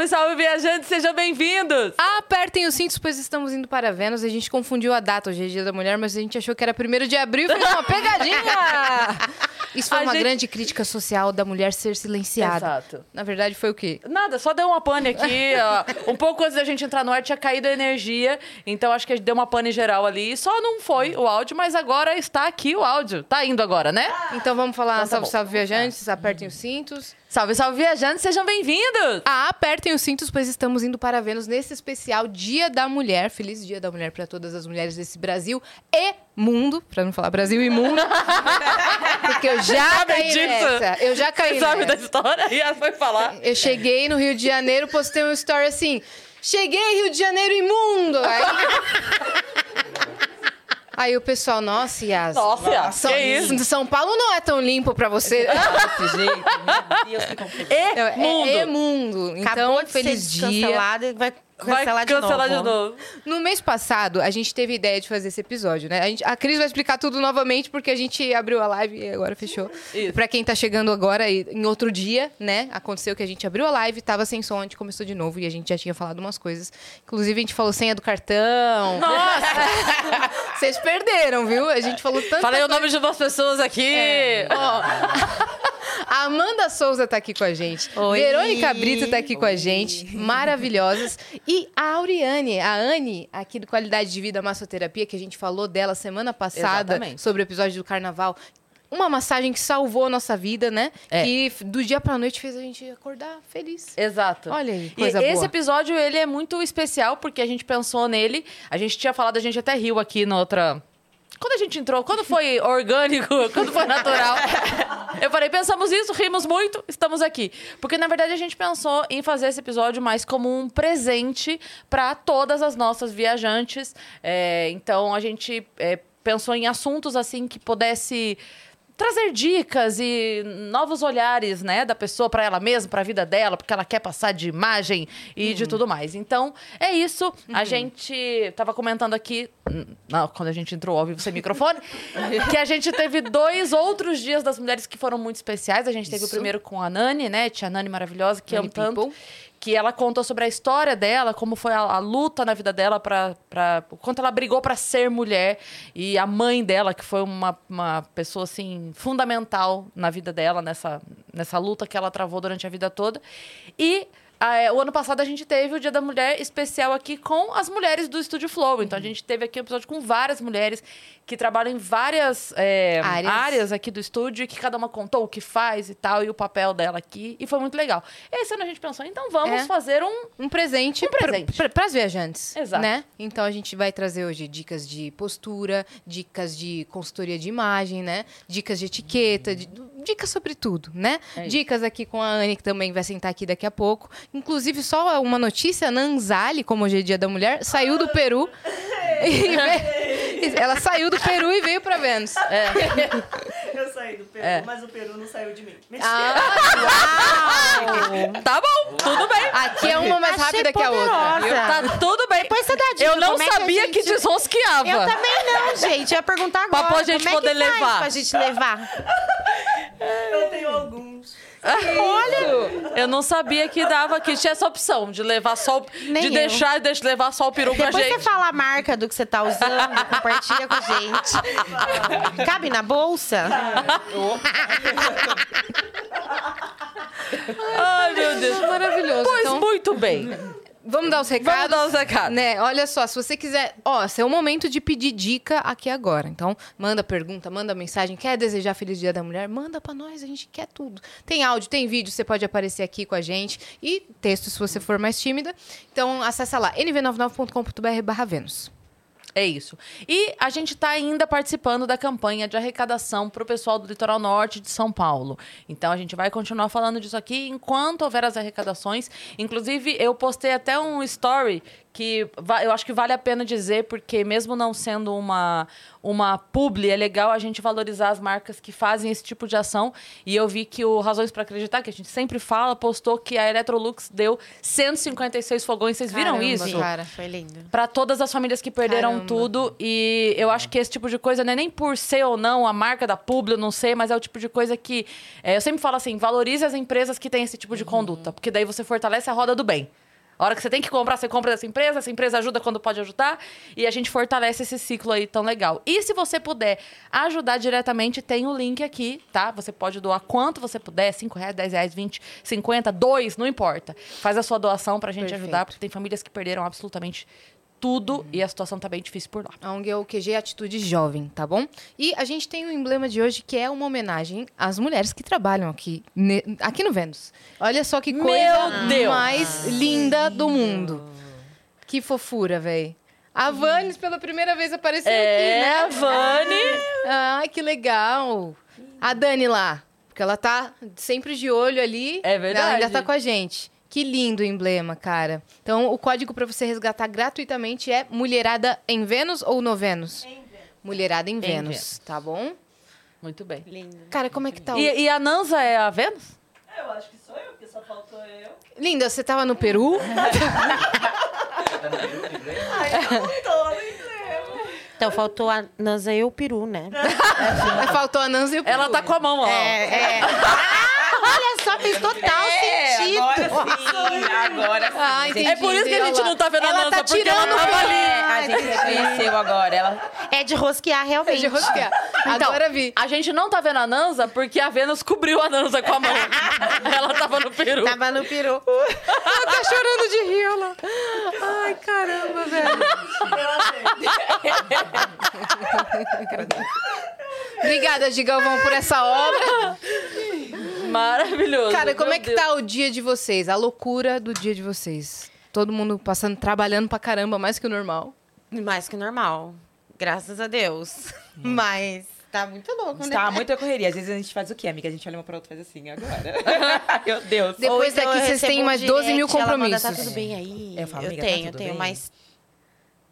Salve, salve, viajantes, sejam bem-vindos! Apertem os cintos, pois estamos indo para Vênus. A gente confundiu a data, hoje é dia da mulher, mas a gente achou que era 1 de abril e fez uma pegadinha! Isso foi A uma gente- grande crítica social da mulher ser silenciada. Exato. Na verdade, foi o quê? Nada, só deu uma pane aqui. ó. Um pouco antes da gente entrar no ar tinha caído a energia, então acho que deu uma pane geral ali. Só não foi o áudio, mas agora está aqui o áudio. Tá indo agora, né? Então vamos falar Então tá salve, bom. salve, viajantes, apertem os cintos. Salve, salve, viajantes, sejam bem-vindos! Ah, apertem os cintos, pois estamos indo para Vênus nesse especial Dia da Mulher. Feliz Dia da Mulher para todas as mulheres desse Brasil e mundo, para não falar Brasil e mundo. Porque eu já caí disso? nessa. Eu já caí Você sabe da nessa. história? E ela foi falar. Eu cheguei no Rio de Janeiro, postei uma story assim: Cheguei, Rio de Janeiro imundo! Aí, Aí o pessoal, nossa, Yas. Nossa, Yas, São, que isso? São Paulo não é tão limpo pra você. Desse jeito, meu Deus, que confusão. E É, mundo. é, é mundo. Então, Acabou de feliz ser dia. e vai Vai cancelar, cancelar de, de novo. novo. No mês passado, a gente teve ideia de fazer esse episódio, né? A, gente- a Cris vai explicar tudo novamente, porque a gente abriu a live e agora fechou. Isso. Pra quem tá chegando agora, e em outro dia, né? Aconteceu que a gente abriu a live, tava sem som, a gente começou de novo e a gente já tinha falado umas coisas. Inclusive, a gente falou senha do cartão. Nossa! Vocês perderam, viu? A gente falou tanto. Falei o nome de duas pessoas aqui. É. A Amanda Souza tá aqui com a gente. Oi. Verônica Brito tá aqui com a Oi. gente. Maravilhosas. E a Auriane, a Anne, aqui do Qualidade de Vida Massoterapia, que a gente falou dela semana passada Exatamente. sobre o episódio do carnaval. Uma massagem que salvou a nossa vida, né? É. Que do dia pra noite fez a gente acordar feliz. Exato. Olha aí, E coisa esse boa. episódio, ele é muito especial, porque a gente pensou nele. A gente tinha falado, a gente até riu aqui na outra... Quando a gente entrou, quando foi orgânico, quando foi natural. Eu falei, pensamos isso, rimos muito, estamos aqui. Porque, na verdade, a gente pensou em fazer esse episódio mais como um presente para todas as nossas viajantes. É, então, a gente é, pensou em assuntos, assim, que pudesse trazer dicas e novos olhares, né, da pessoa para ela mesma, para a vida dela, porque ela quer passar de imagem e de tudo mais. Então, é isso. A gente tava comentando aqui, não, quando a gente entrou ao vivo sem microfone, que a gente teve dois outros dias das mulheres que foram muito especiais. A gente teve o Isso. primeiro com a Nani, né, tia Nani maravilhosa, que Nani amo tanto. People. Que ela contou sobre a história dela, como foi a, a luta na vida dela para quanto ela brigou para ser mulher e a mãe dela, que foi uma, uma pessoa assim fundamental na vida dela nessa, nessa luta que ela travou durante a vida toda. E ah, é, o ano passado a gente teve o Dia da Mulher especial aqui com as mulheres do Estúdio Flow. Então a gente teve aqui um episódio com várias mulheres que trabalham em várias é, Áreas. áreas aqui do estúdio, e que cada uma contou o que faz e tal, e o papel dela aqui. E foi muito legal. Esse ano a gente pensou, então vamos É. fazer um Um presente, Um presente. para as viajantes. Exato. Né? Então a gente vai trazer hoje dicas de postura, dicas de consultoria de imagem, né? Dicas de etiqueta, de- dicas sobre tudo, né? É dicas aqui com a Anne, que também vai sentar aqui daqui a pouco. Inclusive, só uma notícia: a Nanzali, como hoje é dia da mulher, saiu do Peru. e veio- ela saiu do Peru e veio para Vênus. Eu saí do Peru, É. mas o Peru não saiu de mim. Mentira. Ah, Tá bom, tudo bem. aqui é uma mais Achei rápida que a outra. poderosa. viu? Tá tudo bem. Depois você dá dica, Eu não como é que sabia que, gente- desrosqueava. Eu também não, gente. Eu ia perguntar Pra agora. pôr a gente como é poder que faz levar. pra gente levar? Eu tenho alguns. Olha! Eu não sabia que dava, que tinha essa opção de levar só. o- Nem de eu. deixar de levar só o peru pra Depois gente. você fala a marca do que você tá usando, compartilha com a gente. Cabe na bolsa? Ai, meu Deus. Maravilhoso. Pois então, muito bem. Vamos dar os recados? Vamos dar os recados. Né? Olha só, se você quiser... Ó, esse é o momento de pedir dica aqui agora. Então, manda pergunta, manda mensagem. Quer desejar Feliz Dia da Mulher? Manda pra nós, a gente quer tudo. Tem áudio, tem vídeo, você pode aparecer aqui com a gente. E texto, se você for mais tímida. Então, acessa lá, nv99.com.br barra Vênus. É isso. E a gente está ainda participando da campanha de arrecadação para o pessoal do litoral norte de São Paulo. Então a gente vai continuar falando disso aqui enquanto houver as arrecadações. Inclusive, eu postei até um story que eu acho que vale a pena dizer, porque mesmo não sendo uma, uma publi, é legal a gente valorizar as marcas que fazem esse tipo de ação. E eu vi que o Razões para Acreditar, que a gente sempre fala, postou que a Electrolux deu 156 fogões. Vocês viram Caramba, isso? cara. Foi lindo. Pra todas as famílias que perderam Caramba. tudo. E eu acho que esse tipo de coisa não é nem por ser ou não a marca da Publi, eu não sei, mas é o tipo de coisa que. é, eu sempre falo assim: valorize as empresas que têm esse tipo de conduta, porque daí você fortalece a roda do bem. A hora que você tem que comprar, você compra dessa empresa, essa empresa ajuda quando pode ajudar, e a gente fortalece esse ciclo aí tão legal. E se você puder ajudar diretamente, tem o link aqui, tá? Você pode doar quanto você puder, 5 reais, 10 reais, 20, 50, 2, não importa. Faz a sua doação pra gente Perfeito. ajudar, porque tem famílias que perderam absolutamente tudo e a situação tá bem difícil por lá. A ONG é o QG Atitude Jovem, tá bom? E a gente tem o emblema de hoje que é uma homenagem às mulheres que trabalham aqui, ne- aqui no Vênus. Olha só que coisa Meu Deus! mais linda do mundo. Que fofura, véi. A Vanes pela primeira vez apareceu É, aqui, né? Vani. Ai, que legal. A Dani lá, porque ela tá sempre de olho ali. É verdade. Ela ainda tá com a gente. Que lindo o emblema, cara. Então, o código pra você resgatar gratuitamente é Mulherada em Vênus ou no Vênus? Mulherada em Vênus, Vênus. tá bom? Muito bem. Lindo. Cara, como é que tá o... E, e a Nanza é a Vênus? É, Eu acho que sou eu, porque só faltou eu. Linda, você tava no Peru? No emblema. Então faltou a Nanza e o peru, né? Faltou a Nanza e o Peru. Ela tá com a mão, ó. É, é. Olha só, fez total sentido. Agora sim, agora sim. Ah, entendi. É por isso que a gente não tá vendo a Ela Nanza, tá porque ela tirando tava o ali. A gente reconheceu agora. Ela... É de rosquear, É realmente. de rosquear. Agora vi. A gente não tá vendo a Nanza porque a Vênus cobriu a Nanza com a mão. ela tava no Peru. Tava no peru. Ela tá chorando de rir, lá. Ai, caramba, velho. Obrigada, Gigalvão, por essa obra. Maravilhoso. Cara, como Meu é que Deus. tá o dia de vocês? A loucura do dia de vocês? Todo mundo passando, trabalhando pra caramba, mais que o normal. Mais que normal. Graças a Deus. Mas tá muito louco, né? Tá muita correria. Às vezes a gente faz o quê, amiga? A gente olha uma pra outra e faz assim, agora. Meu Deus. Depois então daqui eu vocês têm um mais 12 mil ela manda, compromissos. tá tudo bem aí? Eu falo, amiga, tá tenho, eu tudo tenho bem? mais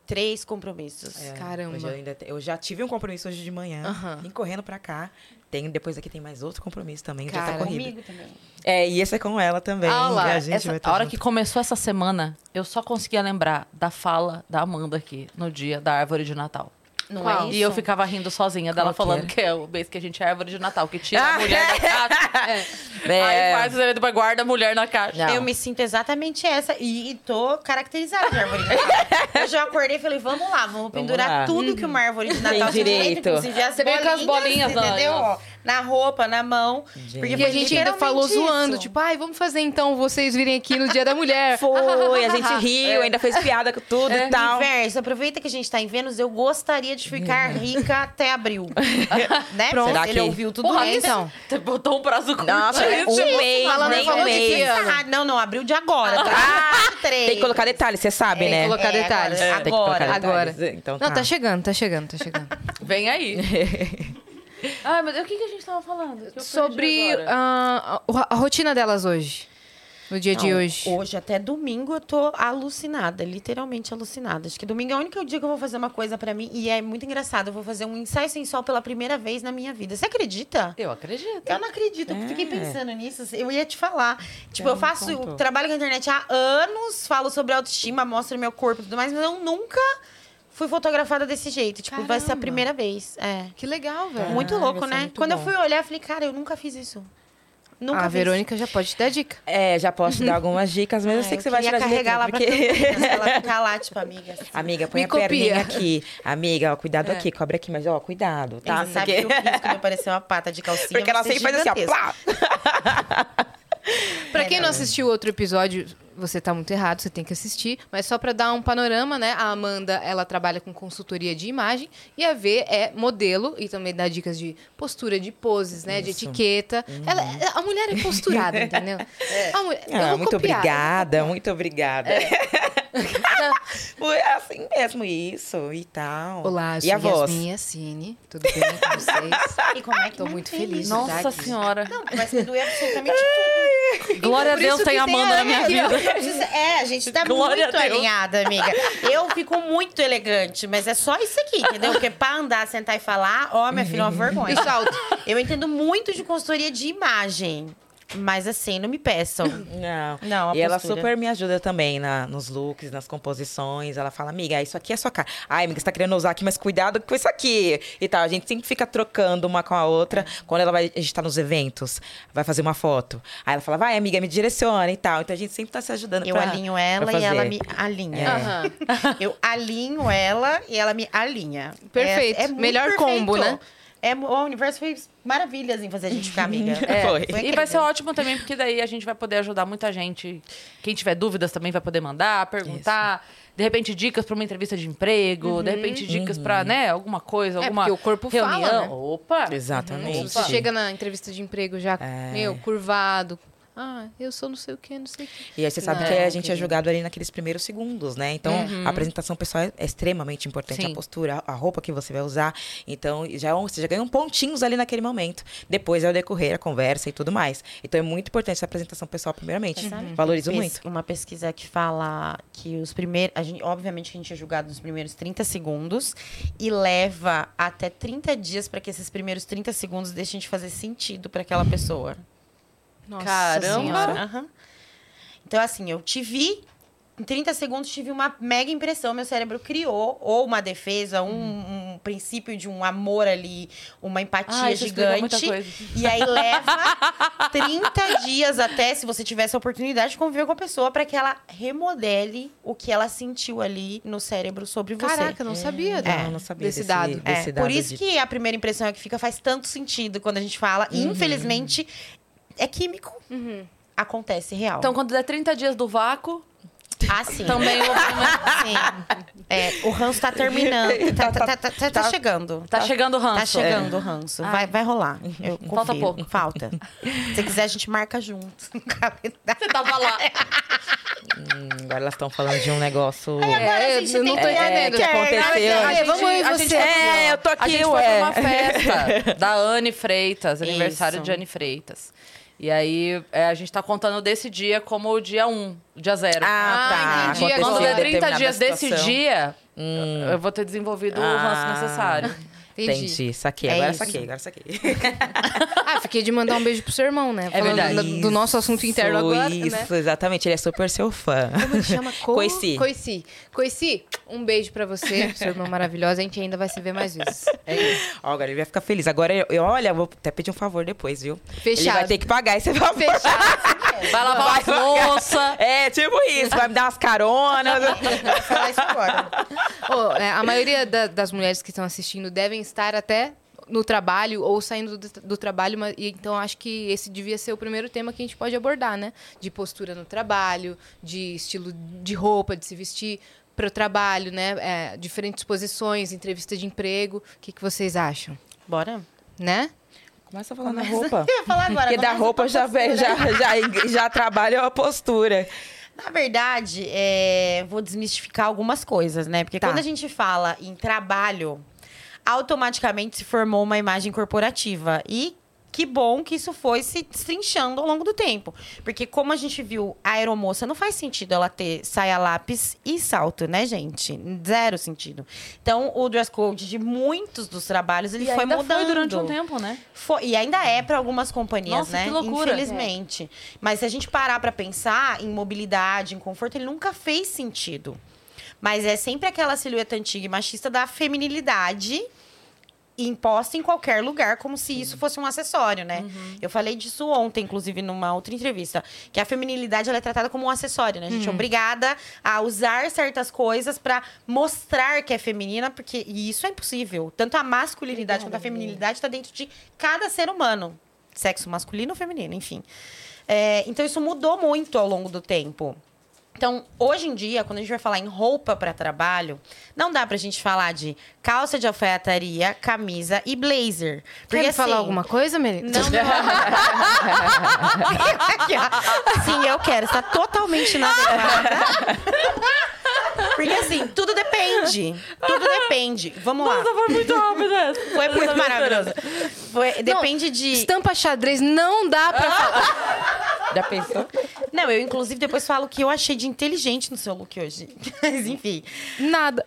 três compromissos. É, Caramba. hoje eu, ainda eu já tive um compromisso hoje de manhã, Aham. vim correndo pra cá. Tem, depois aqui tem mais outro compromisso também, já Cara, tá corrido. Comigo também. É, e esse é com ela também. Ah lá, que a gente essa- vai a tá hora junto. que começou essa semana, eu só conseguia lembrar da fala da Amanda aqui no dia da árvore de Natal. Não Qual? é isso? E eu ficava rindo sozinha dela Qual que falando era? que é o mês que a gente é árvore de Natal, que tira a mulher da caixa. É. Aí faz o evento pra guarda a mulher na caixa. Não. Eu me sinto exatamente essa. E, e tô caracterizada de árvore de Natal. Eu já acordei e falei, vamos lá, vamos pendurar lá. tudo que uma árvore de Natal Tem direito. inclusive as Você veio com as bolinhas, entendeu? Ó, Na roupa, na mão. Gente. Porque E a gente ainda falou literalmente zoando, isso. tipo, ai, vamos fazer então vocês virem aqui no Dia da Mulher. Foi, a gente riu, ainda fez piada com tudo e tal. Universo, aproveita que a gente tá em Vênus, eu gostaria de ficar rica até abril. né? Pronto. Será Ele que- ouviu tudo Porra, isso. então. Você botou um prazo curto. Nossa, aí, um mês, nem um mês. Ah, não, não, abril de agora. Tá? três. Tem que colocar detalhes, você sabe, Tem que né? colocar É, detalhes. agora. Tem que colocar Agora. detalhes. Agora. Então, Não, tá chegando, tá chegando, tá chegando. Vem aí. Ai, Deus, o que, que a gente tava falando? Sobre agora. ah, a, a rotina delas hoje. No dia de Não, hoje. Hoje, até domingo, eu tô alucinada, literalmente alucinada. Acho que domingo é o único dia que eu vou fazer uma coisa pra mim e é muito engraçado. Eu vou fazer um ensaio sensual pela primeira vez na minha vida. Você acredita? Eu acredito. Eu não acredito, eu fiquei É. pensando nisso. Eu ia te falar. Tipo, É, eu faço, trabalho com a internet há anos, falo sobre autoestima, mostro meu corpo e tudo mais, mas eu nunca fui fotografada desse jeito. Tipo, vai ser a Caramba. primeira vez. É. Que legal, velho. Muito Ah, louco, ser né? muito Quando eu bom. fui olhar, eu falei, cara, eu nunca fiz isso. Nunca a fiz. Verônica já pode te dar dica. É, já posso te dar algumas dicas, mas eu sei que você vai tirar de carregar lá porque... Pra ela ficar lá, tipo, amiga. assim. Amiga, põe Me a perninha copia. aqui. Amiga, ó, cuidado É. aqui, cobre aqui, mas ó, cuidado, tá? Ele sabe que eu fiz quando apareceu uma pata de calcinha. Porque ela sempre faz assim, ó, plá! Pra quem não assistiu o outro episódio, você tá muito errado, você tem que assistir. Mas só pra dar um panorama, né? A Amanda, ela trabalha com consultoria de imagem. E a V é modelo e também dá dicas de postura, de poses, né? De Isso. etiqueta. Ela, a mulher é posturada, entendeu? A mulher, Ah, muito copiar. obrigada, muito obrigada. É assim mesmo, isso e tal. Olá, eu e sou a voz? Yasmin Yassine. Tudo bem com vocês? E como é que Tô muito feliz de Nossa aqui. senhora. Não, mas me doeu absolutamente tudo. Glória a Deus tem tem Amanda a na minha vida. É, a gente tá Glória muito alinhada, amiga. Eu fico muito elegante, mas é só isso aqui, entendeu? Porque pra andar, sentar e falar, ó, minha filha, é uma vergonha. E salto. Eu entendo muito de consultoria de imagem. Mas assim, não me peçam. Não. Não, e ela postura. super me ajuda também na, nos looks, nas composições. Ela fala, amiga, isso aqui é sua cara. Ai, amiga, você tá querendo usar aqui, mas cuidado com isso aqui. E tal. A gente sempre fica trocando uma com a outra. Quando ela vai, a gente tá nos eventos, vai fazer uma foto. Aí ela fala, vai, amiga, me direciona e tal. Então a gente sempre tá se ajudando Eu pra, alinho ela pra e ela me alinha. Aham. Eu alinho ela e ela me alinha. Perfeito. É, é Melhor perfeito. combo, né? É, o universo fez maravilhas em fazer a gente ficar amiga. É. Foi. E vai ser ótimo também, porque daí a gente vai poder ajudar muita gente. Quem tiver dúvidas também vai poder mandar, perguntar. De repente, dicas para uma entrevista de emprego. De repente, dicas para, né, alguma coisa, É, alguma porque o corpo fala, reunião. né? Opa! Exatamente. Se você chega na entrevista de emprego já, É. meu, curvado. Ah, eu sou não sei o que, não sei o que. E aí você sabe Não, que a gente é julgado ali naqueles primeiros segundos, né? Então, a apresentação pessoal é, extremamente importante. Sim. A postura, a roupa que você vai usar. Então, já, é você já ganha um pontinhos ali naquele momento. Depois é o decorrer, a conversa e tudo mais. Então, é muito importante essa apresentação pessoal, primeiramente. Sabe? Valorizo Pes- muito. Uma pesquisa que fala que os primeiros. A gente, obviamente que a gente é julgado nos primeiros 30 segundos e leva até 30 dias para que esses primeiros 30 segundos deixem de fazer sentido para aquela pessoa. Nossa Caramba! Aham. Então, assim, eu te vi, em 30 segundos tive uma mega impressão. Meu cérebro criou ou uma defesa, um, um princípio de um amor ali, uma empatia Ah, gigante. coisa. E aí leva 30 dias até, se você tivesse a oportunidade de conviver com a pessoa, para que ela remodele o que ela sentiu ali no cérebro sobre você. Caraca, não sabia Não, da- não sabia desse desse- dado. É, desse por dado isso de- que a primeira impressão é que fica faz tanto sentido quando a gente fala. E, infelizmente, é químico. Acontece real. Então, quando der 30 dias do vácuo, ah, sim. também o Sim. É, o ranço tá terminando. Tá, tá, tá, tá- tá chegando. tá chegando o ranço. Tá chegando o ranço. Vai, vai rolar. Eu Falta confio. pouco. Falta. Se quiser, a gente marca junto. Você tava lá. Hum, agora elas estão falando de um negócio. É, a gente eu não tem tô entendendo. que aconteceu. A gente- Vamos aí, a você. gente- É, eu tô A aqui, gente foi ué. pra uma festa da Anne Freitas, aniversário Isso. de Anne Freitas. E aí, é, a gente tá contando desse dia como o dia 1, dia 0. Ah, Ah, tá. Quando der 30 determinada dias desse situação. dia, eu vou ter desenvolvido o ranço Ah. necessário. Entendi. Entendi, saquei. É agora isso. saquei, agora saquei. Ah, fiquei de mandar um beijo pro seu irmão, né? É Falando verdade. da- do nosso assunto interno agora, Isso, né? exatamente. Ele é super seu fã. Como ele chama? Co... Coici. Coici. Coici, um beijo pra você, seu irmão maravilhoso. A gente ainda vai se ver mais vezes. É isso. Ó, agora ele vai ficar feliz. Agora, eu, eu- olha, vou até pedir um favor depois, viu? Ele Fechado. vai ter que pagar esse favor. Fechado. Vai lavar as louças. É, tipo isso. Vai me dar umas caronas. Vai falar isso agora. É, a maioria da- das mulheres que estão assistindo devem estar até no trabalho ou saindo do, do trabalho, mas, e então acho que esse devia ser o primeiro tema que a gente pode abordar, né? De postura no trabalho, de estilo de roupa, de se vestir para o trabalho, né? É, diferentes posições, entrevista de emprego. O que, que vocês acham? Bora? Né? Começa a falar na roupa. Eu ia falar agora. Porque da começa roupa já, vem- postura. já, já, já trabalha a postura. Na verdade, é, vou desmistificar algumas coisas, né? Porque Tá. quando a gente fala em trabalho, automaticamente se formou uma imagem corporativa. E que bom que isso foi se destrinchando ao longo do tempo. Porque como a gente viu a aeromoça, não faz sentido ela ter saia lápis e salto, né, gente? Zero sentido. Então, o dress code de muitos dos trabalhos, ele E foi mudando. foi durante um tempo, né? Foi- e ainda é para algumas companhias, Nossa, né? que loucura. Infelizmente. Mas se a gente parar para pensar em mobilidade, em conforto, ele nunca fez sentido. Mas é sempre aquela silhueta antiga e machista da feminilidade imposta em qualquer lugar, como se isso fosse um acessório, né? Eu falei disso ontem, inclusive, numa outra entrevista. Que a feminilidade ela é tratada como um acessório, né? A gente é obrigada a usar certas coisas para mostrar que é feminina, porque e isso é impossível. Tanto a masculinidade quanto a feminilidade está dentro de cada ser humano. Sexo masculino ou feminino, enfim. É, então, isso mudou muito ao longo do tempo. Então, hoje em dia, quando a gente vai falar em roupa para trabalho, não dá pra gente falar de calça de alfaiataria, camisa e blazer. Porque Quer falar assim, alguma coisa, Melita? Não, Aqui, ó. Sim, eu quero. Está totalmente inadequada. Porque assim, tudo depende. Tudo depende. Vamos lá. foi muito rápido essa. Foi muito maravilhoso. Foi- depende de. Estampa xadrez não dá pra falar. Já pensou? Não, eu inclusive depois falo que eu achei de inteligente no seu look hoje. Mas enfim. Nada.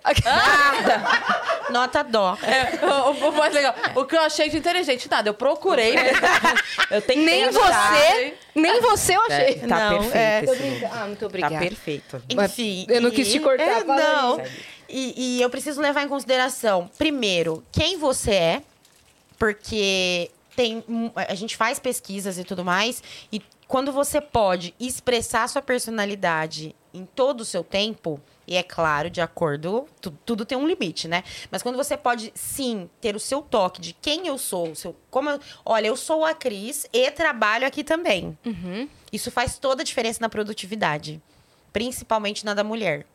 Nota dó. É, o, o mais legal. O que eu achei de inteligente, nada. Eu procurei. Eu tenho Nem você, nem você eu achei. Tá Não, perfeito é. esse. Ah, muito Tá obrigada. perfeito. Enfim. eu não quis te cortar, É, não. E, e eu preciso levar em consideração, primeiro, quem você é, porque tem a gente faz pesquisas e tudo mais, e quando você pode expressar sua personalidade em todo o seu tempo, e é claro, de acordo, tu- tudo tem um limite, né? Mas quando você pode, sim, ter o seu toque de quem eu sou, o seu, como eu, olha, eu sou a Cris e trabalho aqui também. Isso faz toda a diferença na produtividade, principalmente na da mulher.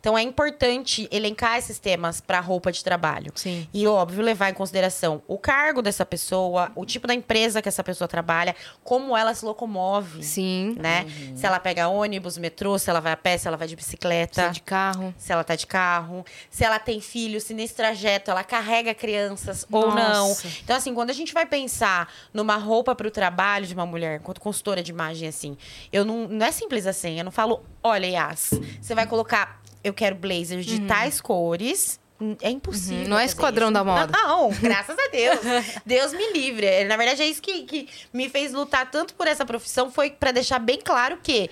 Então é importante elencar esses temas para roupa de trabalho. Sim. E, óbvio, levar em consideração o cargo dessa pessoa, o tipo da empresa que essa pessoa trabalha, como ela se locomove. Sim. Né? Se ela pega ônibus, metrô, se ela vai a pé, se ela vai de bicicleta. Tá. de carro. Se ela tá de carro, se ela tem filho, se nesse trajeto ela carrega crianças ou não. Nossa. Então, assim, quando a gente vai pensar numa roupa para o trabalho de uma mulher, enquanto consultora de imagem, assim, eu não, não é simples assim. Eu não falo, olha, Yas, você vai colocar, eu quero blazers de tais cores. É impossível. Uhum. Não é esquadrão isso. da moda. Não, graças a Deus. Deus me livre. É, Na verdade, é isso que, que me fez lutar tanto por essa profissão, foi para deixar bem claro que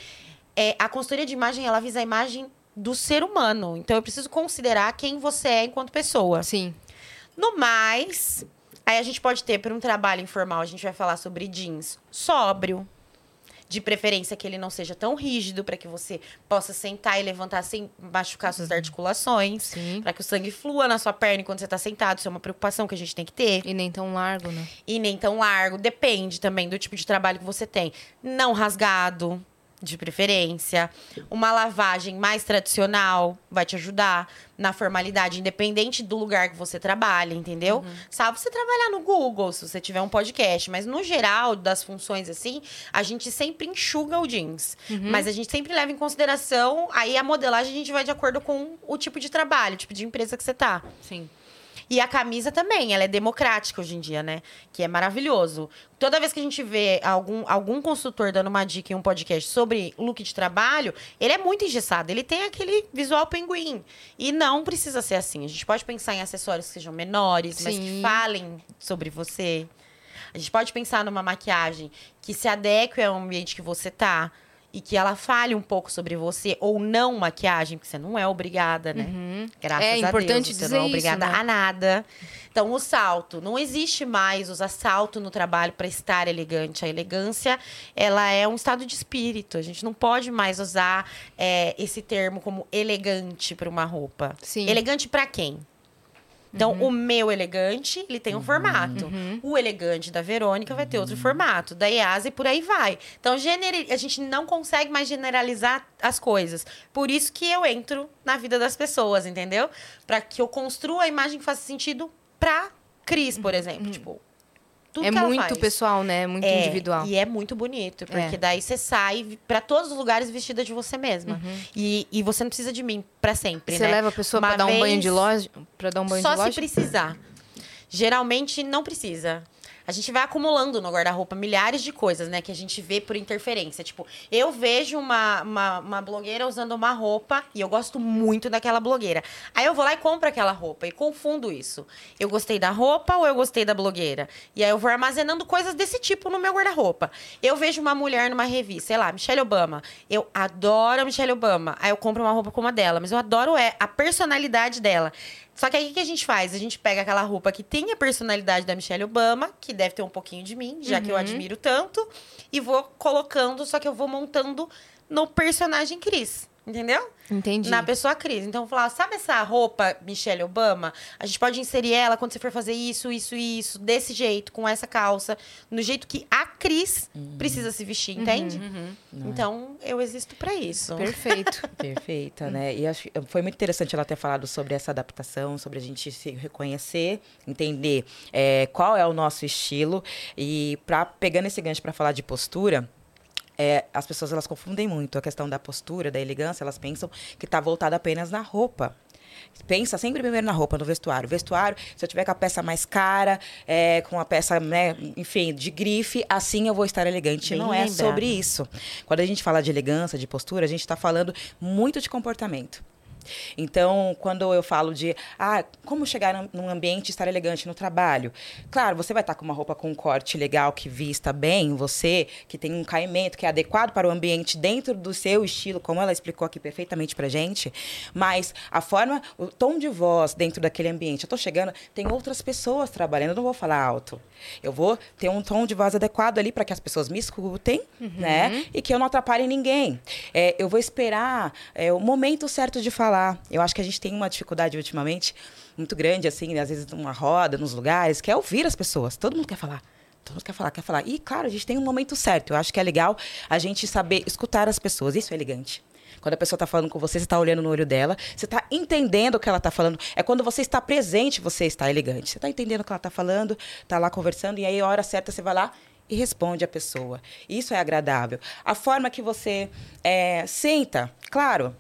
é, a consultoria de imagem, ela visa a imagem do ser humano. Então, eu preciso considerar quem você é enquanto pessoa. Sim. No mais, aí a gente pode ter, para um trabalho informal, a gente vai falar sobre jeans sóbrio. De preferência que ele não seja tão rígido, para que você possa sentar e levantar sem machucar suas articulações. Sim. Para que o sangue flua na sua perna enquanto você tá sentado. Isso é uma preocupação que a gente tem que ter. E nem tão largo, né? E nem tão largo. Depende também do tipo de trabalho que você tem. Não rasgado, de preferência. Uma lavagem mais tradicional vai te ajudar na formalidade, independente do lugar que você trabalha, entendeu? Salvo você trabalhar no Google, se você tiver um podcast. Mas, no geral, das funções assim, a gente sempre enxuga o jeans. Mas a gente sempre leva em consideração, aí a modelagem a gente vai de acordo com o tipo de trabalho, o tipo de empresa que você tá. Sim. E a camisa também, ela é democrática hoje em dia, né? Que é maravilhoso. Toda vez que a gente vê algum, algum consultor dando uma dica em um podcast sobre look de trabalho, ele é muito engessado. Ele tem aquele visual pinguim. E não precisa ser assim. A gente pode pensar em acessórios que sejam menores, mas que Sim. falem sobre você. A gente pode pensar numa maquiagem que se adeque ao ambiente que você tá. E que ela fale um pouco sobre você, ou não maquiagem, porque você não é obrigada, né? Graças É a Deus, importante você dizer não é isso, obrigada né? a nada. Então, o salto. Não existe mais usar salto no trabalho para estar elegante. A elegância, ela é um estado de espírito. A gente não pode mais usar é, esse termo como elegante para uma roupa. Sim. Elegante para quem? Então, o meu elegante, ele tem um formato. O elegante da Verônica vai ter outro formato. Da Yasa e por aí vai. Então, a gente não consegue mais generalizar as coisas. Por isso que eu entro na vida das pessoas, entendeu? Para que eu construa a imagem que faça sentido pra Cris, por exemplo. Tipo, tudo é que ela muito faz. pessoal, né? É muito É, individual. E é muito bonito, porque É. daí você sai pra todos os lugares vestida de você mesma. E, e você não precisa de mim pra sempre, Uhum. Você né? leva a pessoa Uma pra dar um banho de loja? Pra dar um banho Só de loja? se precisar. Geralmente não precisa. A gente vai acumulando no guarda-roupa milhares de coisas, né? Que a gente vê por interferência. Tipo, eu vejo uma, uma, uma blogueira usando uma roupa e eu gosto muito daquela blogueira. Aí eu vou lá e compro aquela roupa e confundo isso. Eu gostei da roupa ou eu gostei da blogueira? E aí eu vou armazenando coisas desse tipo no meu guarda-roupa. Eu vejo uma mulher numa revista, sei lá, Michelle Obama. Eu adoro a Michelle Obama. Aí eu compro uma roupa como a dela, mas eu adoro é a personalidade dela. Só que aí o que a gente faz? A gente pega aquela roupa que tem a personalidade da Michelle Obama, que deve ter um pouquinho de mim, já que eu admiro tanto, e vou colocando, só que eu vou montando no personagem Cris. Entendeu? Entendi. Na pessoa Cris. Então, falar, sabe essa roupa Michelle Obama? A gente pode inserir ela quando você for fazer isso, isso e isso, desse jeito, com essa calça, no jeito que a Cris precisa se vestir, entende? Então, eu existo pra isso. Perfeito. Perfeita, né? E acho que foi muito interessante ela ter falado sobre essa adaptação, sobre a gente se reconhecer, entender é, qual é o nosso estilo. E pra, pegando esse gancho para falar de postura. É, as pessoas elas confundem muito a questão da postura, da elegância, elas pensam que está voltada apenas na roupa. Pensa sempre primeiro na roupa, no vestuário. Vestuário, se eu tiver com a peça mais cara, é, com a peça, né, enfim, de grife, assim eu vou estar elegante. Bem Não é lembrado. sobre isso. Quando a gente fala de elegância, de postura, a gente está falando muito de comportamento. Então, quando eu falo de, ah, como chegar num- ambiente e estar elegante no trabalho? Claro, você vai estar com uma roupa com um corte legal que vista bem você, que tem um caimento que é adequado para o ambiente dentro do seu estilo, como ela explicou aqui perfeitamente pra gente. Mas a forma, o tom de voz dentro daquele ambiente. Eu tô chegando, tem outras pessoas trabalhando, eu não vou falar alto. Eu vou ter um tom de voz adequado ali para que as pessoas me escutem, né? E que eu não atrapalhe ninguém. É, eu vou esperar é, o momento certo de falar. Eu acho que a gente tem uma dificuldade ultimamente muito grande, assim, às vezes numa roda, nos lugares, que é ouvir as pessoas. Todo mundo quer falar. Todo mundo quer falar, quer falar. E, claro, a gente tem um momento certo. Eu acho que é legal a gente saber escutar as pessoas. Isso é elegante. Quando a pessoa está falando com você, você está olhando no olho dela, você está entendendo o que ela está falando. É quando você está presente, você está elegante. Você está entendendo o que ela está falando, está lá conversando, e aí, a hora certa, você vai lá e responde a pessoa. Isso é agradável. A forma que você é, senta, claro,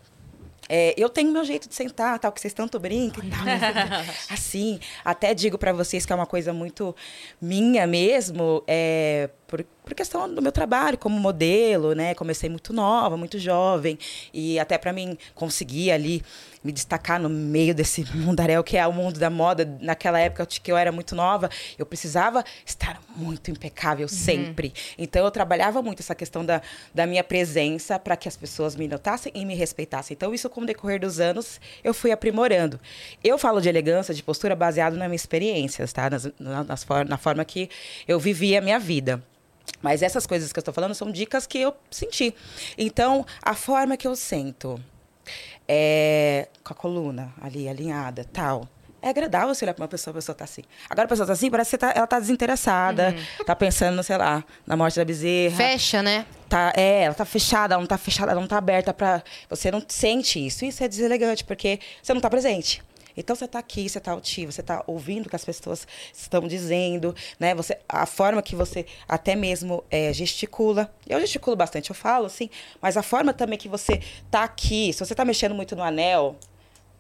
é, eu tenho meu jeito de sentar, tal, que vocês tanto brincam e tal. mas, assim, até digo pra vocês que é uma coisa muito minha mesmo, é, por, por questão do meu trabalho como modelo, né? Comecei muito nova, muito jovem, e até pra mim conseguir ali me destacar no meio desse mundaréu que é o mundo da moda. Naquela época que eu era muito nova, eu precisava estar muito impecável sempre. Então eu trabalhava muito essa questão da, da minha presença para que as pessoas me notassem e me respeitassem. Então isso com o decorrer dos anos eu fui aprimorando. Eu falo de elegância, de postura baseado nas minhas experiências, tá? Nas, na, nas for- na forma que eu vivi a minha vida. Mas essas coisas que eu estou falando são dicas que eu senti. Então, a forma que eu sento, é, com a coluna ali alinhada, tal. É agradável você olhar para uma pessoa, a pessoa tá assim. Agora a pessoa tá assim, parece que tá- ela tá desinteressada, tá pensando, sei lá, na morte da bezerra. Fecha, né? Tá, é, ela tá fechada, ela não tá fechada, ela não tá aberta para Você não sente isso. Isso é deselegante, porque você não tá presente. Então você tá aqui, você tá altivo, você tá ouvindo o que as pessoas estão dizendo, né? Você, a forma que você até mesmo é, gesticula. Eu gesticulo bastante, eu falo assim, mas a forma também que você tá aqui, se você tá mexendo muito no anel,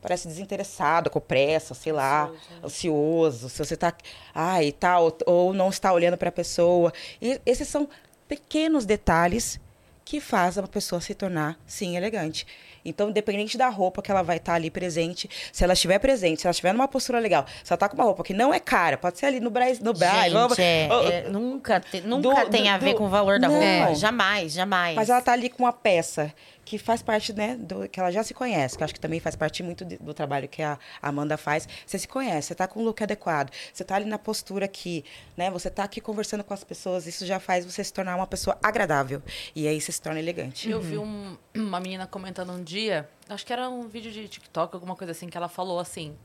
parece desinteressado, com pressa, sei lá, ansioso, se você tá, ai, tal, ou não está olhando para a pessoa. E esses são pequenos detalhes que fazem a pessoa se tornar, sim, elegante. Então, independente da roupa que ela vai estar ali presente, se ela estiver presente, se ela estiver numa postura legal, se ela tá com uma roupa que não é cara, pode ser ali no Braz, no Braz, Gente, é, ou- é, nunca, te- nunca do- tem a do- ver com o valor da Não. roupa. Jamais, jamais. mas ela tá ali com uma peça que faz parte, né, do que ela já se conhece, que eu acho que também faz parte muito de- do trabalho que a Amanda faz. Você se conhece, você tá com o look adequado, você tá ali na postura aqui, né? Você tá aqui conversando com as pessoas, isso já faz você se tornar uma pessoa agradável. E aí você se torna elegante. Eu vi um- uma menina comentando um dia, acho que era um vídeo de TikTok, alguma coisa assim, que ela falou assim.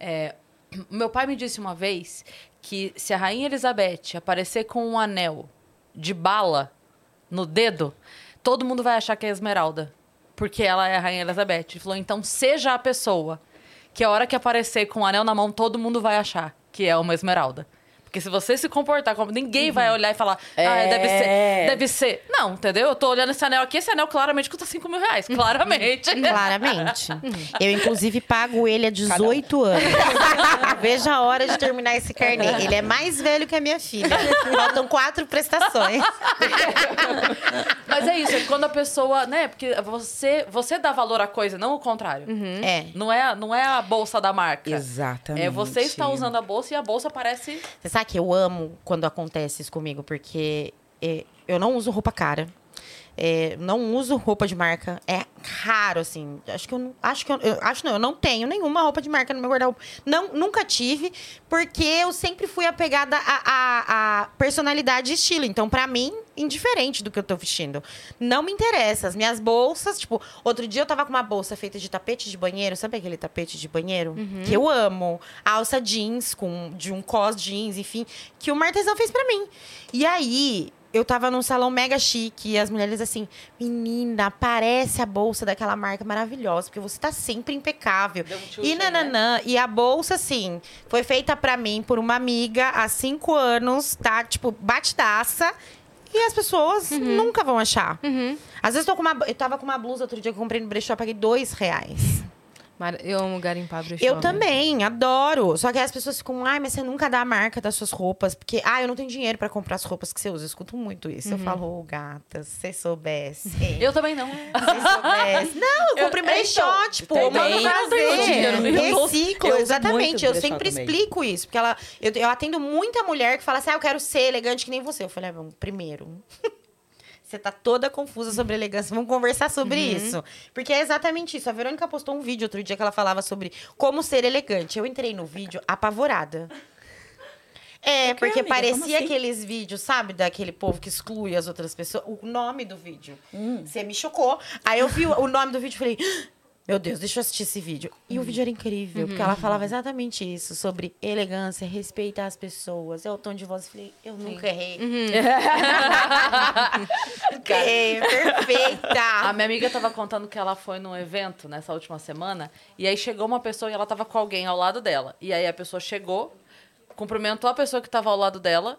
é, meu pai me disse uma vez que se a Rainha Elizabeth aparecer com um anel de bala no dedo, todo mundo vai achar que é Esmeralda. Porque ela é a Rainha Elizabeth. Ele falou, então seja a pessoa que a hora que aparecer com o anel na mão, todo mundo vai achar que é uma Esmeralda. Porque se você se comportar como. Ninguém vai olhar e falar, ah, É. deve ser. Deve ser. Não, entendeu? Eu tô olhando esse anel aqui, esse anel claramente custa 5 mil reais. Claramente. Claramente. Eu, inclusive, pago ele há 18 anos. Veja a hora de terminar esse carnê. Ele é mais velho que a minha filha. Faltam quatro prestações. Mas é isso, é quando a pessoa, né? Porque você, você dá valor à coisa, não o contrário. É. Não, é, não é a bolsa da marca. Exatamente. É você está usando a bolsa e a bolsa parece. Você sabe que eu amo quando acontece isso comigo, porque é, eu não uso roupa cara. É, não uso roupa de marca. É raro, assim. Acho que eu não. Acho que eu, eu- acho não, eu não tenho nenhuma roupa de marca no meu guarda-roupa. Não, nunca tive, porque eu sempre fui apegada a, a, a personalidade e estilo. Então, pra mim, indiferente do que eu tô vestindo. Não me interessa. As minhas bolsas, tipo, outro dia eu tava com uma bolsa feita de tapete de banheiro. Sabe aquele tapete de banheiro? Que eu amo. Alça jeans, com, de um cos jeans, enfim. Que o artesão fez pra mim. E aí, eu tava num salão mega chique e as mulheres assim, menina, parece a bolsa daquela marca maravilhosa, porque você tá sempre impecável. Um e tchutchu, nananã. E a bolsa, assim, foi feita pra mim por uma amiga há cinco anos, tá? Tipo, batidaça. E as pessoas nunca vão achar. Às vezes eu, tô com uma, eu tava com uma blusa outro dia que eu comprei no brechó, eu paguei dois reais. Eu amo garimpar brechó. Eu também, adoro. Só que as pessoas ficam, ai, mas você nunca dá a marca das suas roupas. Porque, ah, eu não tenho dinheiro pra comprar as roupas que você usa. Eu escuto muito isso. Eu falo, ô, gata, se você soubesse. Se Eu também não. você soubesse. Não, eu Eu- comprei é, brechó, então, tipo, eu eu também. Eu não tenho dinheiro, eu Reciclo, eu exatamente. Eu sempre também. explico isso. Porque ela, eu, eu atendo muita mulher que fala assim, ah, eu quero ser elegante que nem você. Eu falei, ah, vamos, primeiro... Você tá toda confusa sobre elegância. Vamos conversar sobre Uhum. isso. Porque é exatamente isso. A Verônica postou um vídeo outro dia que ela falava sobre como ser elegante. Eu entrei no vídeo apavorada. É, porque amiga, parecia assim? aqueles vídeos, sabe? Daquele povo que exclui as outras pessoas. O nome do vídeo. Hum. Você me chocou. Aí eu vi o o nome do vídeo e falei... "Ah, Meu Deus, deixa eu assistir esse vídeo. E o vídeo era incrível, porque ela falava exatamente isso, sobre elegância, respeitar as pessoas. É o tom de voz. Eu falei, eu nunca errei. Errei, perfeita. A minha amiga tava contando que ela foi num evento nessa última semana. E aí chegou uma pessoa e ela tava com alguém ao lado dela. E aí a pessoa chegou, cumprimentou a pessoa que tava ao lado dela,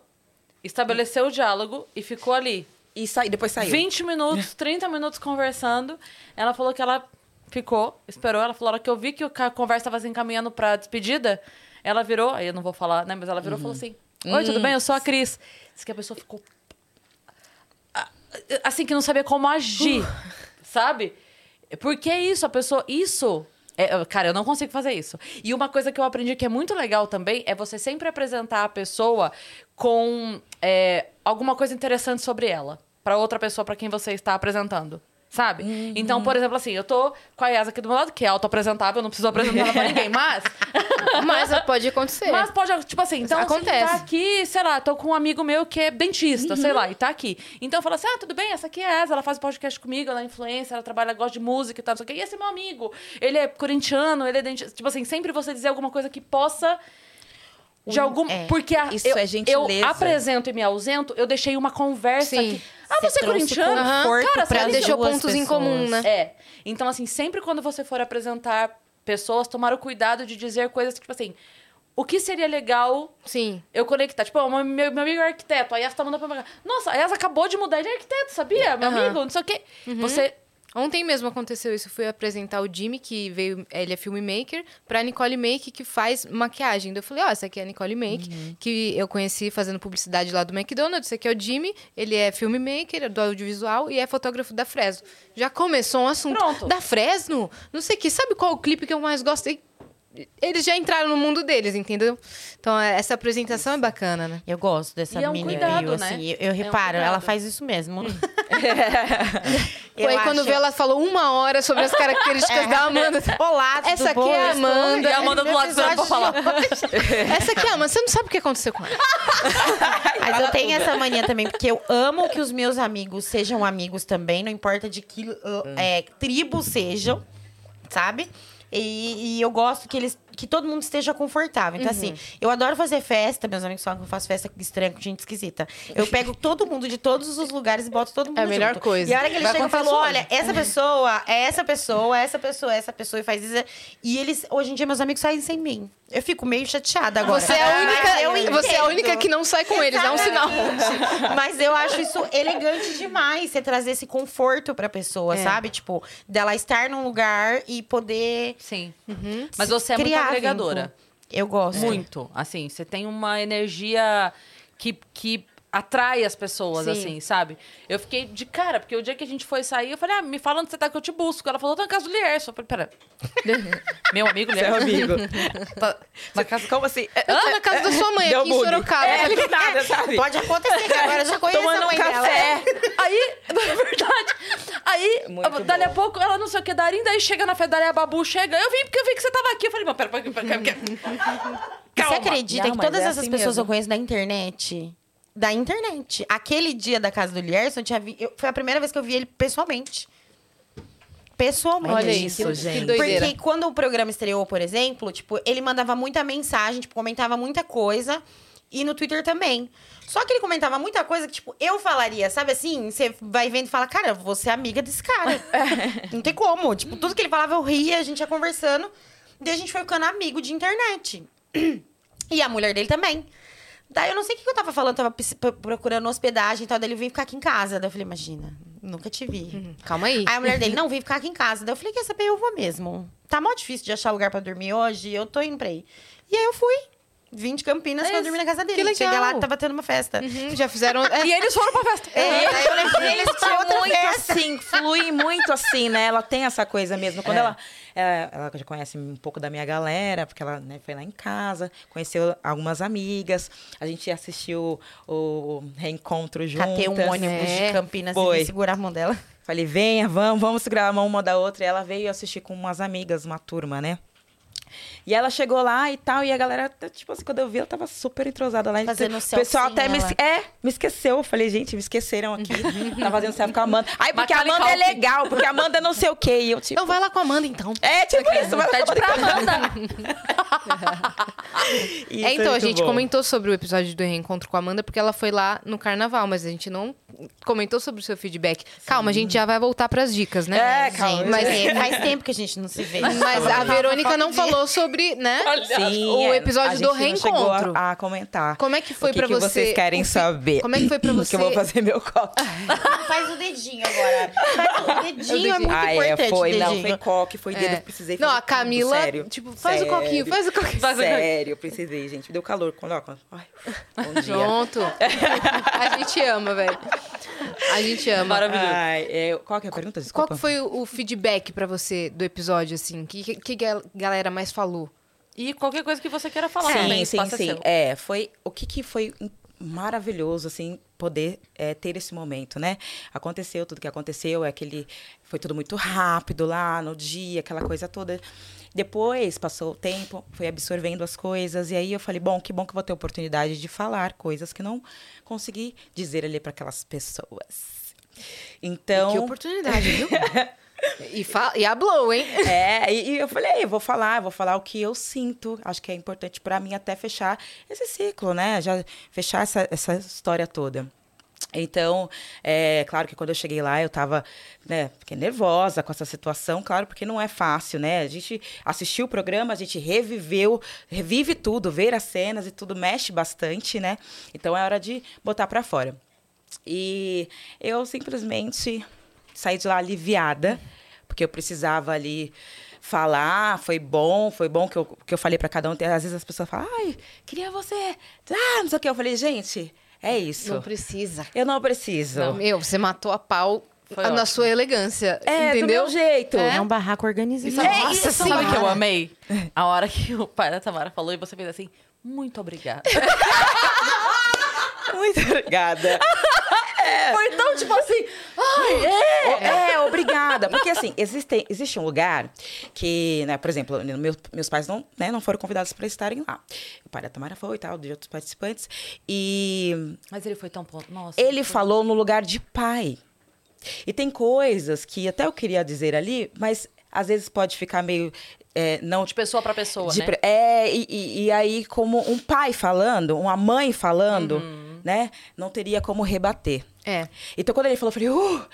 estabeleceu o diálogo e ficou ali. E sai, depois saiu. 20 minutos, 30 minutos conversando. Ela falou que ela ficou, esperou. Ela falou, a hora que eu vi que a conversa estava se encaminhando pra despedida, ela virou, aí eu não vou falar, né? Mas ela virou e falou assim: Oi, tudo bem? Eu sou a Cris. Diz que a pessoa ficou. Assim, que não sabia como agir, sabe? Porque é isso, a pessoa. Isso. é, cara, eu não consigo fazer isso. E uma coisa que eu aprendi que é muito legal também é você sempre apresentar a pessoa com é, alguma coisa interessante sobre ela. Pra outra pessoa pra quem você está apresentando. Sabe? Então, por exemplo, assim, eu tô com a Yasa aqui do meu lado, que é auto-apresentável, eu não preciso apresentar ela pra ninguém, mas. Mas pode acontecer. Mas pode, tipo assim, então Acontece. Acontece. tá aqui, sei lá, tô com um amigo meu que é dentista, sei lá, e tá aqui. Então eu falo assim: ah, tudo bem, essa aqui é a Asa, ela faz podcast comigo, ela é influencer, ela trabalha, gosta de música e tal, não sei o quê. E esse é meu amigo, ele é corintiano, ele é dentista. Tipo assim, sempre você dizer alguma coisa que possa. De algum. é. Porque a, Isso eu, é gentileza. eu apresento e me ausento, eu deixei uma conversa Sim. aqui. Ah, Você você é corintiano? Cara, pra você deixou pontos em pessoas. comum, né? é. Então, assim, sempre quando você for apresentar pessoas, tomar o cuidado de dizer coisas que, tipo assim, o que seria legal Sim. eu conectar? Tipo, meu, meu amigo é arquiteto, a Yas tá mandando pra mim. Nossa, a Yas acabou de mudar, ele é arquiteto, sabia? Meu Aham. amigo, não sei o quê. Você. Ontem mesmo aconteceu isso. Fui apresentar o Jimmy, que veio, ele é filmmaker, pra Nicole Make, que faz maquiagem. Daí eu falei, ó, essa aqui é a Nicole Make, que eu conheci fazendo publicidade lá do McDonald's. Esse aqui é o Jimmy, ele é filmmaker, é do audiovisual e é fotógrafo da Fresno. Já começou um assunto. Pronto. Da Fresno? Não sei o que. Sabe qual o clipe que eu mais gosto? E Eles já entraram no mundo deles, entendeu? Então, essa apresentação é bacana, né? Eu gosto dessa E é um mini cuidado, review, né? assim. Eu, eu É um reparo, ela faz isso mesmo. Foi aí quando acho- vê, ela falou uma hora sobre as características da Amanda. Olá, tudo Essa aqui bom? é a Amanda. E a Amanda do lado pra falar. Essa aqui é a Amanda. Você não sabe o que aconteceu com ela. Mas eu tenho essa mania também, porque eu amo que os meus amigos sejam amigos também, não importa de que uh, é, tribo sejam, sabe? E, e eu gosto que eles que todo mundo esteja confortável. Então, assim, eu adoro fazer festa. Meus amigos falam que eu faço festa estranha com gente esquisita. Eu pego todo mundo de todos os lugares e boto todo mundo É a melhor junto. coisa. E a hora que eles Vai chegam, eu falo, olha, essa pessoa, é essa pessoa, é essa pessoa, é essa pessoa, e faz isso. E eles, hoje em dia, meus amigos saem sem mim. Eu fico meio chateada agora. Você é a única, você é a única que não sai com eles. É um sinal. Mas eu acho isso elegante demais, você trazer esse conforto pra pessoa, É. sabe? Tipo, dela estar num lugar e poder Sim. Mas você é muito criar agregadora. Eu gosto. Muito. Assim, você tem uma energia que, que atrai as pessoas, Sim. assim, sabe? Eu fiquei de cara, porque o dia que a gente foi sair, eu falei, ah, me fala onde você tá que eu te busco. Ela falou, tô na casa do Lierson. Eu falei, pera. Meu amigo Seu Lierson? amigo. Tá- Na casa, como assim? Ah, na casa da sua mãe, Deu aqui em bug. Sorocaba. É, do nada, sabe? Pode acontecer, que agora eu já conheço Tomando a um mãe dela. café. Aí, na verdade, aí, Muito dali a bom. pouco, ela não sei o que, Darim, daí chega na daí a Babu chega, eu vim porque eu vi que você tava aqui. Eu falei, mas pera, pera, pera, pera, pera. Você Calma. acredita Não, que todas é essas assim pessoas mesmo. eu conheço da internet? Da internet. Aquele dia da casa do Lierson, eu tinha vi... eu- foi a primeira vez que eu vi ele pessoalmente. Pessoalmente. Olha isso, que, gente. Que. Porque quando o programa estreou, por exemplo, tipo, ele mandava muita mensagem, tipo, comentava muita coisa. E no Twitter também. Só que ele comentava muita coisa que, tipo, eu falaria, sabe assim? Você vai vendo e fala, cara, você é amiga desse cara. Não tem como. Tipo, tudo que ele falava eu ria, a gente ia conversando. Daí a gente foi ficando amigo de internet. E a mulher dele também. Daí eu não sei o que eu tava falando, tava procurando hospedagem e tal. Daí ele veio ficar aqui em casa. Daí eu falei, imagina, nunca te vi. Calma aí. Aí a mulher dele, não, vem ficar aqui em casa. Daí eu falei, quer saber, eu vou mesmo. tá mó difícil de achar lugar pra dormir hoje, eu tô indo pra aí. E aí eu fui. Vim de Campinas pra dormir na casa dele. Que Cheguei legal. lá, tava tendo uma festa. Uhum, já fizeram. é, E eles foram pra festa. É, aí eu levei eles pra Gente, outra muito festa. assim, flui muito assim, né? Ela tem essa coisa mesmo. Quando É. ela, é, ela já conhece um pouco da minha galera, porque ela né, foi lá em casa, conheceu algumas amigas. A gente assistiu o reencontro juntas. Catei um ônibus É. de Campinas e Foi. vim segurar a mão dela. Falei, venha, vamos, vamos segurar a mão uma da outra. E ela veio assistir com umas amigas, uma turma, né? E ela chegou lá e tal, e a galera, tipo assim, quando eu vi, ela tava super entrosada lá. Fazendo o pessoal até me, esque- é, me esqueceu. Eu falei, gente, me esqueceram aqui. tá fazendo selfie com a Amanda. Aí, porque a Amanda é legal, porque a Amanda não sei o quê. E eu, tipo, Então vai lá com a Amanda, então. é, tipo isso. Mas Pede pra Amanda. Isso É, então, a muito gente bom. comentou sobre o episódio do reencontro com a Amanda porque ela foi lá no carnaval, mas a gente não comentou sobre o seu feedback. Calma, a gente já vai voltar pras dicas, né? É, calma. Mas- é, faz tempo que a gente não se vê. Mas a Verônica não falou sobre, né? Sim, o é, episódio a do gente não chegou reencontro. A, a comentar. Como é que foi que que você? vocês querem saber? Como é que foi pra Porque eu vou você- fazer meu copo. Faz o dedinho agora. Faz o dedinho, é muito ah, importante. é, foi. Não, foi coque, foi dedo. É. Eu precisei Não, fazer a Camila, tudo, sério. tipo, faz o coquinho, Sério. faz o coquinho. Faz o coquinho. Sério, eu precisei, gente. Deu calor. Quando, ó, quando- ai, bom dia. Pronto. a gente ama, velho. A gente ama. Maravilhoso. Ai, é, qual que é a pergunta? Qual Desculpa. que foi o feedback pra você do episódio, assim? O que, que, que a galera mais falou? E qualquer coisa que você queira falar Sim, também, sim, é sim. seu. É, foi o que, que foi maravilhoso, assim, poder é, ter esse momento, né? Aconteceu tudo que aconteceu, é aquele. Foi tudo muito rápido lá no dia, aquela coisa toda. Depois passou o tempo, fui absorvendo as coisas, e aí eu falei, bom, que bom que eu vou ter oportunidade de falar coisas que não consegui dizer ali para aquelas pessoas. Então. Que oportunidade, viu? e, e hablou, hein? É, e, e eu falei, eu vou falar, vou falar o que eu sinto. Acho que é importante pra mim até fechar esse ciclo, né? Já fechar essa, essa história toda. Então, é claro que quando eu cheguei lá, eu tava, né, fiquei nervosa com essa situação, claro, porque não é fácil, né? A gente assistiu o programa, a gente reviveu, revive tudo, ver as cenas e tudo mexe bastante, né? Então é hora de botar pra fora. E eu simplesmente saí de lá aliviada, porque eu precisava ali falar, foi bom, foi bom que eu, que eu falei pra cada um. Às vezes as pessoas falam, ai, queria você, ah, não sei o que. Eu falei, gente, é isso. Não precisa. Eu não preciso. Não, meu, você matou a pau Foi na ótimo. sua elegância. é, do entendeu? meu jeito. É um barraco organizado. Sabe, É Nossa, isso, sabe o que eu amei? A hora que o pai da Tamara falou e você fez assim, muito obrigada. Muito obrigada. Foi tão tipo assim, ai, é. É, é, obrigada. Porque, assim, existe, existe um lugar que, né, por exemplo, meu- meus pais não, né, não foram convidados para estarem lá. O pai da Tamara foi e tal, de outros participantes. E Mas ele foi tão ponto. Nossa. ele foi- falou no lugar de pai. E tem coisas que até eu queria dizer ali, mas às vezes pode ficar meio. é, não De pessoa pra pessoa, de né? É, e, e- e aí, como um pai falando, uma mãe falando, Uhum. né? Não teria como rebater. É. Então, quando ele falou, eu falei, uh!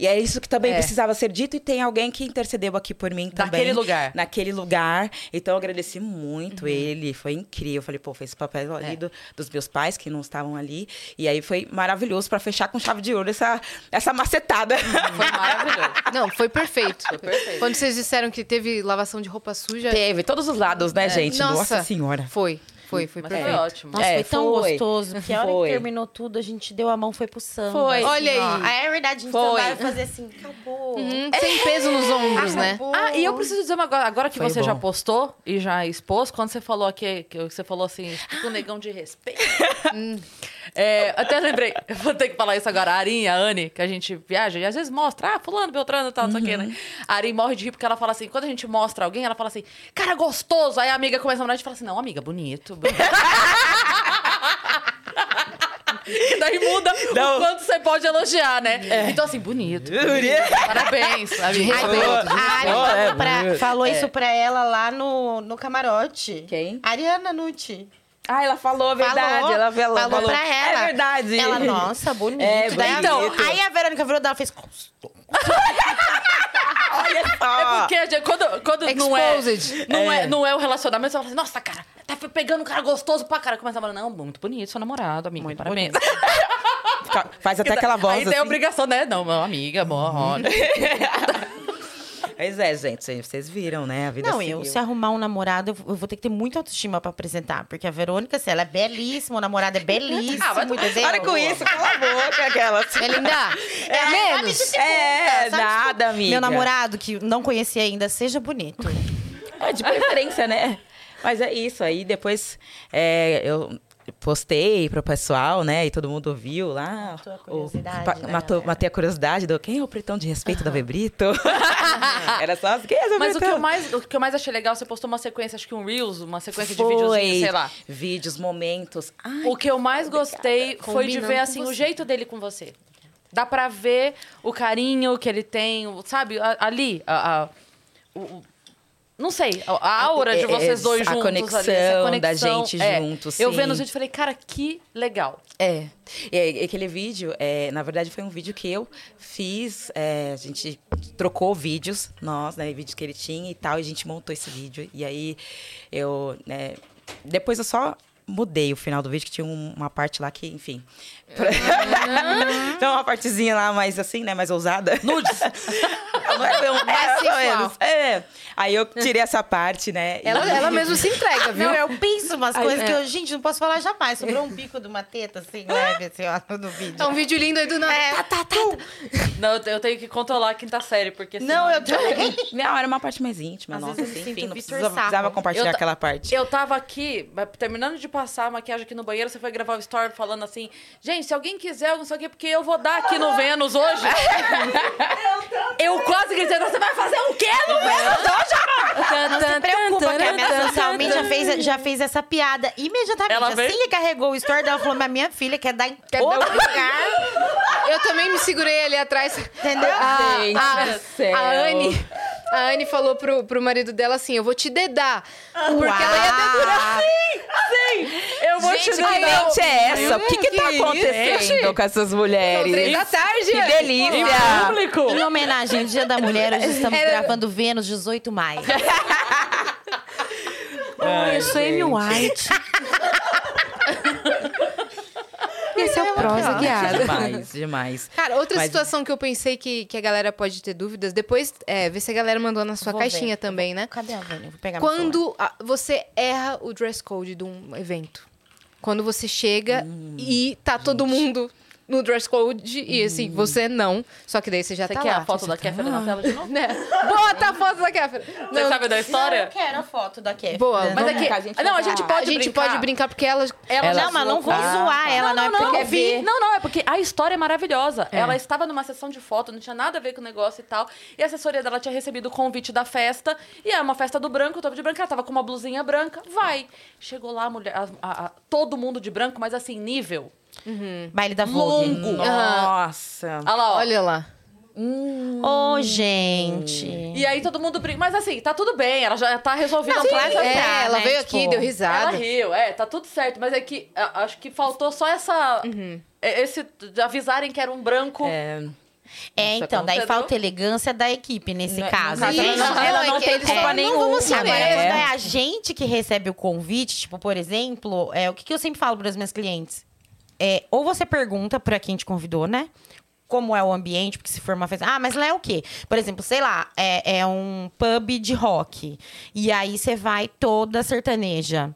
E é isso que também É. precisava ser dito, e tem alguém que intercedeu aqui por mim também. Naquele lugar. Naquele lugar. Então, eu agradeci muito Uhum. ele, foi incrível. Eu falei, pô, fez esse papel ali É. do- dos meus pais, que não estavam ali. E aí foi maravilhoso pra fechar com chave de ouro essa, essa macetada. Foi maravilhoso. Não, foi perfeito. Foi perfeito. Quando vocês disseram que teve lavação de roupa suja. Teve todos os lados, né, gente? É. Nossa. Nossa senhora. Foi, foi, foi Mas perfeito. foi ótimo. Nossa, É, foi tão foi. gostoso. Porque a hora Foi. que terminou tudo, a gente deu a mão, foi pro samba. Foi. Olha aí. ó. Aí é verdade, a gente Foi. e fazer assim, acabou. Uhum, Sem peso nos ombros, né? Acabou. Ah, e eu preciso dizer uma agora, agora que Foi você bom. já postou e já expôs, quando você falou aqui, que você falou assim, o negão de respeito. É, até lembrei, eu vou ter que falar isso agora. A Arin e a Anne, que a gente viaja, e às vezes mostra, ah, fulano, Beltrano e tal, não sei o quê, né? A Arin morre de rir porque ela fala assim, quando a gente mostra alguém, ela fala assim, cara, gostoso. Aí a amiga começa a namorar e fala assim, não, amiga, bonito. bonito. Que daí muda Não. o quanto você pode elogiar, né? Então, assim, bonito. Bonito. Parabéns. Respeito. A Ari é, falou, pra- bonito. falou isso pra ela lá no, no camarote. Quem? Ariana Nucci. Ah, ela falou a verdade. Falou, ela falou, falou pra ela. É verdade. Ela, nossa, bonito. É, Daí bonito. aí a Verônica virou dela e fez... Olha só. É porque gente- quando, quando não, é, não, é. É. não é o relacionamento, você fala assim, nossa, cara, tá pegando um cara gostoso pra cara. Começa a falar, não, muito bonito, seu namorado, amigo, parabéns. Fica- Faz até aquela voz Aí tem a assim. obrigação, né? Não, meu amiga, amor, olha. Pois é, gente, vocês viram, né? A vida Não, seguiu. eu, se arrumar um namorado, eu vou ter que ter muita autoestima pra apresentar. Porque a Verônica, se ela é belíssima, o namorado é belíssimo, Ah, entendeu? Para com isso, cala a boca, aquela. Melinda, é, menos. É, nada, amiga. Meu namorado, que não conhecia ainda, seja bonito. É de preferência, né? Mas é isso. Aí depois é, eu postei pro pessoal, né? E todo mundo viu lá. Matou a o- curiosidade, pa- né, matou- galera? matei a curiosidade do quem é o pretão de respeito da Vebrito. Era só as quem é essa Mas o que, eu mais, o que eu mais achei legal, você postou uma sequência, acho que um Reels, uma sequência de Foi. videozinhos, sei lá. Vídeos, momentos. Ai, O que eu mais gostei foi de ver, assim, o jeito dele com você. Dá pra ver o carinho que ele tem, o- sabe? Ali, a, a- o- o- não sei, a, a aura de É, vocês dois a juntos conexão ali, essa da conexão. gente é. junto, Eu vendo os vídeos, falei, cara, que legal. É. E aí, aquele vídeo, é, na verdade, foi um vídeo que eu fiz. é, a gente trocou vídeos, nós, né? Vídeos que ele tinha e tal, e a gente montou esse vídeo. E aí eu. né, depois eu só mudei o final do vídeo, que tinha um- uma parte lá que, enfim. Então, uma partezinha lá mais assim, né? Mais ousada. Nudes! Não é, é, mais ou menos. É. Aí eu tirei essa parte, né? e- Ela, ela mesmo se entrega, viu? Não, eu penso umas Ai, coisas é. que eu, gente, não posso falar jamais. Sobrou um bico de uma teta, assim, leve, assim, ó, no vídeo. É um vídeo lindo aí do nada. É. Tá, tá, tá. Não, eu- tenho que controlar a quinta série, porque senão... Não, eu também. Não, era uma parte mais íntima, Às nossa, assim, enfim, não precisava, precisava compartilhar ta- aquela parte. Eu tava aqui, terminando de passar a maquiagem aqui no banheiro, você foi gravar o story falando assim, gente, se alguém quiser, não sei o quê, porque eu vou dar aqui no Vênus hoje. eu quase gritei, você vai fazer o quê no Vênus hoje? Não se preocupa, que a minha social media fez, já fez essa piada imediatamente. Ela veio? assim que carregou o story dela, falou, mas minha filha quer dar em Quer outro dar- lugar. Eu também me segurei ali atrás. Entendeu? A, Gente a- céu. a Anne, a Anne falou pro, pro marido dela assim: Eu vou te dedar. Porque ela ia dedurar. Eu vou Gente, te que dar. mente é essa? O que que tá Que isso? acontecendo com essas São mulheres? três da tarde. Que Anne. delícia! Público. Em homenagem ao Dia da Mulher, hoje estamos Era- gravando Vênus 18 maio. Ai, eu sou Amy White. Esse é o prosa guiada. Demais, demais. Cara, outra Mas- situação que eu pensei que, que a galera pode ter dúvidas, depois, é, vê se a galera mandou na sua Vou caixinha ver. também, né? Cadê a Vânia? Vou pegar. Quando a- você erra o dress code de um evento. Quando você chega Hum, e tá todo mundo no dress code e assim, você não. Só que daí você já Você tá quer lá. a foto da Kéfera na tela de novo? Né? Bota a foto da Kéfera. Você Não, sabe da história? Não, eu quero a foto da Kéfera. Boa, Mas Vamos é que... brincar, a gente não, a gente pode a gente brincar. pode brincar porque ela. Ela Ela- Não, mas não vou zoar tá. ela, não, é porque eu quer quer ver. Não, não, é porque a história é maravilhosa. Ela estava numa sessão de foto, não tinha nada a ver com o negócio e tal. E a assessoria dela tinha recebido o convite da festa. E é uma festa do branco, todo de branco. Ela tava com uma blusinha branca. Vai. Chegou lá a mulher, a- a- a- todo mundo de branco, mas assim, nível. Baile da Vogue. Longo. Nossa. Olha lá, ó. Olha lá. Ô, gente. E aí todo mundo brinca. Mas assim, tá tudo bem, ela já tá resolvida. Não, Ela claro que tá- É, tá, ela né? veio Tipo, aqui, deu Ela risada. riu, é, tá tudo certo. Mas é que acho que faltou só essa. é, Esse. De avisarem que era um branco. É, É, Isso então, daí falta elegância da equipe nesse No- caso. Isso. ela não- ela não é tem culpa falam, nenhuma, Não vamos assim Agora, mesmo. quando é a gente que recebe o convite, tipo, por exemplo, é, o que, que eu sempre falo para as minhas clientes? É, ou você pergunta para quem te convidou, né? Como é o ambiente, porque se for uma festa. Ah, mas lá é o quê? Por exemplo, sei lá, é, é um pub de rock. E aí você vai toda sertaneja.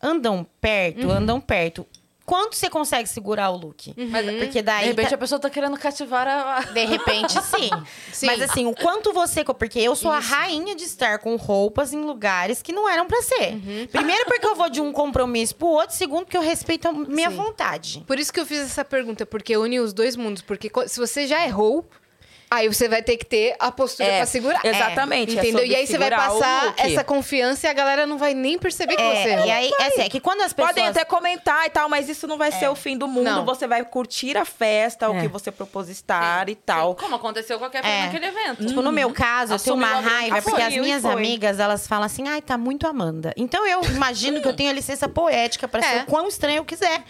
Andam perto, Uhum. andam perto. Quanto você consegue segurar o look? Mas, Porque daí. de repente tá- a pessoa tá querendo cativar a. de repente, sim. Sim. Mas assim, o quanto você. Porque eu sou a rainha de estar com roupas em lugares que não eram pra ser. Uhum. Primeiro, porque eu vou de um compromisso pro outro. Segundo, porque eu respeito a minha Sim. vontade. Por isso que eu fiz essa pergunta, porque une os dois mundos. Porque se você já errou, aí você vai ter que ter a postura É, pra segurar. exatamente, é Entendeu? sobre e aí você vai passar essa confiança e a galera não vai nem perceber que você É, e aí, é assim, é que quando as pessoas. Podem até comentar e tal, mas isso não vai ser o fim do mundo. Não. Você vai curtir a festa, o É. que você propôs estar e tal. Como aconteceu com a Kéfera É. naquele evento. Tipo, no meu caso, eu tenho Assumiu uma raiva, Ah, porque foi, as minhas foi. amigas, elas falam assim, ai, tá muito Amanda. Então eu imagino que eu tenho a licença poética pra É. ser o quão estranho eu quiser.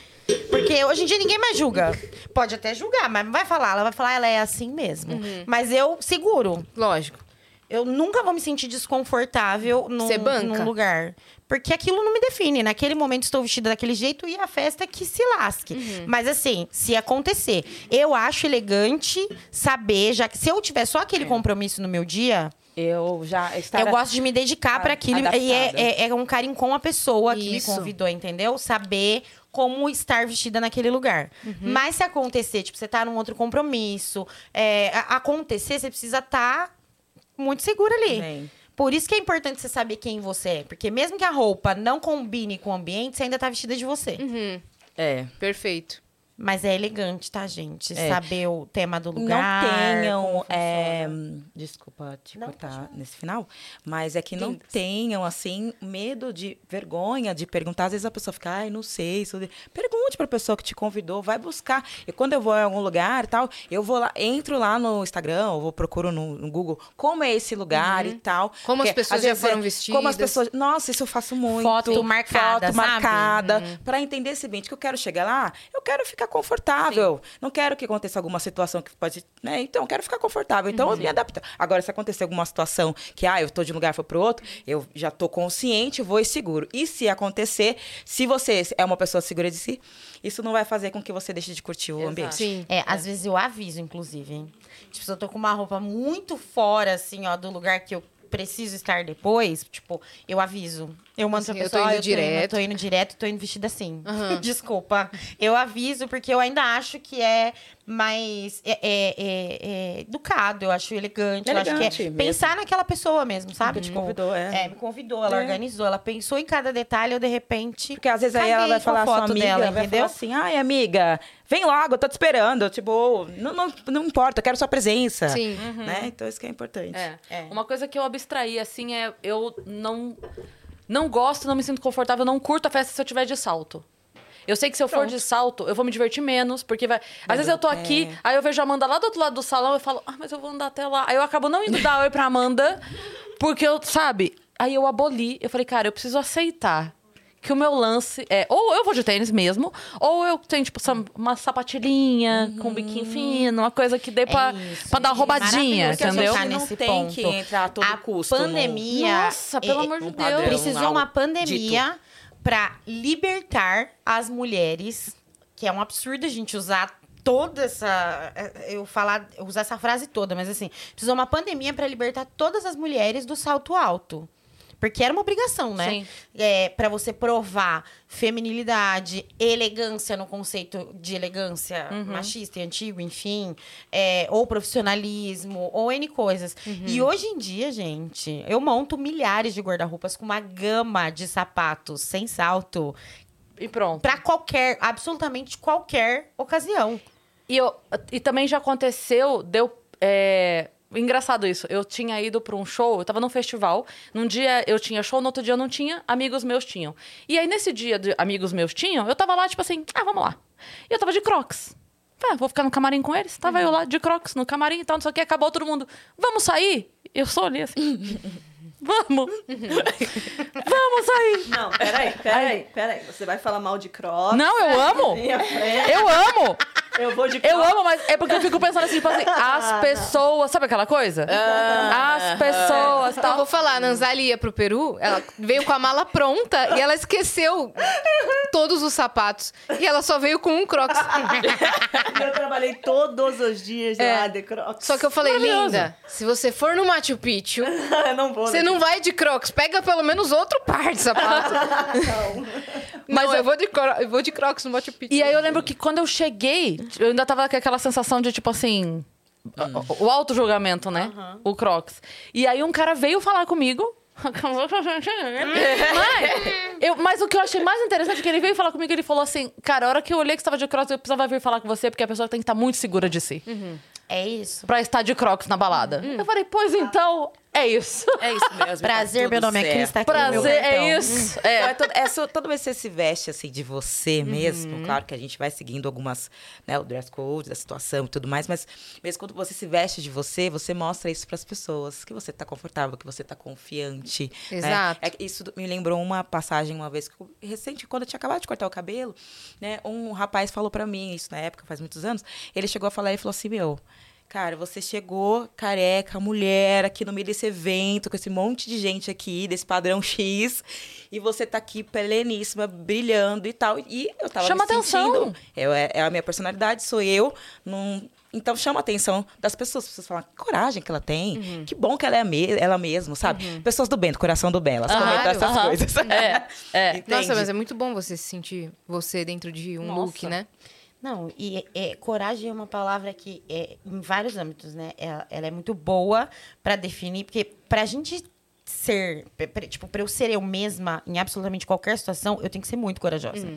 Porque hoje em dia ninguém mais julga. Pode até julgar, mas não vai falar. Ela vai falar, ela é assim mesmo. Mas eu seguro. Lógico. eu nunca vou me sentir desconfortável num, Você banca? num lugar. Porque aquilo não me define. Naquele momento estou vestida daquele jeito e a festa é que se lasque. Uhum. Mas assim, se acontecer, eu acho elegante saber, já que se eu tiver só É. aquele compromisso no meu dia, Eu já estava. eu gosto de me dedicar para aquilo. E é, adaptada. é, é um carinho com a pessoa que me Isso. convidou, entendeu? Saber como estar vestida naquele lugar. Uhum. Mas se acontecer, tipo, você tá num outro compromisso, é, acontecer, você precisa estar muito segura ali. Bem. Por isso que é importante você saber quem você é. Porque mesmo que a roupa não combine com o ambiente, você ainda tá vestida de você. Uhum, É. perfeito. Mas é elegante, tá, gente? É. Saber o tema do lugar. não tenham. é, desculpa te Não, cortar nesse final, mas é que não tenham, assim, medo de vergonha de perguntar. Às vezes a pessoa fica, ai, não sei. isso- Pergunte pra pessoa que te convidou, vai buscar. E quando eu vou em algum lugar e tal, eu vou lá, entro lá no Instagram, ou vou procuro no, no Google como é esse lugar e tal. Uhum. Como as pessoas já foram é- vestidas. Como as pessoas. Nossa, isso eu faço muito. Foto marcada, Foto sabe? marcada. Uhum. Pra entender esse ambiente que eu quero chegar lá, eu quero ficar confortável. Não quero que aconteça alguma situação que pode. Né? Então, eu quero ficar confortável. Então, eu me adapto. Agora, se acontecer alguma situação que, ah, eu tô de um lugar, vou pro outro, eu já tô consciente, vou e seguro. E se acontecer, se você é uma pessoa segura de si, isso não vai fazer com que você deixe de curtir o Exato. ambiente. Sim. É, às vezes eu aviso, inclusive. hein? Tipo, se eu tô com uma roupa muito fora, assim, ó, do lugar que eu preciso estar depois, tipo, eu aviso. Eu mando pra Assim, eu pessoa, tô "Ó, indo direto." tô indo direto, tô indo vestida assim. Aham. Desculpa. Eu aviso, porque eu ainda acho que é mais é, é- é- é educado, eu acho elegante. eu acho que Elegante é mesmo. pensar naquela pessoa mesmo, sabe? Porque te convidou, é. É, me convidou, ela É. organizou, ela pensou em cada detalhe, eu de repente. Porque às vezes aí ela vai com a falar, sua foto amiga, dela, vai entendeu? falar assim, ai, amiga, vem logo, eu tô te esperando. Tipo, não, não, não importa, eu quero sua presença. Sim. Né? Então, isso que é importante. É. É. Uma coisa que eu abstraí, assim, é eu não. Não gosto, não me sinto confortável, não curto a festa se eu tiver de salto. Eu sei que se eu for de salto, eu vou me divertir menos, porque vai. Às vezes eu tô aqui, É. aí eu vejo a Amanda lá do outro lado do salão e falo, ah, mas eu vou andar até lá. Aí eu acabo não indo dar oi pra Amanda, porque eu, sabe? Aí eu aboli, eu falei, cara, eu preciso aceitar que o meu lance é ou eu vou de tênis mesmo, ou eu tenho, tipo, uma sapatilhinha com um biquinho fino, uma coisa que dê pra, É isso, pra dar uma é roubadinha, que a gente entendeu? tá não nesse tem ponto. que entrar a todo a custo no- pandemia. Nossa, pelo é, amor de um Deus. padrão. Precisou uma pandemia para libertar as mulheres, que é um absurdo a gente usar toda essa eu falar usar essa frase toda, mas assim, precisou uma pandemia para libertar todas as mulheres do salto alto. Porque era uma obrigação, né? Sim. É, para você provar feminilidade, elegância no conceito de elegância machista e antigo, enfim, é, ou profissionalismo, ou N coisas. E hoje em dia, gente, eu monto milhares de guarda-roupas com uma gama de sapatos sem salto E pronto. para qualquer, absolutamente qualquer ocasião. E, eu, e também já aconteceu, deu. É, engraçado isso. Eu tinha ido pra um show, eu tava num festival. Num dia eu tinha show, no outro dia eu não tinha, amigos meus tinham. E aí, nesse dia de amigos meus tinham, eu tava lá, tipo assim, ah, vamos lá. E eu tava de crocs. Ah, vou ficar no camarim com eles. Tava eu lá de crocs no camarim e tal, não sei o que. Acabou todo mundo. Vamos sair? Eu só olhei assim. Vamos! Vamos sair! Não, peraí, peraí, peraí. Você vai falar mal de Crocs? Não, eu amo! Eu amo! Eu vou de Eu amo, mas é porque eu fico pensando assim, tipo assim, as pessoas. Sabe aquela coisa? As pessoas Eu tal. vou falar, a Nanzali ia pro Peru, ela veio com a mala pronta e ela esqueceu todos os sapatos. E ela só veio com um crocs. Eu trabalhei todos os dias É. lá de Crocs. Só que eu falei, linda, se você for no Machu Picchu, eu não vou. você não vai de crocs, pega pelo menos outro par de sapato. Não. Mas Não, eu, vou de cro- eu vou de crocs no Machu Picchu. E aí eu lembro que quando eu cheguei, eu ainda tava com aquela sensação de, tipo assim. O, o auto-julgamento, né? O Crocs. E aí um cara veio falar comigo. mas, eu, mas o que eu achei mais interessante é que ele veio falar comigo ele falou assim: Cara, a hora que eu olhei que você tava de Crocs, eu precisava vir falar com você, porque a pessoa tem que estar muito segura de si. É isso. Pra estar de Crocs na balada. Eu falei, pois então, é isso. É isso mesmo. Prazer, tá meu nome é certo. Cris, tá aqui Prazer, é isso. Então, É. é todo, é toda vez que você se veste assim de você mesmo, claro que a gente vai seguindo algumas, né, o dress code, da situação e tudo mais, mas mesmo quando você se veste de você, você mostra isso para as pessoas, que você tá confortável, que você tá confiante. né? Exato. É que isso me lembrou uma passagem uma vez eu- recente, quando eu tinha acabado de cortar o cabelo, né, um rapaz falou para mim, isso na época, faz muitos anos, ele chegou a falar e falou assim, meu, Cara, você chegou careca, mulher, aqui no meio desse evento, com esse monte de gente aqui, desse padrão X, e você tá aqui pleníssima, brilhando e tal. E eu tava Chama me atenção. sentindo. Eu, é, é a minha personalidade, sou eu. Não, então chama a atenção das pessoas. As pessoas falam, que coragem que ela tem. Uhum. Que bom que ela é me ela mesma, sabe? Pessoas do bem, do coração do bem, elas comentam essas aham. coisas. É, é. Nossa, mas é muito bom você se sentir você dentro de um Nossa. look, né? Não, e é, coragem é uma palavra que é em vários âmbitos, né? Ela, ela é muito boa pra definir, porque pra gente ser, pra- tipo, pra eu ser eu mesma em absolutamente qualquer situação, eu tenho que ser muito corajosa.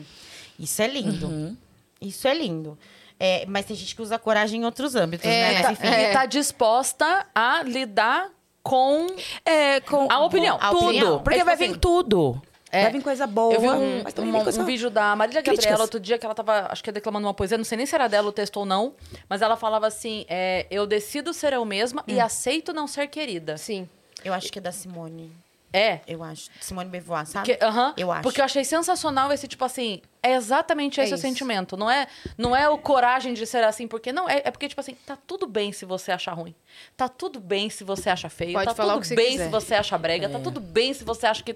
Isso é lindo. Isso é lindo. É, mas tem gente que usa coragem em outros âmbitos, É, né? Tá- Mas, enfim, E tá disposta a lidar com É, com a opinião. a tudo. opinião. Porque É, vai assim, vir tudo. É. Vir coisa boa. Eu vi um, um- coisa... um vídeo da Marília Críticas. Gabriela outro dia que ela tava, acho que declamando uma poesia, não sei nem se era dela o texto ou não, mas ela falava assim: é, Eu decido ser eu mesma e aceito não ser querida. Sim. eu acho que é da Simone. É. Eu acho. Simone Beauvoir, sabe? Aham, Eu acho. porque eu achei sensacional esse tipo assim. É exatamente É esse o isso. sentimento. Não é, não é o coragem de ser assim, porque não. É, é porque, tipo assim, tá tudo bem se você achar ruim. Tá tudo bem se você acha feio. Pode tá falar tudo o que você bem quiser. se você acha brega. Tá tudo bem se você acha que.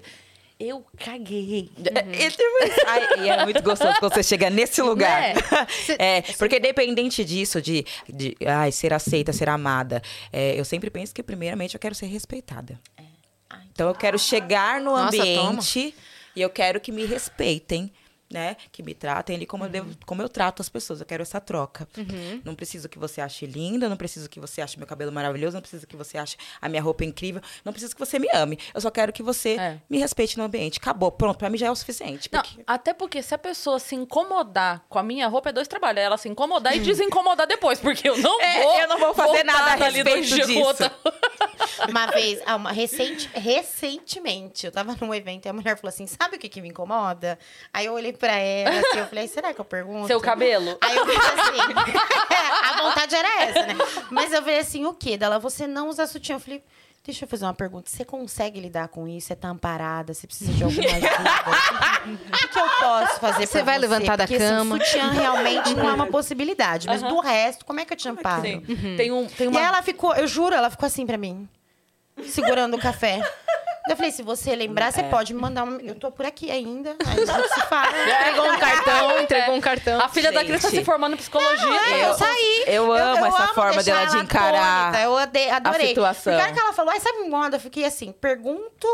Eu caguei. É, é, Ai, e é muito gostoso quando você chega nesse lugar. Né? É, porque dependente disso, de, de ai, ser aceita, ser amada, é, eu sempre penso que, primeiramente, eu quero ser respeitada. Então, eu quero chegar no Nossa, ambiente e eu quero que me respeitem. Né? Que me tratem ali como, eu Uhum. devo, como eu trato as pessoas. Eu quero essa troca. Não preciso que você ache linda, não preciso que você ache meu cabelo maravilhoso, não preciso que você ache a minha roupa incrível, não preciso que você me ame. Eu só quero que você É. me respeite no ambiente. Acabou. Pronto, pra mim já é o suficiente. Não, porque- até porque se a pessoa se incomodar com a minha roupa, é dois trabalhos. É ela se incomodar e desincomodar depois, porque eu não É, vou. eu não vou fazer nada a respeito disso. outra. Uma vez, ah, uma, recente, recentemente, eu tava num evento e a mulher falou assim: sabe o que, que me incomoda? Aí eu olhei pra ela assim, eu falei, será que eu pergunto? Seu cabelo? Aí eu falei assim, a vontade era essa, né? Mas eu falei assim, o quê? Dela, você não usa sutiã. Eu falei, deixa eu fazer uma pergunta. Você consegue lidar com isso? Você tá amparada? Você precisa de alguma ajuda? o que, eu posso fazer Você pra vai levantar da Porque assim, cama. o sutiã realmente não é uma possibilidade. Mas do resto, como é que eu te amparo? Sim. Tem, um, tem E uma. aí ela ficou, eu juro, ela ficou assim pra mim, segurando o café. Eu falei, se você lembrar, você pode me mandar uma... Eu tô por aqui ainda, aí a gente se fala. Entregou um cartão, entregou um cartão. A filha da Cris tá Gente. se formando em psicologia. É, eu saí. eu amo essa forma deixar dela de encarar atônita, Eu adorei. situação. Porque a hora que ela falou, ai, sabe me moda? Eu fiquei assim, pergunto.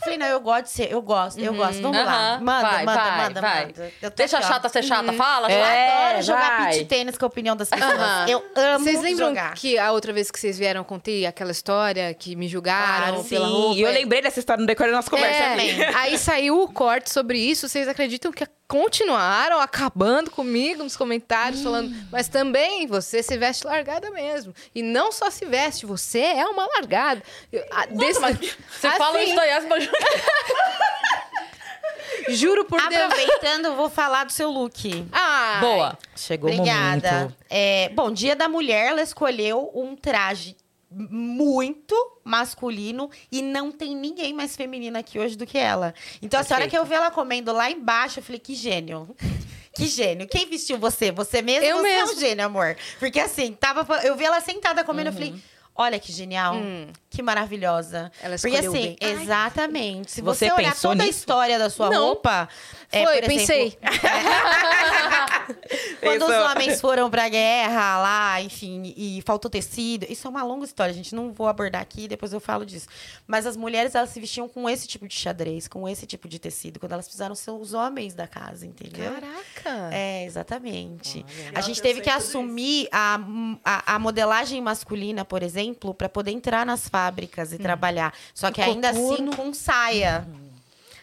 Falei, não, eu gosto de ser, eu gosto, eu gosto. Vamos lá. Aham. Manda, vai, manda, vai, manda, vai. manda. Eu tô Deixa a aqui, ó. chata ser chata, fala. Eu chata. É, adoro jogar vai. beat tênis com a opinião das pessoas. Aham. Eu amo Vocês lembram jogar. que a outra vez que vocês vieram, eu contei aquela história que me julgaram Claro, pela Sim, roupa? e eu lembrei dessa história no decorrer da nossa conversa. É, aqui. aí saiu o corte sobre isso. Vocês acreditam que continuaram acabando comigo nos comentários, falando, mas também você se veste largada mesmo. E não só se veste, você é uma largada. Eu, a- desse- Você fala Assim, isso da Yasma Júnior. Juro por Deus. Aproveitando, eu vou falar do seu look. Ai, Boa. Chegou o Obrigada. momento. É, bom, Dia da Mulher, ela escolheu um traje muito masculino e não tem ninguém mais feminino aqui hoje do que ela. Então, a hora que eu vi ela comendo lá embaixo, eu falei, que gênio. Que gênio. Quem vestiu você? Você mesmo? Eu você é mesmo. um gênio, amor. Porque assim, tava, eu vi ela sentada comendo, eu falei, olha que genial. Hum. Que maravilhosa. Ela Porque assim, bem. exatamente. Se Você você, olhar pensou toda a nisso? história da sua Não. roupa... é, Foi, por exemplo, pensei. quando os homens foram pra guerra lá, enfim, e faltou tecido, isso é uma longa história, gente. Não vou abordar aqui, depois eu falo disso. Mas as mulheres, elas se vestiam com esse tipo de xadrez, com esse tipo de tecido, quando elas precisaram ser os homens da casa, entendeu? Caraca. É, exatamente. Olha. A gente teve que assumir a, a, a modelagem masculina, por exemplo, para poder entrar nas fábricas e trabalhar. Só que ainda assim Coturno. com saia.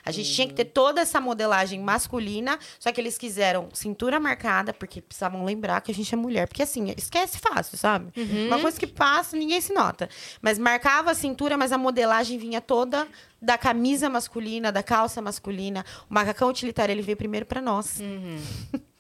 A gente tinha que ter toda essa modelagem masculina, só que eles quiseram cintura marcada, porque precisavam lembrar que a gente é mulher. Porque assim, esquece fácil, sabe? Uma coisa que passa, ninguém se nota. Mas marcava a cintura, mas a modelagem vinha toda da camisa masculina, da calça masculina. O macacão utilitário, ele veio primeiro para nós.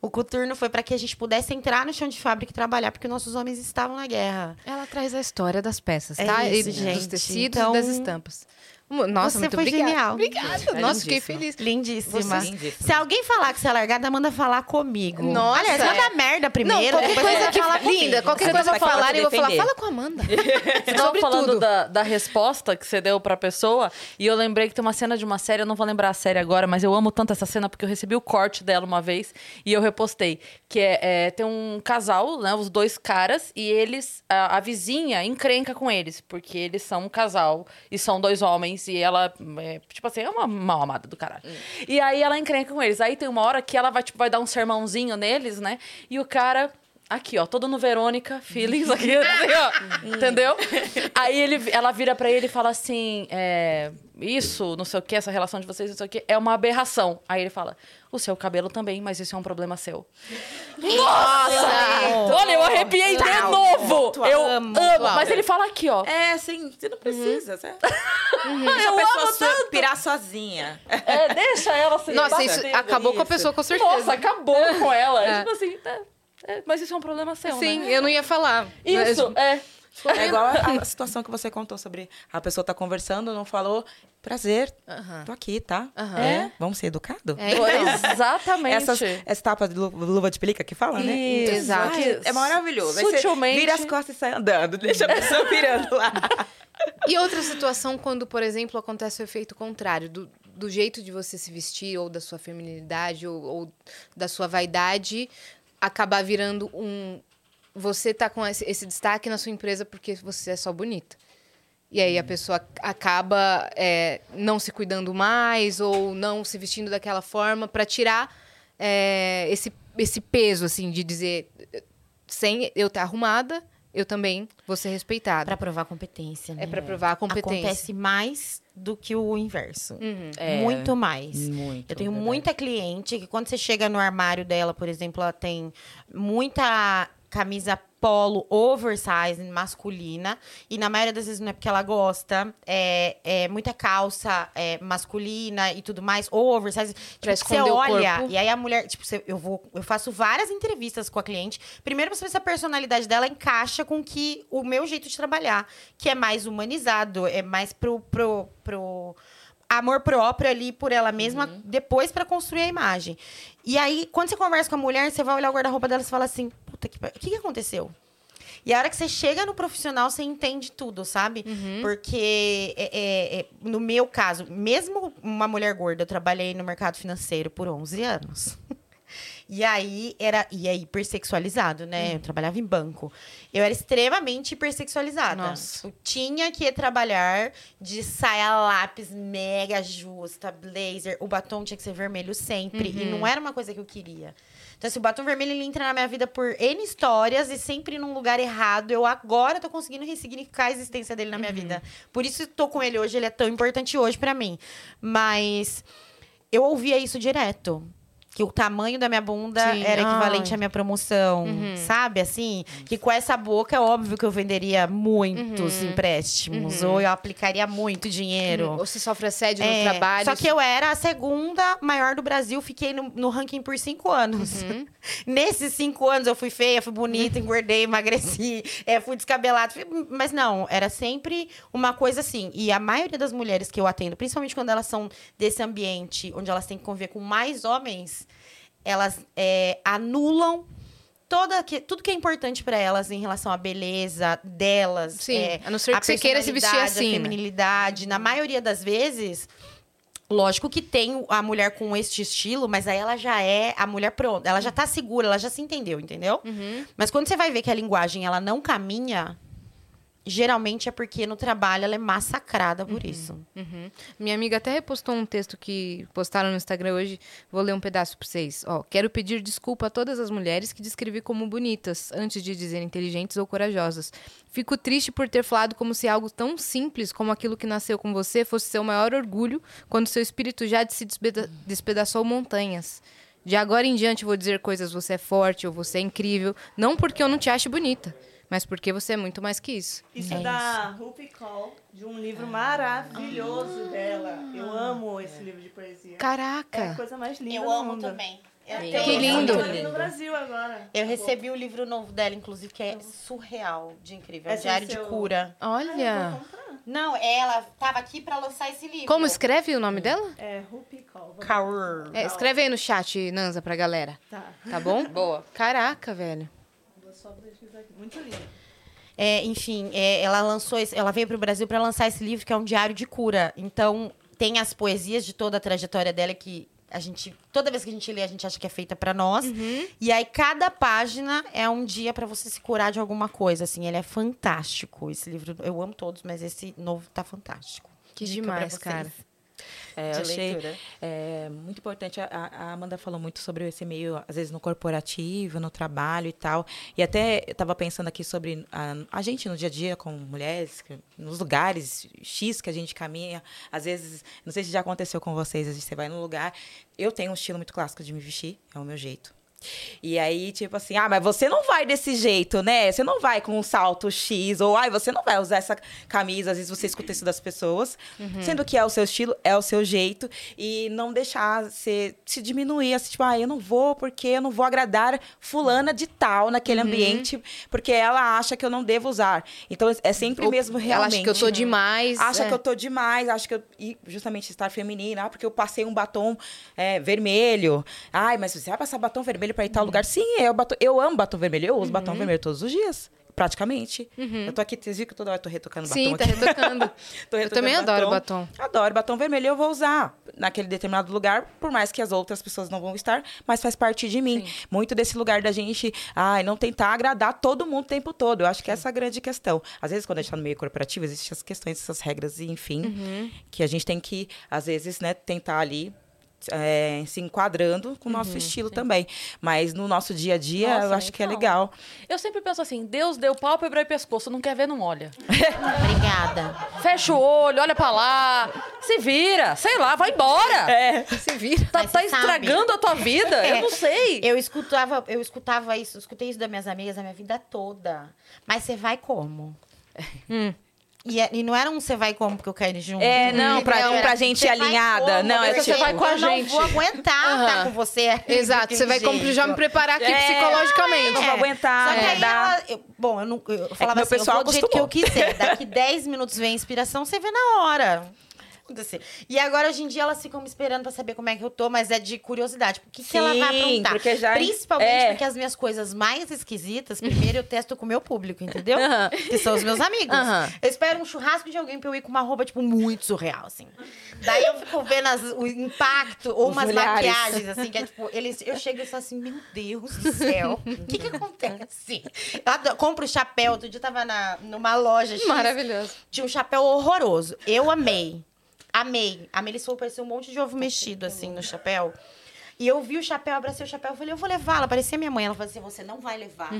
O coturno foi para que a gente pudesse entrar no chão de fábrica e trabalhar, porque nossos homens estavam na guerra. Ela traz a história das peças, É tá? isso, e gente. dos tecidos Então- e das estampas. Nossa, Você muito foi obrigada. genial. Obrigada. É Nossa, fiquei feliz. Lindíssima. Se alguém falar que você é largada, manda falar comigo. Nossa, Aliás, é. manda merda primeiro. não, qualquer coisa que fala comigo. linda, qualquer Você coisa pra falarem, eu vou falar, fala com a Amanda. Você tava Sobre falando tudo. da, da resposta que você deu pra pessoa, e eu lembrei que tem uma cena de uma série, eu não vou lembrar a série agora, mas eu amo tanto essa cena porque eu recebi o corte dela uma vez e eu repostei. Que é, é, tem um casal, né? Os dois caras, e eles. A, a vizinha encrenca com eles, porque eles são um casal e são dois homens, e ela, é, tipo assim, é uma mal amada do caralho. E aí ela encrenca com eles. Aí tem uma hora que ela vai, tipo, vai dar um sermãozinho neles, né? E o cara. Aqui, ó, todo no Verônica, feelings aqui, assim, ó, entendeu? Aí ele, ela vira pra ele e fala assim: é, Isso, não sei o que, essa relação de vocês, não sei o que, é uma aberração. Aí ele fala: O seu cabelo também, mas isso é um problema seu. Nossa! Olha, eu arrepiei de novo! Eu amo, mas ele fala aqui, ó. É, assim, você não precisa. Você... Eu a pessoa tanto! pirar sozinha. É, deixa ela se Nossa, isso acabou com a isso. pessoa, com certeza. Nossa, acabou com ela. É. Tipo assim, é, é, mas isso é um problema seu, Sim, né? eu não ia falar. Isso, é. É igual a, a situação que você contou sobre a pessoa tá conversando, não falou. Prazer, Aham. tô aqui, tá? Aham. É, vamos ser educados? É, então. Exatamente. Essas, essa tapa de lu- luva de pelica que fala, né? Exato. É maravilhoso. Sutilmente. vira as costas e sai andando. Deixa a pessoa virando lá. E outra situação quando, por exemplo, acontece o efeito contrário, do, do jeito de você se vestir, ou da sua feminilidade, ou, ou da sua vaidade, acabar virando um. Você tá com esse, esse destaque na sua empresa porque você é só bonita. E aí a pessoa acaba é, não se cuidando mais ou não se vestindo daquela forma para tirar é, esse, esse peso, assim, de dizer, sem eu estar arrumada, eu também vou ser respeitada. Pra provar competência, né? É pra provar a competência. Acontece mais do que o inverso. Uhum. É. Muito mais. Muito. Eu tenho verdade. muita cliente que quando você chega no armário dela, por exemplo, ela tem muita camisa polo oversize masculina. E na maioria das vezes não é porque ela gosta. É, é muita calça é, masculina e tudo mais ou oversize. Tipo, você olha corpo. e aí a mulher tipo você- eu vou eu faço várias entrevistas com a cliente. Primeiro pra saber se a personalidade dela encaixa com que o meu jeito de trabalhar que é mais humanizado é mais pro pro, pro amor próprio ali por ela mesma, depois pra construir a imagem. E aí, quando você conversa com a mulher, você vai olhar o guarda-roupa dela e fala assim: puta que. O que, que aconteceu? E a hora que você chega no profissional, você entende tudo, sabe? Porque, é- é- é, no meu caso, mesmo uma mulher gorda, eu trabalhei no mercado financeiro por 11 anos. E aí era e é hipersexualizado, né? Eu trabalhava em banco. Eu era extremamente hipersexualizada. Nossa. Eu tinha que trabalhar de saia lápis mega justa, blazer. O batom tinha que ser vermelho sempre. E não era uma coisa que eu queria. Então, assim, o batom vermelho ele entra na minha vida por N histórias e sempre num lugar errado. Eu agora tô conseguindo ressignificar a existência dele na minha vida. Por isso tô com ele hoje, ele é tão importante hoje pra mim. Mas eu ouvia isso direto. Que o tamanho da minha bunda Sim. era equivalente Ai. à minha promoção, sabe? Assim, que com essa boca é óbvio que eu venderia muitos empréstimos, ou eu aplicaria muito dinheiro. Ou se sofre assédio É, no trabalho. Só que eu era a segunda maior do Brasil, fiquei no, no ranking por cinco anos. Nesses cinco anos eu fui feia, fui bonita, engordei, emagreci, é, fui descabelada. Mas não, era sempre uma coisa assim. E a maioria das mulheres que eu atendo, principalmente quando elas são desse ambiente onde elas têm que conviver com mais homens, elas é, anulam. Toda que, tudo que é importante pra elas em relação à beleza delas. Sim, é, a não ser que você queira se vestir assim, A né? feminilidade. Na maioria das vezes, Lógico que tem a mulher com este estilo, mas aí ela já é a mulher pronta. Ela já tá segura, ela já se entendeu, entendeu? Uhum. Mas quando você vai ver que a linguagem ela não caminha, geralmente é porque no trabalho ela é massacrada por isso. Uhum. Minha amiga até repostou um texto que postaram no Instagram hoje. Vou ler um pedaço pra vocês. Ó, quero pedir desculpa a todas as mulheres que descrevi como bonitas, antes de dizer inteligentes ou corajosas. Fico triste por ter falado como se algo tão simples como aquilo que nasceu com você fosse seu maior orgulho, quando seu espírito já se despeda- despedaçou montanhas. De agora em diante vou dizer coisas você é forte ou você é incrível, não porque eu não te ache bonita, mas porque você é muito mais que isso. Isso É é da Rupi Call, de um livro maravilhoso dela. Eu amo esse livro de poesia. É a Caraca! coisa mais linda Eu do amo mundo. também. Eu, Que tenho- lindo. Eu no Brasil agora. Eu recebi o livro novo dela, inclusive, que é surreal de incrível. É um é diário de seu- cura. Olha! Comprar. Não, ela tava aqui pra lançar esse livro. Como escreve o nome dela? É, Rupi Kaur. É, escreve aí no chat, Nanza, pra galera. Tá. Tá bom? Boa. Caraca, velho. Vou só. Muito lindo. É, enfim, é, ela lançou, esse- ela veio pro Brasil pra lançar esse livro que é um diário de cura. Então, tem as poesias de toda a trajetória dela que a gente, toda vez que a gente lê, a gente acha que é feita pra nós. E aí cada página é um dia pra você se curar de alguma coisa, assim. Ele é fantástico. Esse livro, eu amo todos, mas esse novo tá fantástico. Que Dica demais, cara. É, de eu achei leitura. é, muito importante. A, a Amanda falou muito sobre esse meio, às vezes, no corporativo, no trabalho e tal. E até eu estava pensando aqui sobre a, a gente no dia a dia, como mulheres, nos lugares X que a gente caminha. Às vezes, não sei se já aconteceu com vocês, às vezes você vai num lugar. Eu tenho um estilo muito clássico de me vestir, é o meu jeito. E aí, tipo assim, ah, mas você não vai desse jeito, né? Você não vai com um salto X, ou ai, você não vai usar essa camisa. Às vezes você escuta isso das pessoas, sendo que é o seu estilo, é o seu jeito, e não deixar se, se diminuir, assim, tipo, ah, eu não vou porque eu não vou agradar fulana de tal naquele ambiente, porque ela acha que eu não devo usar. Então é sempre Ou mesmo Ela realmente. acha que eu tô demais. Acha é. que eu tô demais, acha que eu. E justamente estar feminina, ah, porque eu passei um batom é, vermelho. Ai, mas você vai passar batom vermelho pra ir Uhum. tal lugar? Sim, eu, batom, eu amo batom vermelho. Eu uso batom vermelho todos os dias. Praticamente. Uhum. Eu tô aqui, vocês viram que toda hora eu tô retocando Sim, batom tá aqui. retocando. Tô eu retocando também adoro batom. Adoro batom vermelho, eu vou usar naquele determinado lugar, por mais que as outras pessoas não vão estar, mas faz parte de mim. Muito desse lugar da gente, ai, não tentar agradar todo mundo o tempo todo. Eu acho que essa é a grande questão. Às vezes, quando a gente tá no meio corporativo, existem essas questões, essas regras, enfim, Uhum. que a gente tem que, às vezes, né, tentar ali. É, se enquadrando com o Uhum, nosso estilo também. Mas no nosso dia a dia, Nossa, eu acho que é legal. Eu sempre penso assim, Deus deu pálpebra e pescoço, não quer ver, não olha. Obrigada. Fecha o olho, olha pra lá, se vira, sei lá, vai embora. É. Se vira. Tá, tá estragando a tua vida, É. eu não sei. Eu escutava, eu escutava isso, eu escutei isso das minhas amigas a minha vida toda. Mas você vai como? E, é- e não era um você vai como porque eu quero ir junto. É, não, pra, Era, um pra gente alinhada. como? Não, é você tipo... vai com a eu não gente. vou aguentar Aham. estar com você. Exato, você vai como já me preparar aqui É. psicologicamente. não vou aguentar, Só que não aí dá. ela, eu- bom, eu, não, eu falava meu assim, eu pessoal vou do jeito que eu quiser. Daqui 10 minutos vem a inspiração, você vê na hora. Acontecer. E agora, hoje em dia, elas ficam me esperando pra saber como é que eu tô, mas é de curiosidade. O que, que ela vai Sim, aprontar? porque já- Principalmente é. porque as minhas coisas mais esquisitas, primeiro eu testo com o meu público, entendeu? Que são os meus amigos. Eu espero um churrasco de alguém pra eu ir com uma roupa, tipo, muito surreal, assim. Daí eu fico vendo as- o impacto, ou umas maquiagens, assim, que é tipo, eles, eu chego e falo assim, meu Deus do céu, o que que acontece? Eu adoro- compro chapéu, outro dia eu tava na, numa loja X, Maravilhoso. tinha um chapéu horroroso. Eu amei. Amei. A Melissa falou, parecia um monte de ovo mexido, assim, no chapéu. E eu vi o chapéu, abracei o chapéu, eu falei, eu vou levá-la. Parecia minha mãe. Ela falou assim, você não vai levar.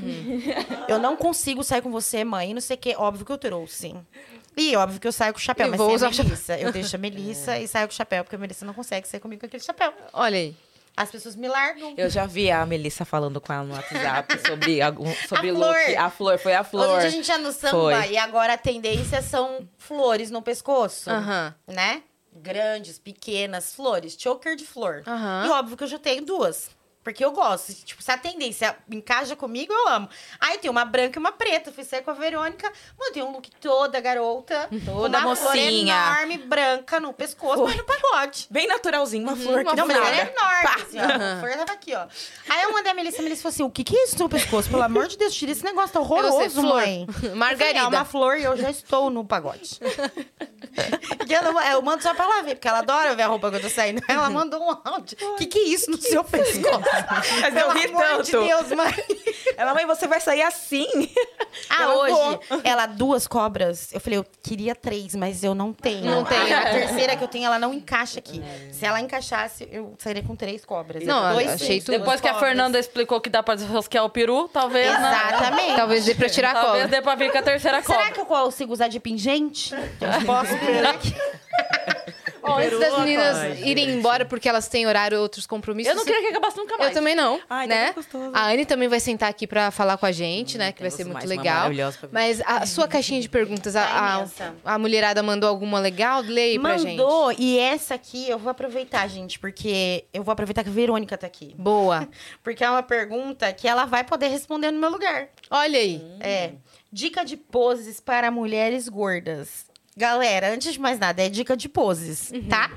Eu não consigo sair com você, mãe, não sei o quê. Óbvio que eu trouxe. E óbvio que eu saio com o chapéu, Eu mas vou sem usar a. Melissa. Eu deixo a Melissa e saio com o chapéu, porque a Melissa não consegue sair comigo com aquele chapéu. Olha aí. As pessoas me largam. Eu já vi a Melissa falando com ela no WhatsApp sobre, algum, sobre A look. flor. A flor, foi a flor. Hoje a gente ia no samba Foi. e agora a tendência são flores no pescoço. Né? Grandes, pequenas, flores, choker de flor. E óbvio que eu já tenho duas. Porque eu gosto. Tipo, se a tendência encaixa comigo, eu amo. Aí tem uma branca e uma preta. Fui sair com a Verônica. Montei um look toda garota. Toda uma flor mocinha. enorme, branca no pescoço, mas no pagode. Bem naturalzinho, uma flor que uma Não, não mas ela é enorme, assim, ó. A flor tava aqui, ó. Aí eu mandei a Melissa, a Melissa falou assim, o que que é isso no pescoço? Pelo amor de Deus, tira esse negócio, tá horroroso, É você, flor. mãe. Margarida. É uma flor e eu já estou no pagode. Porque eu, mando só pra ela ver, porque ela adora ver a roupa que eu tô saindo. Ela mandou um áudio. O que, que é isso no seu pescoço? Mas eu ri amor de tanto. Deus, mãe. Ela, mãe, você vai sair assim? Ah, Eu hoje, vou. ela, duas cobras. Eu falei, eu queria três, mas eu não tenho. Não tem. A terceira que eu tenho, ela não encaixa aqui. Se ela encaixasse, eu sairia com três cobras. Não, Dois achei tudo. Depois que a. Fernanda explicou que dá pra rosquear o peru, talvez, né? Exatamente. Talvez dê pra tirar a Talvez cola. dê pra vir com a terceira Será cobra. que eu consigo usar de pingente? Eu posso pegar aqui. Ó, antes das meninas rapaz. irem embora porque elas têm horário ou outros compromissos. Eu não queria que acabasse nunca mais. Eu também não, Ai, né? tá gostoso. A Anne também vai sentar aqui pra falar com a gente, né? Que vai ser muito legal. Mas a sua caixinha de perguntas, a, Tá a, a mulherada mandou alguma legal? Leia aí pra gente. Mandou, e essa aqui eu vou aproveitar, gente, porque eu vou aproveitar que a Verônica tá aqui. Boa. Porque é uma pergunta que ela vai poder responder no meu lugar. Olha aí. É. Dica de poses para mulheres gordas. Galera, antes de mais nada, é dica de poses, tá?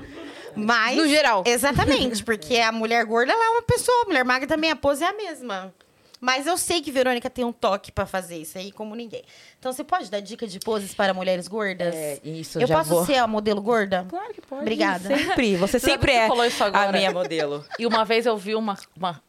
Mas. No geral. Exatamente, porque a mulher gorda ela é uma pessoa, a mulher magra também, a pose é a mesma. Mas eu sei que Verônica tem um toque pra fazer isso aí, como ninguém. Então, você pode dar dica de poses para mulheres gordas? É, isso, eu já posso vou. ser a modelo gorda? Claro que pode. Obrigada. Sempre. Você sempre é falou isso a agora? minha modelo. E uma vez eu vi uma, uma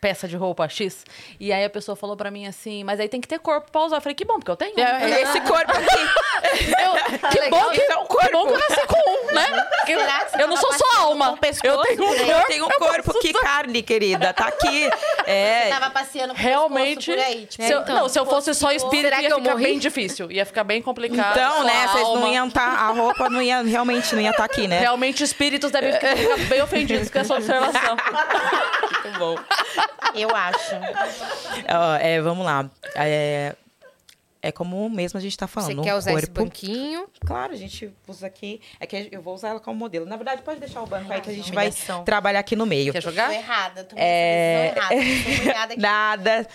peça de roupa X, e aí a pessoa falou pra mim assim, mas aí tem que ter corpo pra usar. Eu falei, que bom, porque eu tenho. É, esse corpo aqui. Eu- que bom que, Esse é um que bom que eu nasci com um, né? Que- você eu não sou só alma. pescoço eu tenho um corpo. Eu tenho um corpo, que carne, querida. Tá aqui. Você É. tava passeando com Realmente, por aí, tipo, se eu, então, não, se eu fosse só espírito, ia ficar morri? bem difícil. Ia ficar bem complicado. Então, né? a Vocês não iam estar. a roupa não ia. Realmente não ia estar aqui, né? Realmente, espíritos devem ficar ficar bem ofendidos com essa observação. Muito bom. Eu acho. Ó, é, vamos lá. É, é como mesmo a gente tá falando. Você quer usar esse corpo. banquinho? Claro, a gente usa aqui. É que eu vou usar ela como modelo. Na verdade, pode deixar o banco aí que a gente humilhação. vai trabalhar aqui no meio. Quer Tô jogar? errada, tomei É... errada. Tô aqui. Nada.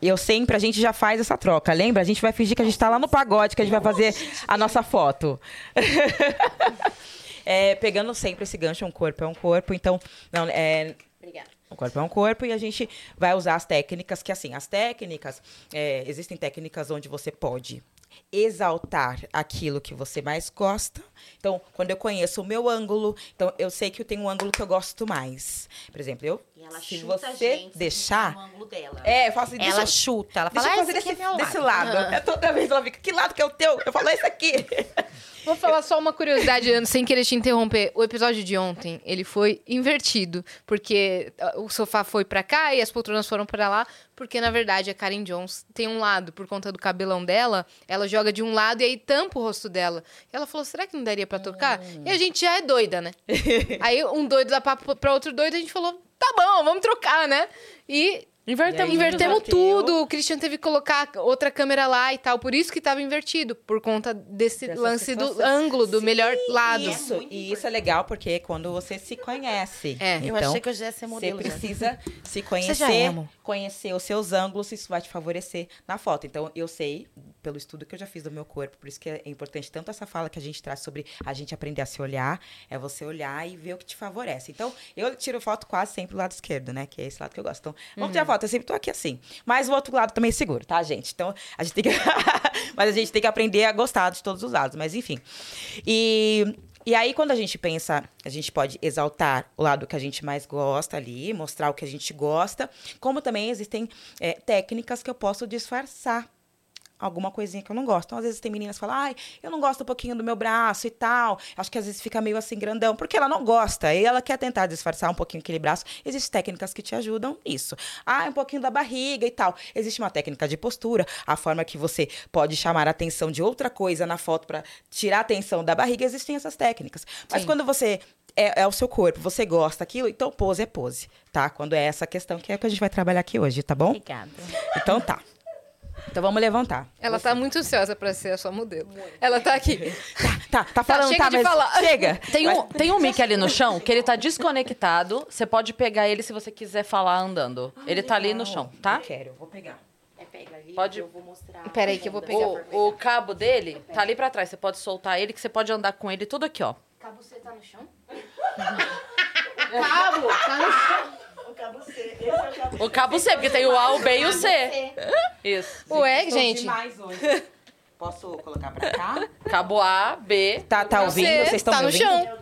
Eu sempre, a gente já faz essa troca. Lembra? A gente vai fingir que a gente tá lá no pagode, que a gente vai fazer a nossa foto. É, pegando sempre esse gancho, um corpo é um corpo. Então, não, é, Obrigada. O corpo é um corpo e a gente vai usar as técnicas que, assim, as técnicas, é, existem técnicas onde você pode exaltar aquilo que você mais gosta. Então, quando eu conheço o meu ângulo, então eu sei que eu tenho um ângulo que eu gosto mais. Por exemplo, eu, ela se chuta você a gente, deixar... no ângulo dela. É, eu faço deixa Ela eu- chuta, ela Deixa fala, eu ah, fazer desse, é desse lado. lado. É toda vez ela fica, que lado que é o teu? Eu falo, esse aqui. Vou falar só uma curiosidade, Ana, sem querer te interromper. O episódio de ontem, ele foi invertido, porque ah, o sofá foi pra cá e as poltronas foram pra lá, porque na verdade a Karen Jones tem um lado, por conta do cabelão dela, ela joga de um lado e aí tampa o rosto dela. E ela falou, será que não daria pra tocar? E a gente já é doida, né? aí um doido dá papo pra outro doido, a gente falou, tá bom, vamos trocar, né? E Invertemos, Invertemos tudo. O Christian teve que colocar outra câmera lá e tal. Por isso que tava invertido. Por conta desse Dessa lance do situação. ângulo, do melhor lado. Isso, e isso é legal porque é quando você se conhece. É. Eu então, achei que eu já ia ser Você modelo. já. precisa se conhecer, é, conhecer os seus ângulos, isso vai te favorecer na foto. Então, eu sei, pelo estudo que eu já fiz do meu corpo, por isso que é importante tanto essa fala que a gente traz sobre a gente aprender a se olhar, é você olhar e ver o que te favorece. Então, eu tiro foto quase sempre do lado esquerdo, né? Que é esse lado que eu gosto. Então, vamos tirar foto, eu sempre tô aqui assim. Mas o outro lado também é seguro, tá, gente? Então, a gente tem que. Mas a gente tem que aprender a gostar de todos os lados, mas enfim. E. E aí, quando a gente pensa, a gente pode exaltar o lado que a gente mais gosta ali, mostrar o que a gente gosta, como também existem é, técnicas que eu posso disfarçar alguma coisinha que eu não gosto. Então, às vezes tem meninas que falam, ai, eu não gosto um pouquinho do meu braço e tal. Acho que às vezes fica meio assim grandão, porque ela não gosta. E ela quer tentar disfarçar um pouquinho aquele braço. Existem técnicas que te ajudam nisso. Ah, um pouquinho da barriga e tal. Existe uma técnica de postura, a forma que você pode chamar a atenção de outra coisa na foto para tirar a atenção da barriga. Existem essas técnicas. Mas Sim. quando você é, é o seu corpo, você gosta daquilo, então pose é pose, tá? Quando é essa questão que é o que a gente vai trabalhar aqui hoje, tá bom? Obrigada. Então tá. Então vamos levantar. Ela tá muito ansiosa pra ser a sua modelo. Ela tá aqui. Tá, tá, tá falando, chega tá, de mas falar. chega. Tem um, tem um mic ali no chão que ele tá desconectado. Você pode pegar ele se você quiser falar andando. ele tá ali no chão, tá? Eu quero, vou pegar. É, pega ali, Pode- eu vou mostrar. Pera aí que eu vou pegar. O, o cabo dele tá ali pra trás. Você pode soltar ele, que você pode andar com ele tudo aqui, ó. Cabo, você tá no chão? Cabo! O cabo C. Esse é o cabo O cabo C, porque tem o A, o B e o C. Isso. Ué, gente. demais hoje. Posso colocar pra cá? Cabo A, B. Tá, tá ouvindo? Você Vocês estão tá me no ouvindo? chão.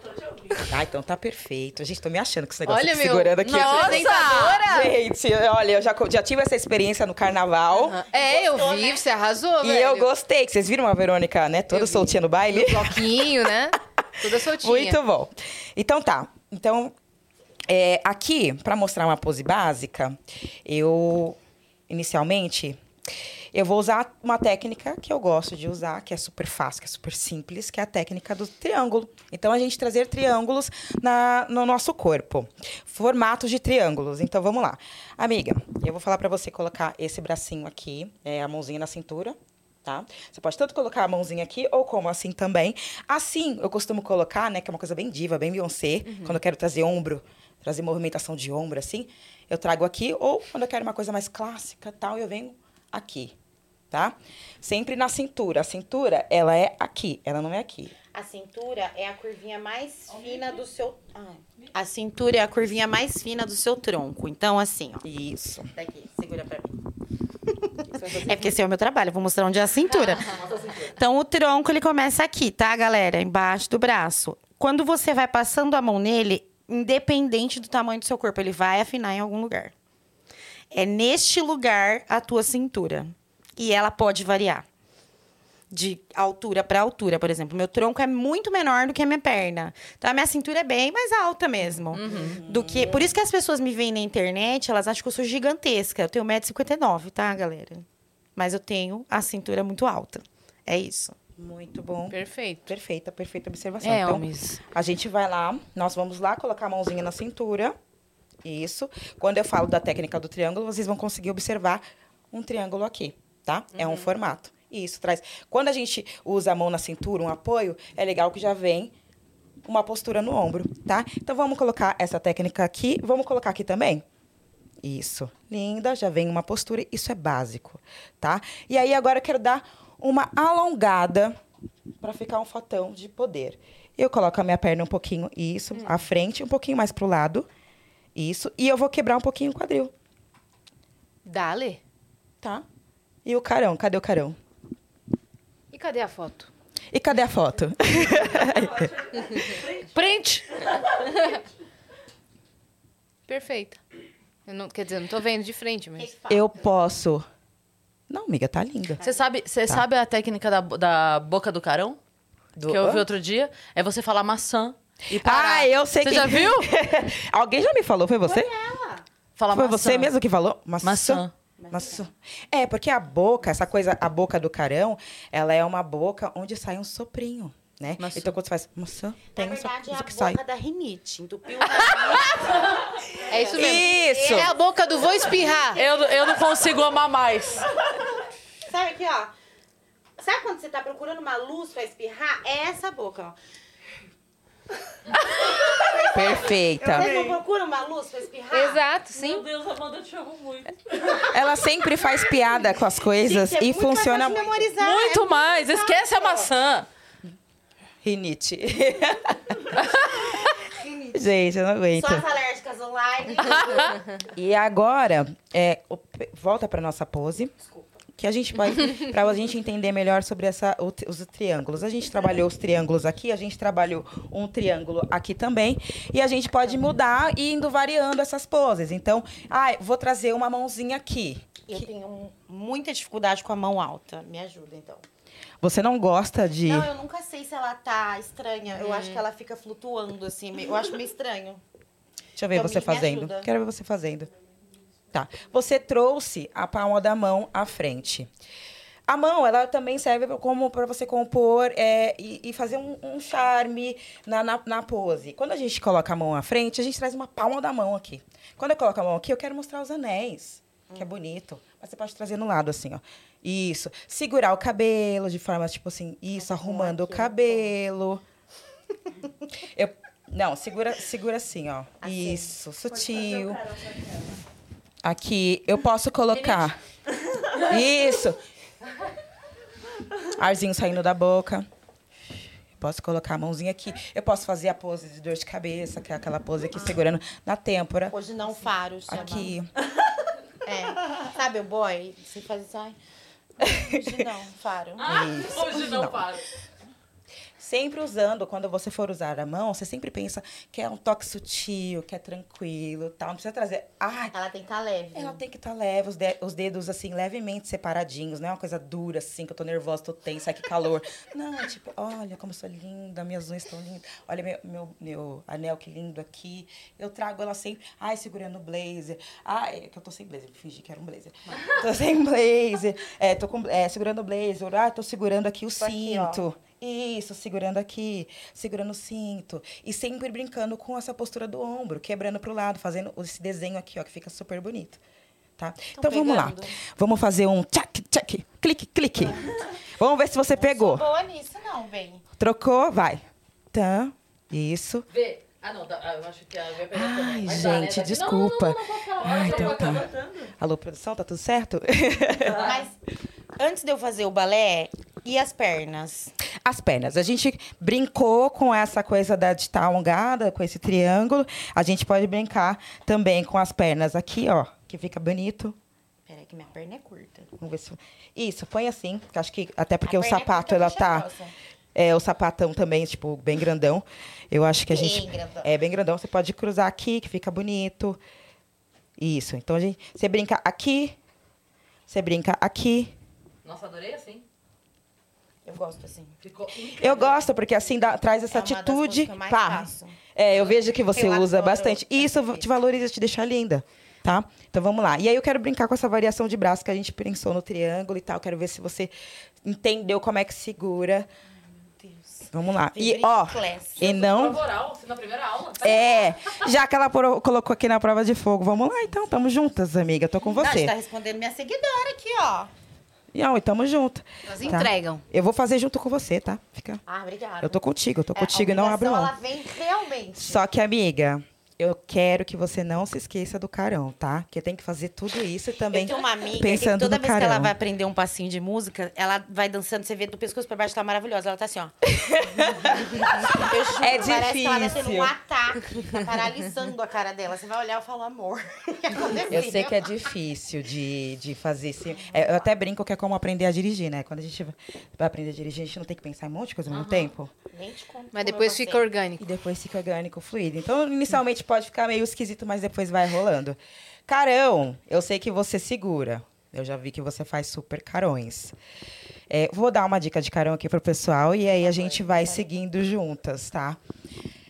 Ah, então tá perfeito. Gente, tô me achando com esse negócio Olha, aqui, meu. segurando aqui. Nossa! apresentadora. Gente, olha, eu já, já tive essa experiência no carnaval. É, eu vi, você arrasou, E velho. eu gostei. que Vocês viram a Verônica, né? Toda Eu vi. soltinha no baile? Bloquinho, né? Toda soltinha. Muito bom. Então tá. Então, é, aqui, para mostrar uma pose básica, eu inicialmente eu vou usar uma técnica que eu gosto de usar, que é super fácil, que é super simples, que é a técnica do triângulo. Então, a gente trazer triângulos na, no nosso corpo. Formatos de triângulos. Então, vamos lá. Amiga, eu vou falar para você colocar esse bracinho aqui, é, a mãozinha na cintura, tá? Você pode tanto colocar a mãozinha aqui ou como assim também. Assim, eu costumo colocar, né, que é uma coisa bem diva, bem Beyoncé, quando eu quero trazer ombro, trazer movimentação de ombro assim, eu trago aqui ou quando eu quero uma coisa mais clássica, tal, eu venho aqui. tá? Sempre na cintura. A cintura, ela é aqui, ela não é aqui. A cintura é a curvinha mais fina do seu. Ai. A cintura é a curvinha mais fina do seu tronco. Então, assim, ó. Isso. Daqui, segura pra mim. É porque esse é o meu trabalho, vou mostrar onde é a cintura. Então, o tronco, ele começa aqui, tá, galera? Embaixo do braço. Quando você vai passando a mão nele, independente do tamanho do seu corpo, ele vai afinar em algum lugar. É neste lugar a tua cintura. E ela pode variar. De altura para altura, por exemplo. Meu tronco é muito menor do que a minha perna. Então, a minha cintura é bem mais alta mesmo. Do que... Por isso que as pessoas me veem na internet, elas acham que eu sou gigantesca. Eu tenho 1,59m, tá, galera? Mas eu tenho a cintura muito alta. É isso. Muito bom. Perfeito. Perfeita, perfeita observação. É, então, homens. a gente vai lá, nós vamos lá colocar a mãozinha na cintura. Isso. Quando eu falo da técnica do triângulo, vocês vão conseguir observar um triângulo aqui, tá? É um formato. Isso traz. Quando a gente usa a mão na cintura, um apoio, é legal que já vem uma postura no ombro, tá? Então vamos colocar essa técnica aqui, vamos colocar aqui também. Isso. Linda, já vem uma postura, isso é básico, tá? E aí agora eu quero dar uma alongada para ficar um fotão de poder. Eu coloco a minha perna um pouquinho, isso, à frente, um pouquinho mais pro lado. Isso. E eu vou quebrar um pouquinho o quadril, Dale. tá? E o carão, cadê o carão? E cadê a foto? E cadê a foto? Print! Perfeita. Eu não, quer dizer, eu não tô vendo de frente, mas. eu posso. Não, amiga, tá linda. Você sabe, você sabe a técnica da, da boca do carão? Do- que eu vi outro dia? É você falar maçã e parar. Ah, eu sei Você que... já viu? Alguém já me falou, foi você? Fala Foi maçã. você mesmo que falou? Maçã. Maçã. Maçã. É, porque a boca, essa coisa, a boca do carão, ela é uma boca onde sai um soprinho, né? Maçã. Então, quando você faz maçã, tem Na essa verdade, é coisa a que boca sai. da rinite. Entupiu. É isso mesmo. Isso! É a boca do vou espirrar. Eu, eu não consigo amar mais. Sabe aqui, ó? Sabe quando você tá procurando uma luz pra espirrar? É essa boca, ó. Perfeita. Vocês não procuram uma luz pra espirrar? Exato, sim. Deus, Amanda, eu te amo muito. Ela sempre faz piada com as coisas Gente, é e muito mais funciona fácil memorizar. Muito é mais. Esquece a maçã. Rinite. Gente, eu não aguento. Só as alérgicas online. E agora, é, volta para nossa pose. Que a gente vai, para a gente entender melhor sobre essa, os triângulos. A gente trabalhou os triângulos aqui, a gente trabalhou um triângulo aqui também. E a gente pode mudar e indo variando essas poses. Então, ah, vou trazer uma mãozinha aqui. Eu tenho um- muita dificuldade com a mão alta. Me ajuda, então. Você não gosta de. Não, eu nunca sei se ela tá estranha. Eu acho que ela fica flutuando, assim. Eu acho meio estranho. Deixa eu ver Então, você fazendo. Quero ver você fazendo. Tá. Você trouxe a palma da mão à frente. A mão, ela também serve como para você compor é, e, e fazer um, um charme na, na, na pose. Quando a gente coloca a mão à frente, a gente traz uma palma da mão aqui. Quando eu coloco a mão aqui, eu quero mostrar os anéis, que é bonito. Mas você pode trazer no lado, assim, ó. Isso. Segurar o cabelo de forma, tipo assim, isso, arrumando o cabelo. Eu, não, segura, segura assim, ó. Isso, sutil. Aqui, eu posso colocar. Isso. Arzinho saindo da boca. Posso colocar a mãozinha aqui. Eu posso fazer a pose de dor de cabeça, que é aquela pose aqui segurando na têmpora. Hoje não, faro. Aqui. É. Sabe o boy? Você faz isso, ai. Hoje não, faro. Isso. Hoje não, paro. Sempre usando, quando você for usar a mão, você sempre pensa que é um toque sutil, que é tranquilo, tal. Não precisa trazer. Ai, Ela tem que estar leve. Ela tem que estar leve, os, de- os dedos assim, levemente separadinhos. Não é uma coisa dura assim, que eu tô nervosa, tô tensa, que calor. Não, é tipo, olha como eu sou linda, minhas unhas estão lindas. Olha meu, meu, meu anel, que lindo aqui. Eu trago ela sempre, ai, segurando o blazer. Ai, é que eu tô sem blazer, fingi que era um blazer. Tô sem blazer. É, tô com, é, segurando o blazer. Ai, tô segurando aqui o Tô aqui, cinto. Isso, segurando aqui, segurando o cinto. E sempre brincando com essa postura do ombro, quebrando pro lado, fazendo esse desenho aqui, ó, que fica super bonito. Tá? Então vamos lá. pegando. Vamos fazer um tchac, tchac, clique, clique. Vamos ver se você pegou. Sou boa nisso, não, bem. Trocou, vai. Tá, isso. Vê. Ah, não. tá- ah, eu acho que a Vê pegou também. Ai, dá, né? gente, Daqui- desculpa. Não, não, não, não, pode falar, Ai, então tá. Alô, produção, tá tudo certo? Mas antes de eu fazer o balé, e as pernas? As pernas. A gente brincou com essa coisa da, de estar alongada, com esse triângulo. A gente pode brincar também com as pernas aqui, ó, que fica bonito. Peraí, que minha perna é curta. Vamos ver se... Isso, põe assim, acho que até porque A o é sapato, curta, ela tá... É, o sapatão também, tipo, bem grandão. Eu acho que a Bem gente... grandão. É, bem grandão. Você pode cruzar aqui, que fica bonito. Isso. Então, a gente... Você brinca aqui, você brinca aqui. Nossa, adorei assim. Eu gosto assim. Ficou Eu gosto, porque assim dá- traz essa É atitude. Pá. É, eu vejo que você Eu usa adoro bastante. E isso te valoriza, te deixa linda. Tá? Então vamos lá. E aí eu quero brincar com essa variação de braço que a gente pensou no triângulo e tal. Quero ver se você entendeu como é que segura. Deus. Vamos lá. E ó, e não Prova oral, na primeira aula. é, já que ela colocou aqui na prova de fogo, vamos lá então, tamo juntas, amiga. Tô com Não, você. você tá respondendo minha seguidora aqui, ó. Não, e tamo junto. Elas tá? entregam. Eu vou fazer junto com você, tá? Fica. Ah, obrigada. Eu tô contigo, eu tô É, contigo e não abro mão. ela vem realmente. Só que, amiga, eu quero que você não se esqueça do carão, tá? Que tem que fazer tudo isso e também Eu tenho uma amiga pensando que toda vez que carão. ela vai aprender um passinho de música, ela vai dançando, você vê do pescoço pra baixo, tá maravilhosa. Ela tá assim, ó. Eu juro, É Parece que ela tá tendo difícil. um ataque. Tá paralisando a cara dela. Você vai olhar e falo, amor. que? Eu sei que é difícil de, de fazer esse. é, eu até brinco que é como aprender a dirigir, né? Quando a gente vai aprender a dirigir, a gente não tem que pensar em um monte de coisa ao mesmo tempo. Nem te conto Mas depois eu fica orgânico. E depois fica orgânico, fluido. Então, inicialmente pode ficar meio esquisito, mas depois vai rolando. Carão, eu sei que você segura. Eu já vi que você faz super carões. É, vou dar uma dica de carão aqui pro pessoal e aí a gente vai seguindo juntas, tá?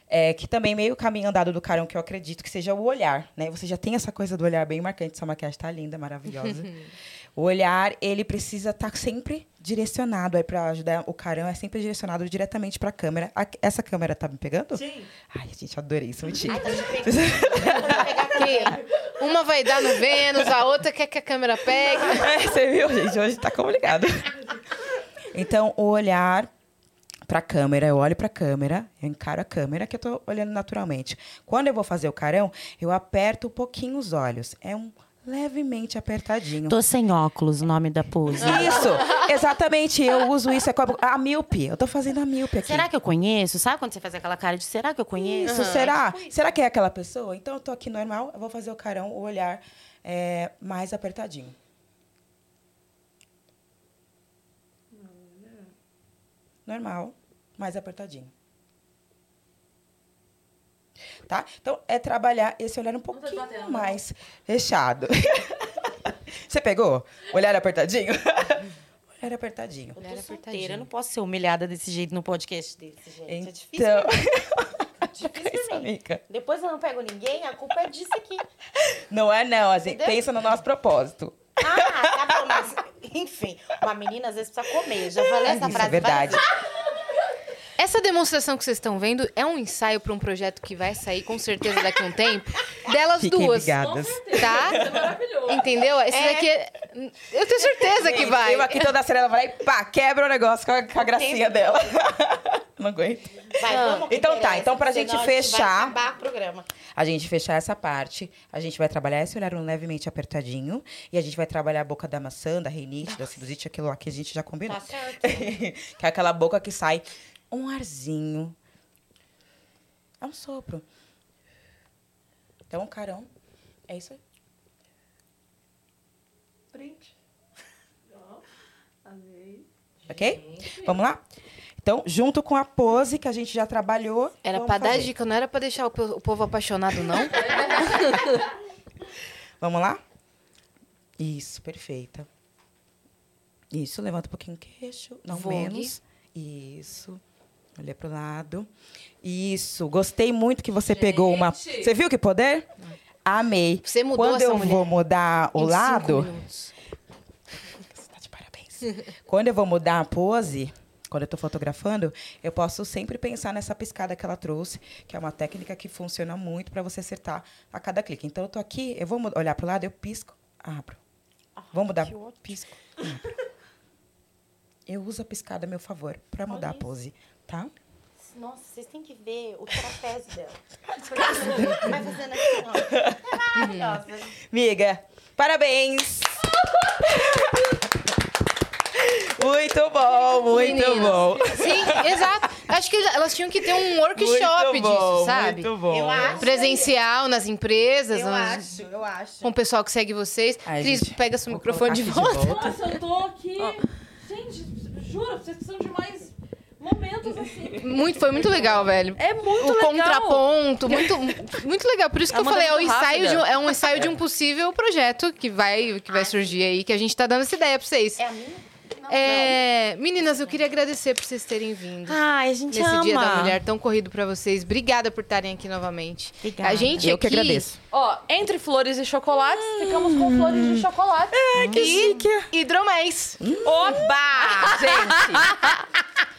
É, que também meio caminho andado do carão que eu acredito que seja o olhar, né? Você já tem essa coisa do olhar bem marcante, sua maquiagem tá linda, maravilhosa. o olhar, ele precisa estar sempre direcionado aí para ajudar o carão, é sempre direcionado diretamente para a câmera. A- essa câmera tá me pegando? Sim. Ai, gente, adorei isso, mentira. Que uma vai dar no Vênus, a outra quer que a câmera pegue. É, você viu, gente? Hoje tá complicado. Então, o olhar pra câmera, eu olho pra câmera, eu encaro a câmera que eu tô olhando naturalmente. Quando eu vou fazer o carão, eu aperto um pouquinho os olhos. É um levemente apertadinho. Tô sem óculos, o nome da pose. Isso, exatamente. Eu uso isso, é como a míope. Eu tô fazendo a míope aqui. Será que eu conheço? Sabe quando você faz aquela cara de será que eu conheço? Isso, será? Será que é aquela pessoa? Então eu tô aqui normal, eu vou fazer o carão, o olhar é, mais apertadinho. Normal, mais apertadinho. Tá? Então é trabalhar esse olhar um pouquinho mais fechado. Você pegou? Olhar apertadinho? olhar apertadinho. Eu tô solteira, eu não posso ser humilhada desse jeito no podcast desse jeito. é difícil. Então, difícil isso, pra mim. amiga. Depois eu não pego ninguém, a culpa é disso aqui. Não é não, a gente Entendeu? pensa no nosso propósito. Ah, tá bom, mas enfim, uma menina às vezes precisa comer. Já falei essa Isso é frase verdade. várias vezes. Essa demonstração que vocês estão vendo é um ensaio para um projeto que vai sair com certeza daqui a um tempo. Delas Fiquem duas. ligadas. Tá? Maravilhoso. Entendeu? Esse É. daqui é... Eu tenho certeza que vai. Eu aqui toda série, ela vai lá e pá, quebra o negócio com a, com a gracinha tempo. dela. Não aguento. Vai, vamos que Então tá, então pra gente a vai fechar- acabar o programa. A gente fechar essa parte, a gente vai trabalhar esse olhar um levemente apertadinho. E a gente vai trabalhar a boca da maçã, da rinite, da sinusite, aquilo lá que a gente já combinou. Tá certo. que é aquela boca que sai um arzinho. É um sopro. Então, carão, é isso aí. Print. Amei. Ok? Vamos lá? Então, junto com a pose que a gente já trabalhou. Era pra dar fazer. dica, não era pra deixar o povo apaixonado, não? Vamos lá? Isso, perfeita. Isso, levanta um pouquinho o queixo. Não Vogue. menos. Isso. Olha pro lado. Isso. Gostei muito que você pegou uma. Gente! Você viu que poder? Amei. Você mudou Quando essa eu mulher vou mudar o Em lado. Você tá de parabéns. Quando eu vou mudar a pose, quando eu tô fotografando, eu posso sempre pensar nessa piscada que ela trouxe, que é uma técnica que funciona muito para você acertar a cada clique. Então eu tô aqui, eu vou olhar pro lado, eu pisco, abro. Vou mudar, pisco, abro. Eu uso a piscada a meu favor para mudar a pose, tá? Nossa, vocês têm que ver o trapézio dela. Porque vai fazendo assim, ó. É maravilhosa. Miga, parabéns! Muito bom, muito Meninas. bom. Sim, exato. Acho que elas tinham que ter um workshop muito bom, disso, sabe? Muito bom. Eu acho. Presencial nas empresas, Eu nas- acho, eu acho. com o pessoal que segue vocês. Ai, Cris, gente, pega seu microfone de colocar aqui volta. Nossa, eu tô aqui. Gente, juro, vocês precisam de mais momentos assim. Muito, foi muito legal, velho. É muito o legal. contraponto, muito, muito legal. Por isso que eu Amanda falei, é, o é muito ensaio de um, é um ensaio de um possível projeto que vai, que vai surgir aí, que a gente tá dando essa ideia pra vocês. É a minha? É, meninas, eu queria agradecer por vocês terem vindo. Ai, a gente Nesse ama. Dia da Mulher tão corrido pra vocês. Obrigada por estarem aqui novamente. Obrigada. A gente Eu que aqui, agradeço. Ó, entre flores e chocolates, ficamos com flores de chocolate. Que chique. hidroméis. Oba!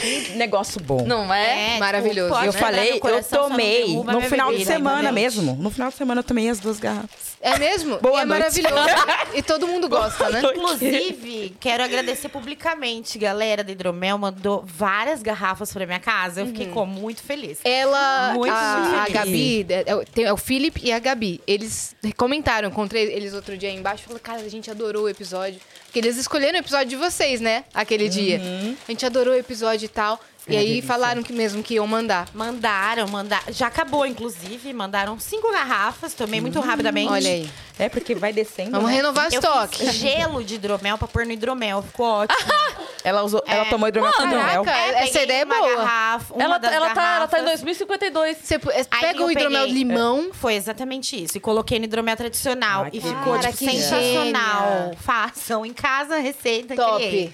Que negócio bom. Não é? É, Maravilhoso. tipo, eu falei, eu tomei derruba no final de bebida, semana mesmo. No final de semana eu tomei as duas garrafas. É mesmo? Boa e é noite. maravilhoso. e todo mundo gosta, né? Inclusive, quero agradecer publicamente, galera da Hidromel mandou várias garrafas pra minha casa. Eu fiquei Uhum. como muito feliz. Ela, Muito a, a feliz. Gabi, é, é o- é o Felipe e a Gabi. Eles comentaram, encontrei eles outro dia aí embaixo. Falaram, cara, a gente adorou o episódio. Porque eles escolheram o episódio de vocês, né? Aquele dia. A gente adorou o episódio e tal. E É, aí delícia. falaram que mesmo que iam mandar. Mandaram, mandaram. Já acabou, inclusive. Mandaram cinco garrafas. Tomei muito rapidamente. Olha aí. É porque vai descendo. Vamos né? renovar o estoque. fiz gelo de hidromel pra pôr no hidromel. Ficou ótimo. Ela, usou, ela É. tomou hidromel com Caraca, mel. essa ideia é uma boa. Garrafa, uma Ela, das ela, tá, ela tá em garrafas. 2052. Você pega o hidromel peguei. limão. Foi exatamente isso. E coloquei no hidromel tradicional. Ai, e ficou, Cara, tipo, que sensacional. gênia. Façam em casa a receita. Top. criei.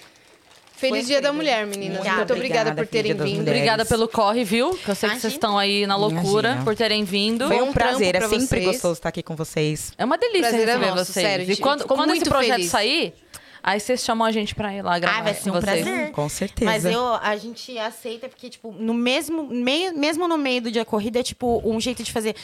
Feliz Foi Dia da. Mulher, meninas. Muito obrigada, obrigada, por terem vindo. Obrigada pelo corre, viu? Que eu sei que vocês Imagina. estão aí na loucura Imagina. por terem vindo. Foi Bom um prazer, é pra sempre vocês. gostoso estar aqui com vocês. É uma delícia Prazer é receber nosso, vocês. sério, e quando, quando esse projeto feliz. sair, aí vocês chamam a gente pra ir lá gravar Ah, vai ser um vocês. prazer. Com certeza. Mas eu, a gente aceita porque, tipo, no mesmo, meio, mesmo no meio do dia corrida, é tipo um jeito de fazer.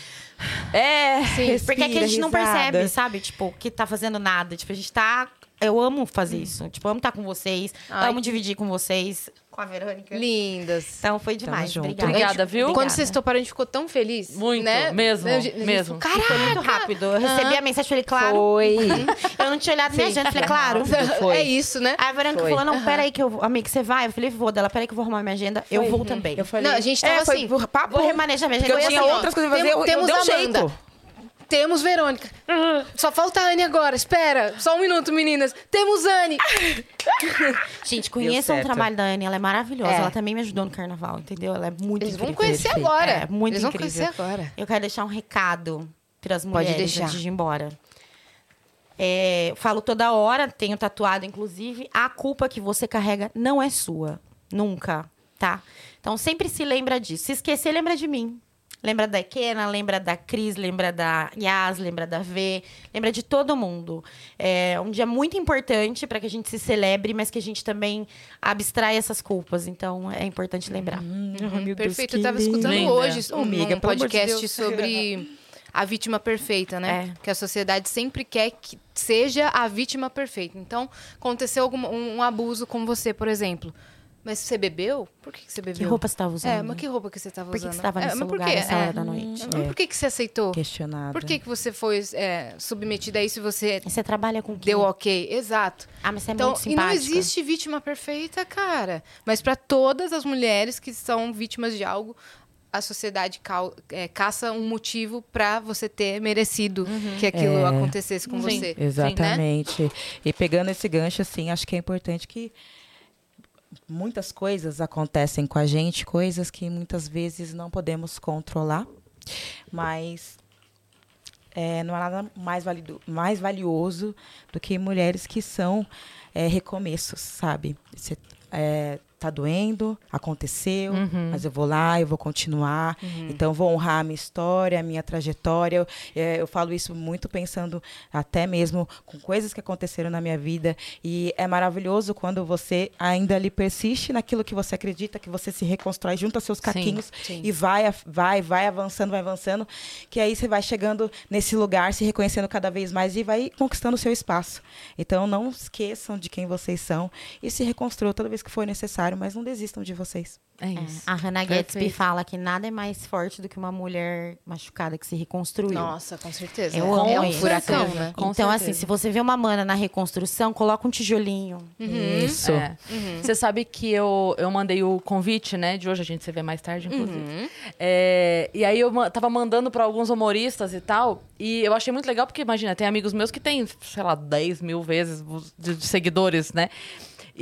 É, Porque aqui a gente não respira, percebe, risada. sabe? Tipo, que tá fazendo nada. Tipo, a gente tá. Eu amo fazer isso. Tipo, amo estar com vocês. Ai, amo dividir com vocês. Com a Verônica. Lindas. Então foi demais. junto. Obrigada. Obrigada, viu? Quando vocês toparam, a gente ficou tão feliz. Muito, né? mesmo, a gente mesmo. E foi muito rápido. Eu recebi a mensagem, falei, claro. Foi. Eu não tinha olhado minha agenda, falei, claro. Foi. É isso, né? Aí a Verônica Foi. falou, não, peraí que eu vou. Amiga, você vai? Eu falei, vou. Dela, peraí que eu vou arrumar minha agenda. Eu vou também. Eu falei, Não, a gente tava é, foi assim, por papo. Vou remanejar minha agenda. eu tinha Foi assim, outras coisas pra fazer, eu, eu temos dei um jeito. Temos Verônica. Só falta a Anne agora. Espera. Só um minuto, meninas. Temos Anne. Gente, conheçam o trabalho da Anne, ela é maravilhosa. É. Ela também me ajudou no carnaval, entendeu? Ela é muito Eles vão incrível. conhecer perfeito. agora. É, muito Eles vão incrível. conhecer agora. Eu quero deixar um recado para as Pode mulheres deixar. antes de ir embora. É, falo toda hora, tenho tatuado, inclusive, a culpa que você carrega não é sua. Nunca, tá? Então, sempre se lembra disso. Se esquecer, lembra de mim. Lembra da Kena, lembra da Cris, lembra da Yas, lembra da V, lembra de todo mundo. É um dia muito importante para que a gente se celebre, mas que a gente também abstraia essas culpas. Então, é importante lembrar. Hum, meu Deus, Perfeito. Eu tava escutando Linda. hoje um, amiga, um de podcast Deus. sobre a vítima perfeita, né? É. Que a sociedade sempre quer que seja a vítima perfeita. Então, aconteceu algum, um, um abuso com você, por exemplo. Mas você bebeu? Por que, que você bebeu? Que roupa você estava usando? É, mas que roupa que você estava Por que usando? que você tava é, nesse por lugar nessa É. hora da noite? Mas Por que, que você aceitou? Questionada. Por que, que você foi é, submetida a isso e você Você trabalha com quem? deu ok? Exato. Ah, mas você é Então, muito e não simpática. existe vítima perfeita, cara. Mas para todas as mulheres que são vítimas de algo, a sociedade cau- é, caça um motivo para você ter merecido que aquilo É. acontecesse com Sim. você. Exatamente. E pegando esse gancho, assim, acho que é importante que muitas coisas acontecem com a gente, coisas que muitas vezes não podemos controlar, mas é, não há nada mais, valido, mais valioso do que mulheres que são é, recomeços, sabe? Você é, tá doendo, aconteceu, mas eu vou lá, eu vou continuar. Então, vou honrar a minha história, a minha trajetória. Eu, é, eu falo isso muito pensando até mesmo com coisas que aconteceram na minha vida. E é maravilhoso quando você ainda ali persiste naquilo que você acredita, que você se reconstrói, junta seus caquinhos sim. e vai, vai, vai avançando, vai avançando. Que aí você vai chegando nesse lugar, se reconhecendo cada vez mais e vai conquistando o seu espaço. Então, não esqueçam de quem vocês são e se reconstruam toda vez que for necessário contrário, mas não desistam de vocês. É isso. A Hannah Gatsby Perfeito. fala que nada é mais forte do que uma mulher machucada que se reconstruiu. Nossa, com certeza. Eu é um furacão, né? Com então, assim, certeza. se você vê uma mana na reconstrução, coloca um tijolinho. Isso. É. Você sabe que eu, eu mandei o convite, né? De hoje a gente se vê mais tarde, inclusive. É, e aí eu tava mandando pra alguns humoristas e tal. E eu achei muito legal, porque imagina, tem amigos meus que têm, sei lá, 10 mil vezes de, de seguidores, né?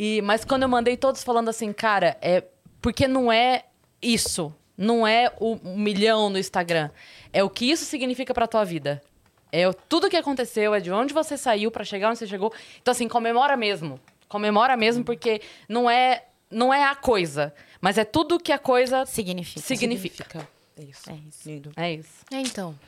E, mas quando eu mandei todos falando assim, cara, é porque não é isso. Não é o milhão no Instagram. É o que isso significa pra tua vida. É o- tudo que aconteceu, é de onde você saiu pra chegar onde você chegou. Então, assim, comemora mesmo. Comemora mesmo, porque não é, não é a coisa, mas é tudo que a coisa Significa. significa. É isso. É isso. Lindo. É isso. É, então.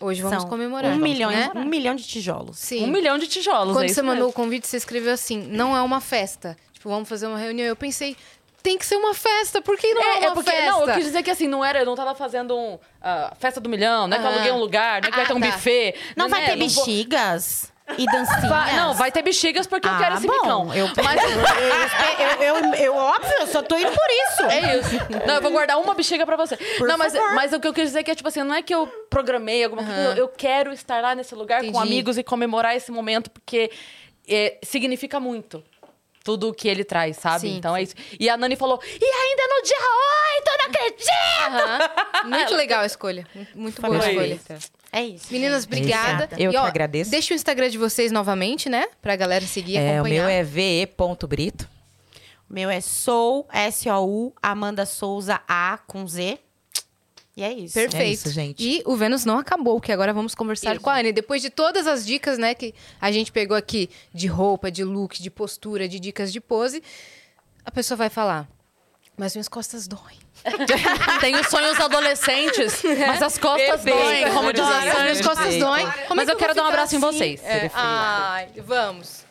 Hoje vamos São comemorar. Um milhão, né? um milhão de tijolos. Sim. Um milhão de tijolos. Quando é você mandou mesmo. o convite, você escreveu assim: não é uma festa. Tipo, vamos fazer uma reunião. Eu pensei, tem que ser uma festa. Por que não é, É, uma é porque, festa? não, eu quis dizer que assim, não era, eu não tava fazendo um ah, festa do milhão, não é que eu Ah. aluguei um lugar, não é que vai Ah, ter um tá. buffet. Não vai né? ter Não vou- bexigas e dancinhas? Vai- não, vai ter bexigas porque eu Ah, quero esse bom, micão. eu- Mas Eu, eu, eu, óbvio, eu só tô indo por isso. é isso. Não, eu vou guardar uma bexiga pra você. Por não, mas, favor. mas o que eu quis dizer é que, tipo assim, não é que eu programei alguma coisa, eu, eu quero estar lá nesse lugar com Entendi. amigos e comemorar esse momento, porque é, significa muito. Tudo o que ele traz, sabe? Sim, então é isso. E a Nani falou: e ainda no dia 8, eu não acredito! Muito legal a escolha. Muito boa a escolha. É isso. Meninas, obrigada. Eu E, que ó, agradeço. Deixa o Instagram de vocês novamente, né? Pra galera seguir e É, o acompanhar. meu é ve.brito. O meu é Sou, S-O-U, Amanda Souza, A com Z. E é isso. Perfeito. É isso, gente. E o Vênus não acabou, que agora vamos conversar com a Anne. Depois de todas as dicas, né, que a gente pegou aqui de roupa, de look, de postura, de dicas de pose, a pessoa vai falar: Mas minhas costas doem. Tenho sonhos adolescentes, mas as costas Perfeito. doem, como diz a Sandy. minhas costas Perfeito. doem. Como é Mas que eu quero dar um abraço em assim? vocês. É, ai, vamos.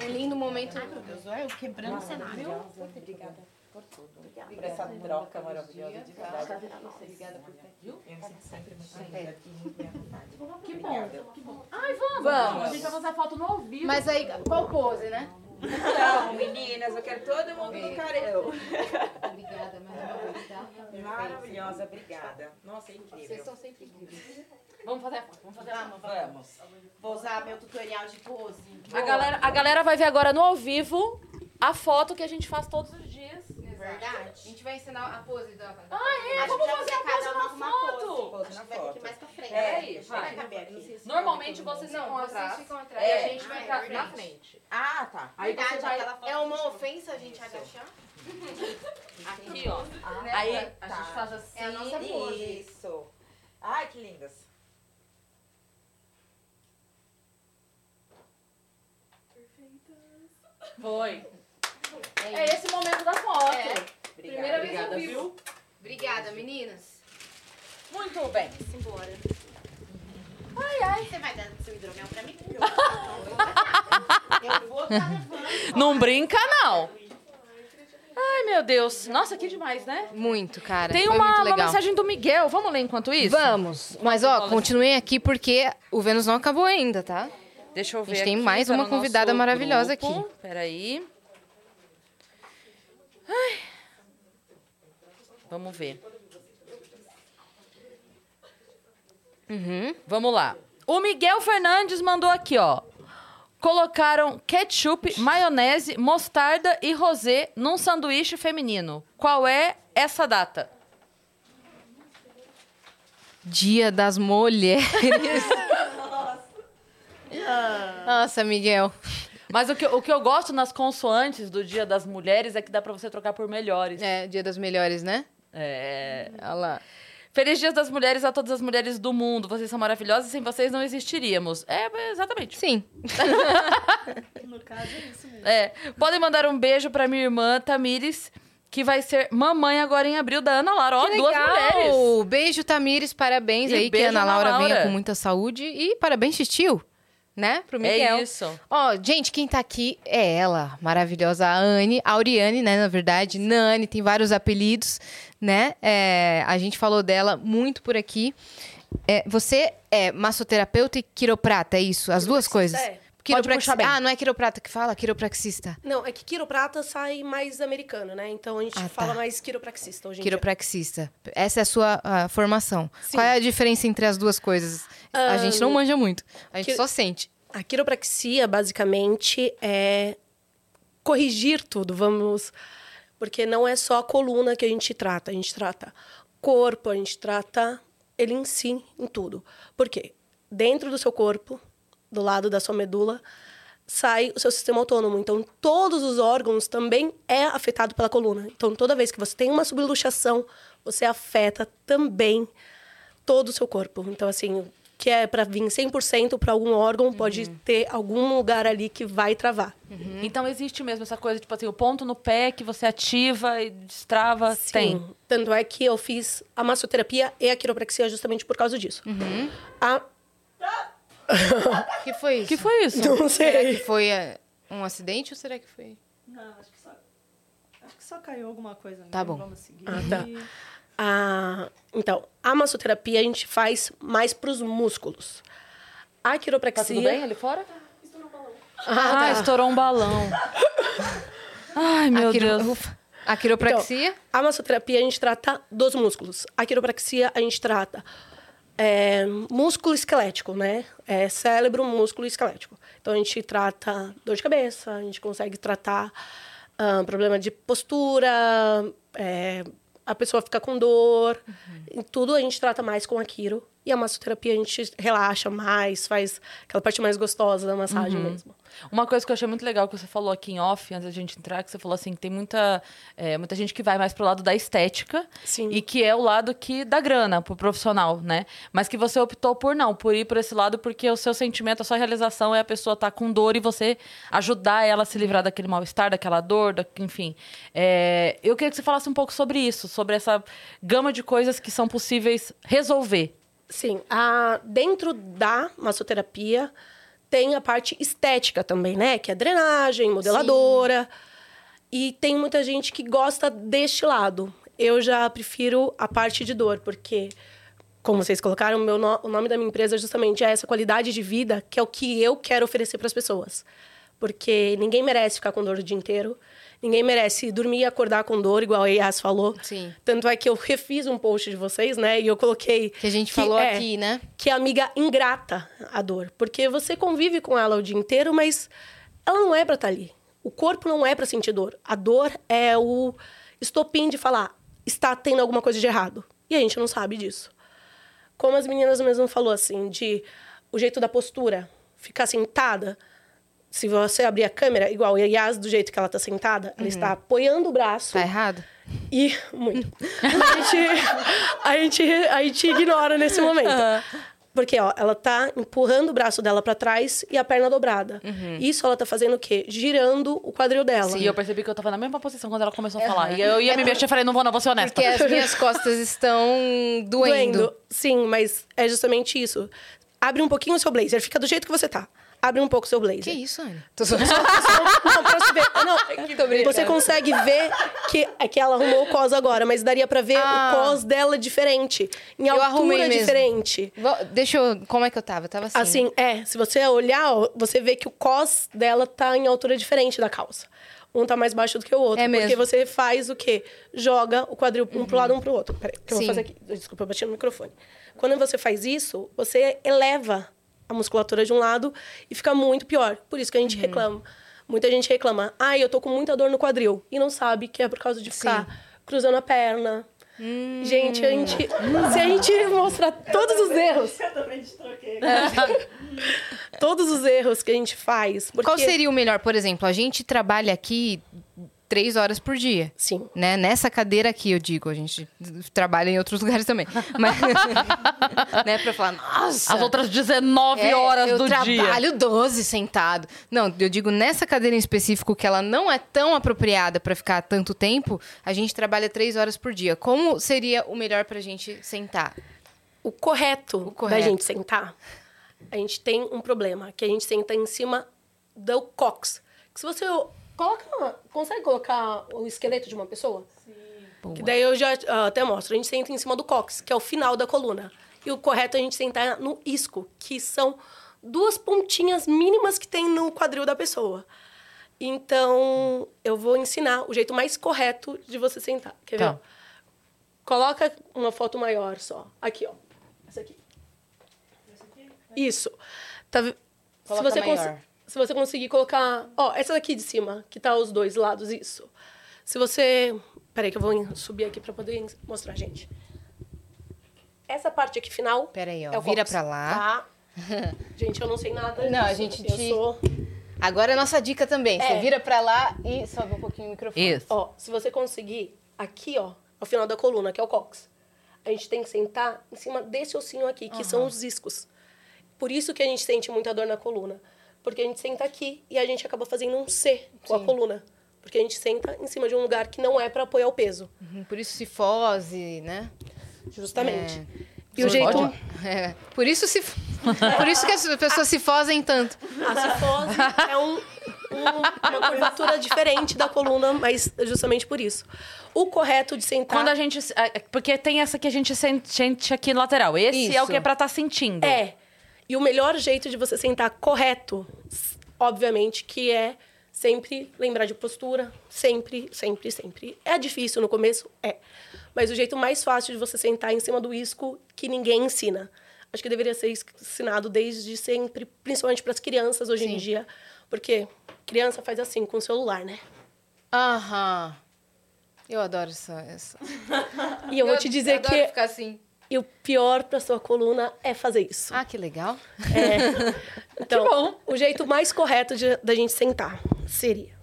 É lindo momento. Ai, meu Deus, Eu quebrando o cenário. Por essa troca maravilhosa de verdade. Que bom, que bom. Ai, vamos. Vamos. A gente vai fazer foto no ao vivo. Mas aí, qual pose, né? Não, meninas, eu quero todo mundo no careu. Obrigada, tá? Maravilhosa, obrigada. Nossa, é incrível. são sempre incríveis. Vamos fazer a foto, vamos fazer a foto. Vamos. Vou usar meu tutorial de pose. A galera, a galera vai ver agora no ao vivo a foto que a gente faz todos os dias. Verdade. A gente vai ensinar a pose da. Ah, é? A Vamos fazer a pose uma na uma foto. pose. Na foto. mais pra frente. É aí, Deixa vai. aqui. Normalmente vocês Não, ficam vocês atrás. ficam atrás. É, e a gente vai é pra na frente. Ah, tá. Aí você vai É uma ofensa a gente agachar? aqui, ó. Né? Aí a tá. gente faz assim. É a nossa pose. Isso. Ai, que lindas. Foi. É esse momento da foto. É. Primeira vez ao Obrigada, vivo. viu? Obrigada, meninas. Muito bem. Embora. Ai, ai. Você vai dar seu hidromel pra mim? Eu, eu vou levando. Não brinca, não. Ai, meu Deus. Nossa, que demais, né? Muito, cara. Tem Foi uma, muito uma mensagem do Miguel. Vamos ler enquanto isso? Vamos. Mas, ó, continuem aqui porque o Vênus não acabou ainda, tá? Deixa eu ver. A gente tem aqui, mais tá uma convidada maravilhosa grupo. aqui. Peraí. Ai. Vamos ver. Uhum. Vamos lá. O Miguel Fernandes mandou aqui, ó. Colocaram ketchup, maionese, mostarda e rosé num sanduíche feminino. Qual é essa data? Dia das Mulheres. Nossa, Miguel. Mas o que, o que eu gosto nas consoantes do Dia das Mulheres é que dá pra você trocar por melhores. É, Dia das Melhores, né? É. Olha lá. Feliz Dia das Mulheres a todas as mulheres do mundo. Vocês são maravilhosas e sem vocês não existiríamos. É, exatamente. Sim. No caso é isso mesmo. É. Podem mandar um beijo pra minha irmã Tamires, que vai ser mamãe agora em abril da Ana Laura. Ó, Que duas legal! mulheres. Beijo, Tamires. Parabéns E aí. Que a Ana Ana Laura, venha Laura. com muita saúde. E parabéns, Titio. Né? Pro Miguel. É isso. Ó, gente, quem tá aqui é ela, maravilhosa, a Anne, a Auriane, né, na verdade, Nani, tem vários apelidos, né? É, a gente falou dela muito por aqui. É, você é massoterapeuta e quiroprata, é isso? As duas coisas? É. Quiropraxi-. Ah, não é quiroprata que fala? Quiropraxista. Não, é que quiroprata sai mais americano, né? Então a gente Ah, tá. fala mais quiropraxista hoje em Quiropraxista. Essa é a sua ah, formação. Qual é a diferença entre as duas coisas? a gente não manja muito. A gente só sente. dia. A quiropraxia, basicamente, é corrigir tudo, vamos... Porque não é só a coluna que a gente trata, a gente trata corpo, a gente trata ele em si, em tudo. Por quê? Dentro do seu corpo, do lado da sua medula, sai o seu sistema autônomo. Então, todos os órgãos também é afetado pela coluna. Então, toda vez que você tem uma subluxação, você afeta também todo o seu corpo. Então, assim, que é para vir 100% para algum órgão, pode ter algum lugar ali que vai travar. Então existe mesmo essa coisa, tipo assim, o ponto no pé que você ativa e destrava, tem. Tanto é que eu fiz a massoterapia e a quiropraxia justamente por causa disso. A... O que foi isso? que foi isso? Não Será sei. que foi eh, um acidente ou será que foi... Não, acho que só. Acho que só caiu alguma coisa. Tá né? bom. Vamos seguir. Ah, tá. A... Então, a massoterapia a gente faz mais para os músculos. A quiropraxia... Tá tudo bem ali fora? Ah, Ah, tá. estourou um balão. Ai, meu a, quiro- Deus. Ufa. a quiropraxia? Então, a massoterapia a gente trata dos músculos. A quiropraxia a gente trata é, músculo esquelético, né? É cérebro, músculo esquelético. Então a gente trata dor de cabeça, a gente consegue tratar ah, problema de postura, é, a pessoa fica com dor. Em tudo a gente trata mais com a quiro. E a massoterapia a gente relaxa mais, faz aquela parte mais gostosa da massagem mesmo. Uma coisa que eu achei muito legal que você falou aqui em off, antes da gente entrar, que você falou assim, que tem muita, é, muita gente que vai mais pro lado da estética. Sim. E que é o lado que dá grana pro profissional, né? Mas que você optou por não, por ir por esse lado, porque o seu sentimento, a sua realização é a pessoa estar com dor e você ajudar ela a se livrar daquele mal-estar, daquela dor, da- enfim. É, eu queria que você falasse um pouco sobre isso, sobre essa gama de coisas que são possíveis resolver. Sim, a, dentro da massoterapia tem a parte estética também, né? Que é drenagem, modeladora. E tem muita gente que gosta deste lado. Eu já prefiro a parte de dor, porque, como vocês colocaram, meu no- o nome da minha empresa justamente é essa qualidade de vida, que é o que eu quero oferecer para as pessoas. Porque ninguém merece ficar com dor o dia inteiro. Ninguém merece dormir e acordar com dor, igual a Yas falou. Sim. Tanto é que eu refiz um post de vocês, né? E eu coloquei. Que a gente falou é, aqui, né? que é amiga ingrata a dor. Porque você convive com ela o dia inteiro, mas ela não é pra estar ali. O corpo não é pra sentir dor. A dor é o estopim de falar, está tendo alguma coisa de errado. E a gente não sabe disso. Como as meninas mesmo falou assim, de o jeito da postura, ficar sentada. Se você abrir a câmera, igual a Yas, do jeito que ela tá sentada, ela está apoiando o braço. Tá errado? E muito. A gente, a gente, a gente ignora nesse momento. Porque, ó, ela tá empurrando o braço dela pra trás e a perna dobrada. Isso ela tá fazendo o quê? Girando o quadril dela. E eu percebi que eu tava na mesma posição quando ela começou a falar. E eu ia me mexer e falei, não vou não, vou ser honesta. Porque as minhas costas estão doendo. Doendo. Sim, mas é justamente isso. Abre um pouquinho o seu blazer, fica do jeito que você tá. Abre um pouco o seu blazer. Que isso, Anne? Tô só... Não, pra você ver. Não, Tô brincando. você consegue ver que, é que ela arrumou o cos agora, mas daria pra ver Ah. o cos dela diferente. Em Eu arrumei altura mesmo. diferente. Vou- Deixa eu... Como é que eu tava? Eu tava assim. Assim, é. Se você olhar, você vê que o cos dela tá em altura diferente da calça. Um tá mais baixo do que o outro. É Porque mesmo. você faz o quê? Joga o quadril um pro lado, um pro outro. Peraí, que eu Sim. vou fazer aqui. Desculpa, eu bati no microfone. Quando você faz isso, você eleva a musculatura de um lado e fica muito pior. Por isso que a gente Uhum. reclama. Muita gente reclama. Ai, eu tô com muita dor no quadril. E não sabe que é por causa de ficar cruzando a perna. Hum. Gente, a gente... Se a gente mostrar todos os erros... Eu também te troquei. todos os erros que a gente faz. Porque... Qual seria o melhor? Por exemplo, a gente trabalha aqui três horas por dia. Sim. Né? Nessa cadeira aqui, eu digo. A gente trabalha em outros lugares também. Mas, né? Pra falar, nossa... As outras 19 É, horas eu do dia. trabalho 12 sentado. Não, eu digo nessa cadeira em específico que ela não é tão apropriada pra ficar tanto tempo, a gente trabalha três horas por dia. Como seria o melhor pra gente sentar? O correto, da correto. gente sentar, a gente tem um problema, que a gente senta em cima do cox. Que se você coloca, consegue colocar o esqueleto de uma pessoa? Sim. Que daí eu já ah, até mostro. A gente senta em cima do cox, que é o final da coluna. E o correto é a gente sentar no isco, que são duas pontinhas mínimas que tem no quadril da pessoa. Então, eu vou ensinar o jeito mais correto de você sentar. Quer Tá. ver? Coloca uma foto maior só. Aqui, ó. Essa aqui. Isso. Tá, ve- se, Coloca você maior. Se você conseguir colocar... Ó, essa daqui de cima, que tá os dois lados, isso. Se você... Peraí que eu vou subir aqui pra poder mostrar, gente. Essa parte aqui final... Peraí, ó, é vira pra lá. Tá? gente, eu não sei nada Não, a disso. gente Eu te- sou... Agora é a nossa dica também. Você É. vira pra lá e sobe um pouquinho o microfone. Isso. Ó, se você conseguir aqui, ó, ao final da coluna, que é o cox, a gente tem que sentar em cima desse ossinho aqui, que são os iscos. Por isso que a gente sente muita dor na coluna. Porque a gente senta aqui e a gente acaba fazendo um C com a Sim. coluna. Porque a gente senta em cima de um lugar que não é para apoiar o peso. Uhum, Por isso cifose, né? Justamente. É. E o jeito. Pode? É, por isso se por isso que as pessoas se fosem tanto. A cifose é um, um- uma curvatura diferente da coluna, mas justamente por isso. O correto de sentar. Quando a gente. é, Porque tem essa que a gente sente aqui no lateral. Esse é o Isso. que é pra estar sentindo. É. E o melhor jeito de você sentar correto, obviamente, que é sempre lembrar de postura. Sempre, sempre, sempre. É difícil no começo? É. Mas o jeito mais fácil de você sentar em cima do isco que ninguém ensina. Acho que deveria ser ensinado desde sempre, principalmente para as crianças hoje em dia. Porque criança faz assim com o celular, né? Aham. Eu adoro essa. essa. E eu, vou te eu dizer adoro que ficar assim. E o pior para sua coluna é fazer isso. Ah, que legal. Então, bom. o jeito mais correto de- da gente sentar seria...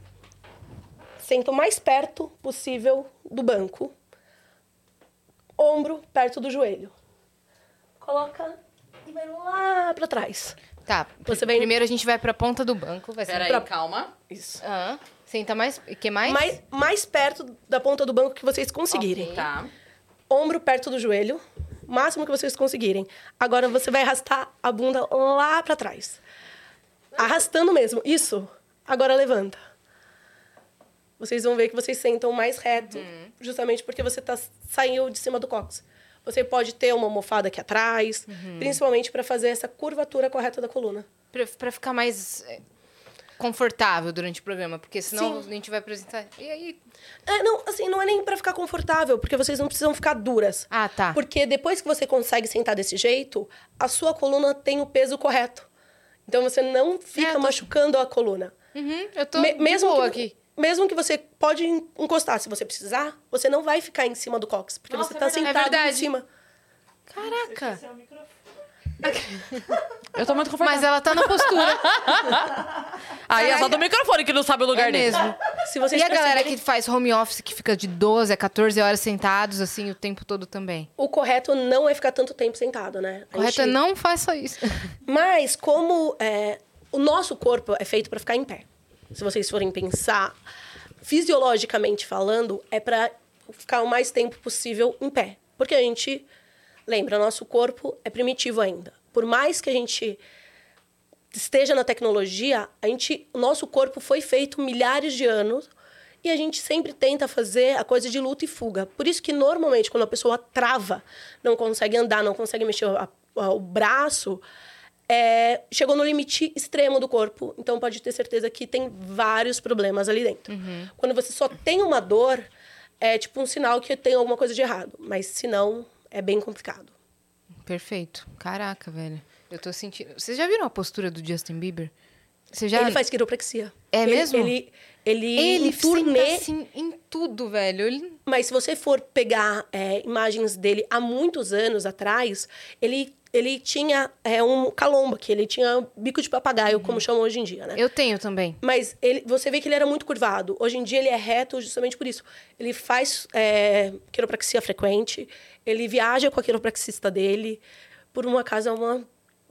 Senta o mais perto possível do banco. Ombro perto do joelho. Coloca e vai lá pra trás. Tá. Você vem- Primeiro a gente vai pra ponta do banco. Vai ser Peraí, Pra- calma. Isso. Ah, senta mais. Que mais? Mais, mais perto da ponta do banco que vocês conseguirem. Ok. Tá. Ombro perto do joelho. Máximo que vocês conseguirem. Agora você vai arrastar a bunda lá pra trás. Arrastando mesmo. Isso. Agora levanta. Vocês vão ver que vocês sentam mais reto, justamente porque você tá, saiu de cima do cóccix. Você pode ter uma almofada aqui atrás, principalmente para fazer essa curvatura correta da coluna. Pra, pra ficar mais confortável durante o programa, porque senão Sim. a gente vai apresentar. E aí? É, não, assim, não é nem para ficar confortável, porque vocês não precisam ficar duras. Ah, tá. Porque depois que você consegue sentar desse jeito, a sua coluna tem o peso correto. Então você não fica É, tô- machucando a coluna. Uhum, eu tô Me- mesmo boa que, aqui. Mesmo que você pode encostar, se você precisar, você não vai ficar em cima do cóccix, porque Nossa, você é tá verdade. sentado É em cima. Caraca. É. Eu tô muito confortável. Mas ela tá na postura. Aí é só do microfone que não sabe o lugar é dele. mesmo. Se vocês E a galera perceberem- que faz home office, que fica de 12 a 14 horas sentados, assim, o tempo todo também. O correto não é ficar tanto tempo sentado, né? A Correto é gente- não faça isso. Mas como é, o nosso corpo é feito para ficar em pé. Se vocês forem pensar, fisiologicamente falando, é para ficar o mais tempo possível em pé. Porque a gente, lembra, nosso corpo é primitivo ainda. Por mais que a gente esteja na tecnologia, a gente, o nosso corpo foi feito milhares de anos e a gente sempre tenta fazer a coisa de luta e fuga. Por isso que normalmente quando a pessoa trava, não consegue andar, não consegue mexer a- a- o braço, é, chegou no limite extremo do corpo, então pode ter certeza que tem vários problemas ali dentro. Quando você só tem uma dor, é tipo um sinal que tem alguma coisa de errado, mas se não, é bem complicado. Perfeito. Caraca, velho. Eu tô sentindo. Vocês já viram a postura do Justin Bieber? Você já. Ele faz quiropraxia. É Ele- mesmo? Ele, ele, Ele em turnê, assim em tudo, velho. Ele... Mas se você for pegar é, imagens dele há muitos anos atrás, ele, ele tinha é, um calomba, que ele tinha bico de papagaio, como chamam hoje em dia, né? Eu tenho também. Mas ele, você vê que ele era muito curvado. Hoje em dia ele é reto justamente por isso. Ele faz é, quiropraxia frequente, ele viaja com a quiropraxista dele. Por uma casa, uma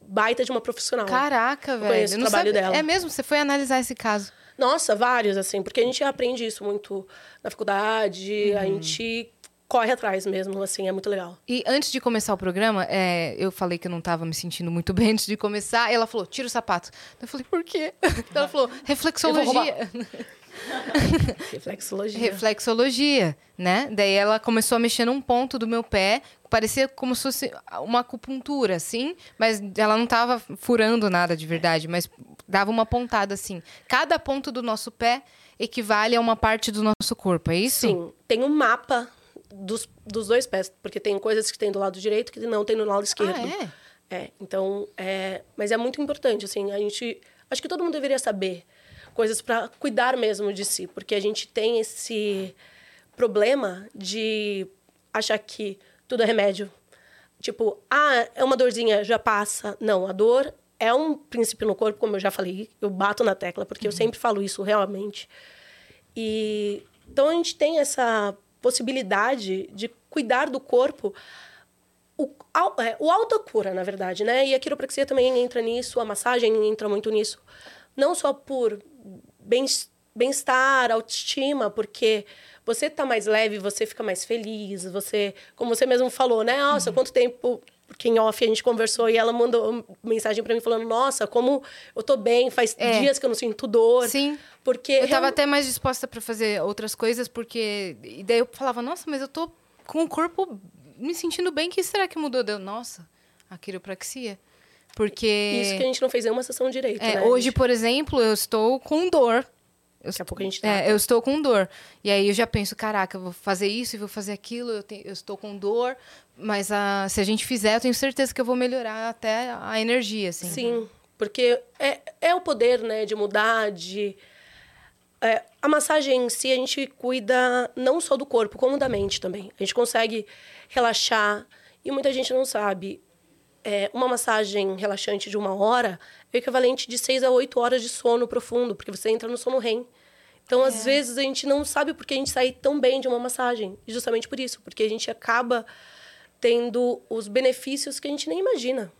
baita de uma profissional. Caraca, velho. conheço o trabalho sabe- dela. É mesmo? Você foi analisar esse caso. Nossa, vários, assim, porque a gente aprende isso muito na faculdade, a gente corre atrás mesmo, assim, é muito legal. E antes de começar o programa, é, eu falei que eu não tava me sentindo muito bem antes de começar. E ela falou, tira o sapato. Eu falei, por quê? Ela falou, reflexologia. Reflexologia. reflexologia, né? Daí ela começou a mexer num ponto do meu pé, parecia como se fosse uma acupuntura, assim, mas ela não tava furando nada de verdade, mas dava uma pontada assim. Cada ponto do nosso pé equivale a uma parte do nosso corpo, é isso? Sim, tem um mapa dos, dos dois pés, porque tem coisas que tem do lado direito que não tem no lado esquerdo. Ah, é? É, então, é, mas é muito importante, assim, a gente, acho que todo mundo deveria saber coisas para cuidar mesmo de si, porque a gente tem esse problema de achar que tudo é remédio. Tipo, ah, é uma dorzinha, já passa. Não, a dor é um princípio no corpo, como eu já falei, eu bato na tecla, porque eu sempre falo isso realmente. E então a gente tem essa possibilidade de cuidar do corpo o, é, o autocura, na verdade, né? E a quiropraxia também entra nisso, a massagem entra muito nisso. Não só por bem-estar, autoestima, porque você tá mais leve, você fica mais feliz, você, como você mesmo falou, né? Nossa, quanto tempo porque em off a gente conversou e ela mandou mensagem para mim falando: "Nossa, como eu tô bem, faz É. dias que eu não sinto dor". Sim. Porque Eu tava real- até mais disposta pra fazer outras coisas, porque. E daí eu falava, nossa, mas eu tô com o corpo me sentindo bem, o que será que mudou? Deu, nossa, a quiropraxia. Porque. isso que a gente não fez nenhuma sessão direito, É, né? hoje, por exemplo, eu estou com dor. Eu Daqui a pouco a gente é, eu estou com dor. E aí eu já penso, caraca, eu vou fazer isso e vou fazer aquilo, eu, tenho- eu estou com dor, mas ah, se a gente fizer, eu tenho certeza que eu vou melhorar até a energia, assim. Sim, porque é, é o poder, né, de mudar, de... é, a massagem em si, a gente cuida não só do corpo, como da mente também. A gente consegue relaxar, e muita gente não sabe. É, uma massagem relaxante de uma hora é o equivalente de seis a oito horas de sono profundo, porque você entra no sono REM. Então, às vezes, a gente não sabe porque a gente sai tão bem de uma massagem. E justamente por isso, porque a gente acaba tendo os benefícios que a gente nem imagina.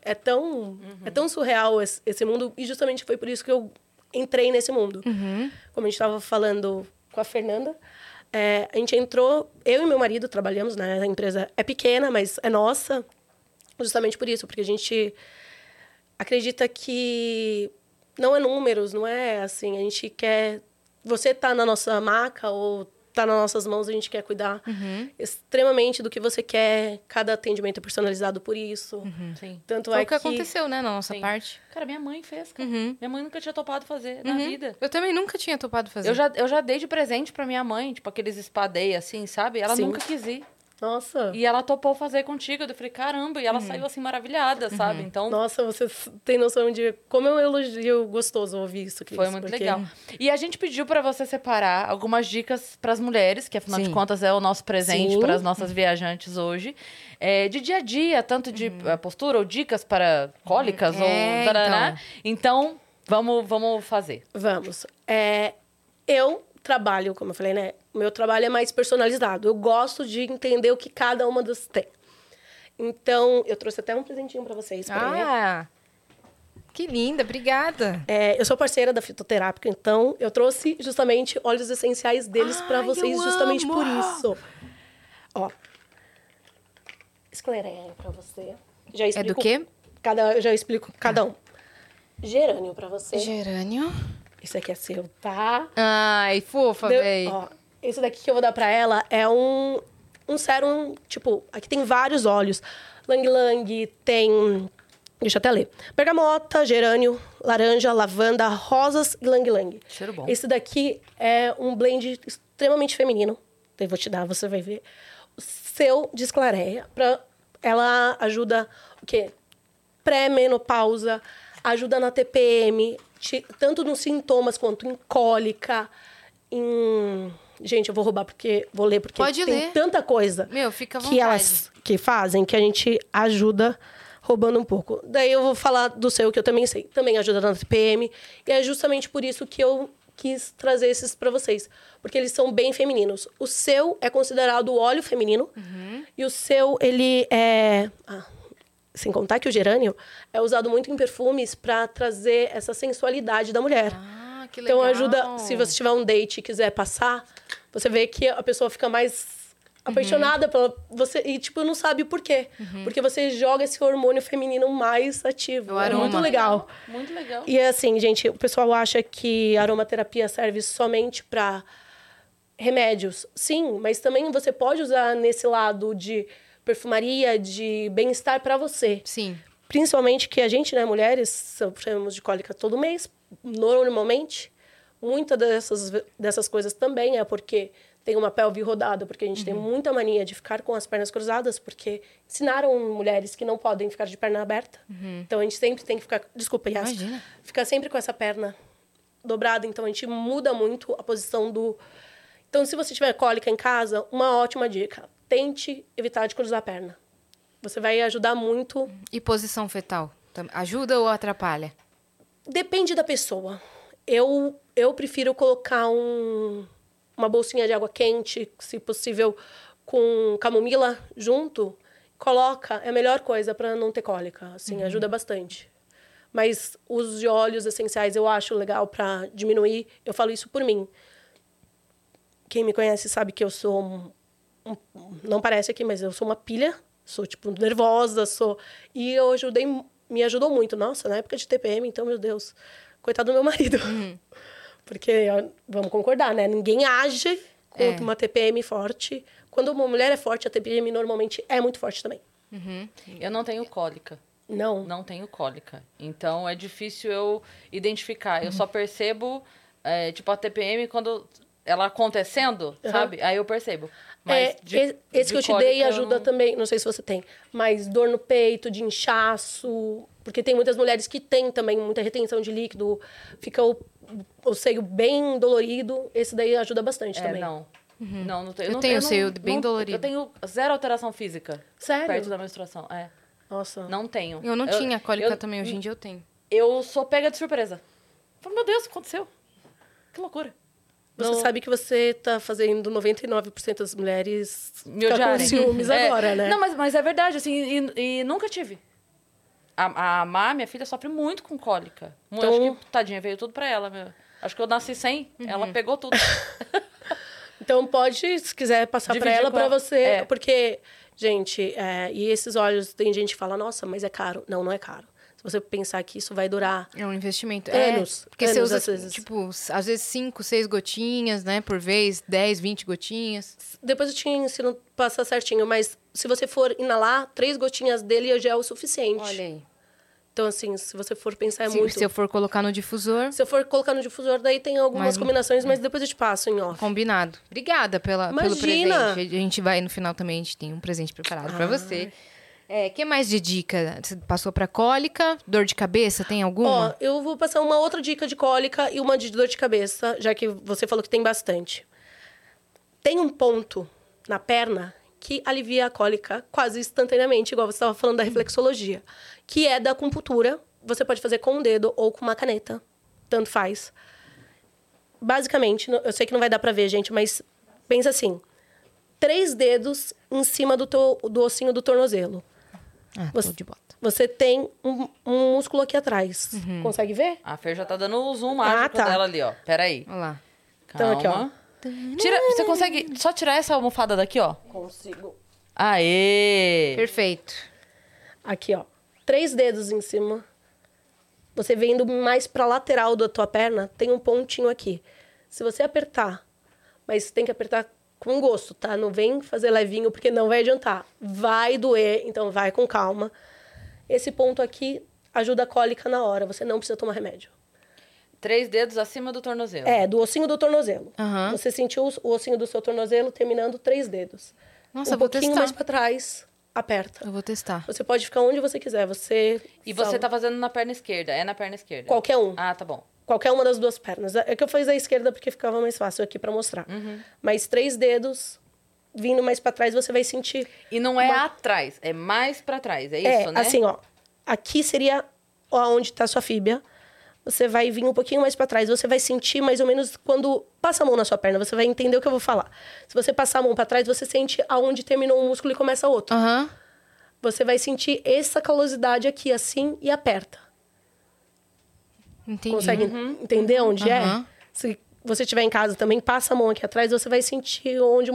É tão, é tão surreal esse, esse mundo, e justamente foi por isso que eu entrei nesse mundo. Como a gente estava falando com a Fernanda, é, a gente entrou, eu e meu marido trabalhamos, né? A empresa é pequena, mas é nossa, justamente por isso, porque a gente acredita que não é números, não é assim, a gente quer. Você tá na nossa maca ou tá nas nossas mãos, a gente quer cuidar extremamente do que você quer. Cada atendimento é personalizado por isso. Sim. Tanto Foi é o que aconteceu, né, na nossa Sim. parte. Cara, minha mãe fez, cara. Minha mãe nunca tinha topado fazer na vida. Eu também nunca tinha topado fazer. Eu já, eu já dei de presente pra minha mãe, tipo, aqueles espadei assim, sabe? Ela Sim. nunca quis ir. Nossa. E ela topou fazer contigo. Eu falei, caramba, e ela saiu assim maravilhada, sabe? Então, Nossa, você tem noção de como é um elogio gostoso ouvir isso, Cris, Foi muito porque- legal. E a gente pediu pra você separar algumas dicas pras mulheres, que afinal de Sim. contas é o nosso presente para as nossas viajantes hoje. É, de dia a dia, tanto de eh, postura ou dicas para cólicas Uhum. É, ou taraná. Então, vamos, vamos fazer. Vamos. É, eu trabalho, como eu falei, né? O meu trabalho é mais personalizado. Eu gosto de entender o que cada uma das tem. Então, eu trouxe até um presentinho para vocês. peraí. Ah, que linda, obrigada. É, eu sou parceira da fitoterápica, então eu trouxe justamente óleos essenciais deles para Ai, vocês, justamente amo! por isso. Ó. Escleré para você. Já É explico do quê? Cada, eu já explico cada um. Gerânio para você. Gerânio. Esse aqui é seu, tá? Ai, fofa, ó, esse daqui que eu vou dar pra ela é um, um sérum, tipo, aqui tem vários óleos. Lang Lang, tem. Deixa eu até ler. Bergamota, gerânio, laranja, lavanda, rosas e Lang Lang. Cheiro bom. Esse daqui é um blend extremamente feminino. Eu vou te dar, você vai ver. O seu de esclareia. Pra, ela ajuda o quê? Pré-menopausa, ajuda na TPM, tanto nos sintomas quanto em cólica, em... Gente, eu vou roubar porque vou ler porque Pode tem ler. tanta coisa Meu, fica à vontade. que elas que fazem que a gente ajuda roubando um pouco. Daí eu vou falar do seu que eu também sei. Também ajuda na TPM e é justamente por isso que eu quis trazer esses para vocês, porque eles são bem femininos. O seu é considerado o óleo feminino e o seu ele é ah, sem contar que o gerânio é usado muito em perfumes para trazer essa sensualidade da mulher. Ah, que legal. Então ajuda, se você tiver um date e quiser passar, você vê que a pessoa fica mais Apaixonada pela você e tipo não sabe o porquê. Porque você joga esse hormônio feminino mais ativo. O É muito aroma. legal. Muito legal. E assim, gente, o pessoal acha que aromaterapia serve somente para remédios. Sim, mas também você pode usar nesse lado de perfumaria, de bem-estar para você. Sim. Principalmente que a gente, né, mulheres, sofremos de cólica todo mês, normalmente. Muitas dessas, dessas coisas também é porque tem uma pelve rodada, porque a gente tem muita mania de ficar com as pernas cruzadas, porque ensinaram mulheres que não podem ficar de perna aberta. Então a gente sempre tem que ficar. Desculpa, Yas. Imagina. Ficar sempre com essa perna dobrada. Então a gente muda muito a posição do. Então, se você tiver cólica em casa, uma ótima dica: tente evitar de cruzar a perna. Você vai ajudar muito E posição fetal? Ajuda ou atrapalha? Depende da pessoa. Eu, eu prefiro colocar um, uma bolsinha de água quente, se possível, com camomila junto. Coloca, é a melhor coisa para não ter cólica. Assim, ajuda bastante. Mas os de óleos essenciais eu acho legal para diminuir. Eu falo isso por mim. Quem me conhece sabe que eu sou um, um- não parece aqui, mas eu sou uma pilha. Sou tipo nervosa, sou e eu ajudei, me ajudou muito. Nossa, na época de TPM, então meu Deus, coitado do meu marido. Porque vamos concordar, né? Ninguém age com É. uma TPM forte. Quando uma mulher é forte, a TPM normalmente é muito forte também. Eu não tenho cólica. Não. Não tenho cólica. Então é difícil eu identificar. Eu só percebo, é, tipo, a TPM quando ela acontecendo, sabe? Aí eu percebo. Mas É, de- esse de que eu te dei ajuda não- também, não sei se você tem, mas dor no peito, de inchaço, porque tem muitas mulheres que têm também muita retenção de líquido, fica o, o seio bem dolorido, esse daí ajuda bastante É, também. não. Não, não tenho. Eu não tenho não- seio bem não- dolorido. Eu tenho zero alteração física. Sério? Perto da menstruação. É. Nossa. Não tenho. Eu não tinha cólica eu- também, hoje em dia eu tenho. Eu sou pega de surpresa. Falei, meu Deus, o que aconteceu? Que loucura. Você Não- sabe que você tá fazendo 99% das mulheres Me ficar com odiarem. ciúmes É. agora, né? Não, mas, mas é verdade, assim, e, e nunca tive. A, a Má, minha filha, sofre muito com cólica. Então- Acho que, tadinha, veio tudo pra ela. Meu. Acho que eu nasci sem, ela pegou tudo. Então pode, se quiser passar pra Dividir ela, com pra ela. você. É. Porque, gente, é, e esses óleos, tem gente que fala, nossa, mas é caro. Não, não é caro. Se você pensar que isso vai durar É um investimento. Anos, É, porque você anos, usa, às vezes. tipo, às vezes 5, 6 gotinhas, né? Por vez, 10, 20 gotinhas. Depois eu te ensino a passar certinho, mas se você for inalar, três gotinhas dele já é o suficiente. Olha aí. Então, assim, se você for pensar, é se, muito. se eu for colocar no difusor, Se eu for colocar no difusor, daí tem algumas Mas- combinações, mas depois eu te passo em off. combinado. Obrigada pela, pelo Imagina! presente. A gente vai, no final também, a gente tem um presente preparado pra você. É, que mais de dica? Você passou pra cólica, dor de cabeça, tem Ó, alguma? eu vou passar uma outra dica de cólica e uma de dor de cabeça, já que você falou que tem bastante. Tem um ponto na perna que alivia a cólica quase instantaneamente, igual você estava falando da reflexologia, que é da acupuntura. Você pode fazer com o dedo ou com uma caneta, tanto faz. Basicamente, eu sei que não vai dar pra ver, gente, mas pensa assim: três dedos em cima do, teu, do ossinho do tornozelo. Ah, você- de bota. Você tem um, um músculo aqui atrás. Consegue ver? A Fer já tá dando o zoom mágico tá. dela ali, ó. Peraí. Olha lá. Calma. Então, aqui, Tira, você consegue só tirar essa almofada daqui, ó? Consigo. Aê! Perfeito. Aqui, ó. Três dedos em cima. Você vendo mais pra lateral da tua perna, tem um pontinho aqui. Se você apertar, mas tem que apertar com gosto, tá? Não vem fazer levinho, porque não vai adiantar. Vai doer, então vai com calma. Esse ponto aqui ajuda a cólica na hora, você não precisa tomar remédio. Três dedos acima do tornozelo. É, do ossinho do tornozelo. Aham. Você sentiu o ossinho do seu tornozelo terminando três dedos. Nossa, um pouquinho testar. mais pra trás, aperta. Eu vou testar. Você pode ficar onde você quiser. Você. E você tá fazendo na perna esquerda. É na perna esquerda. Qualquer um. Ah, tá bom. Qualquer uma das duas pernas. É que eu fiz a esquerda porque ficava mais fácil aqui pra mostrar. Uhum. Mas três dedos, vindo mais pra trás, você vai sentir. E não é atrás, é mais pra trás, é é, isso, né? assim, ó. Aqui seria onde tá a sua fíbia. Você vai vir um pouquinho mais pra trás. Você vai sentir mais ou menos quando passa a mão na sua perna. Você vai entender o que eu vou falar. Se você passar a mão pra trás, você sente aonde terminou um músculo e começa outro. Aham. Você vai sentir essa calosidade aqui, assim, e aperta. Entendi. Consegue entender onde Aham. é? Se você estiver em casa também, passa a mão aqui atrás, você vai sentir onde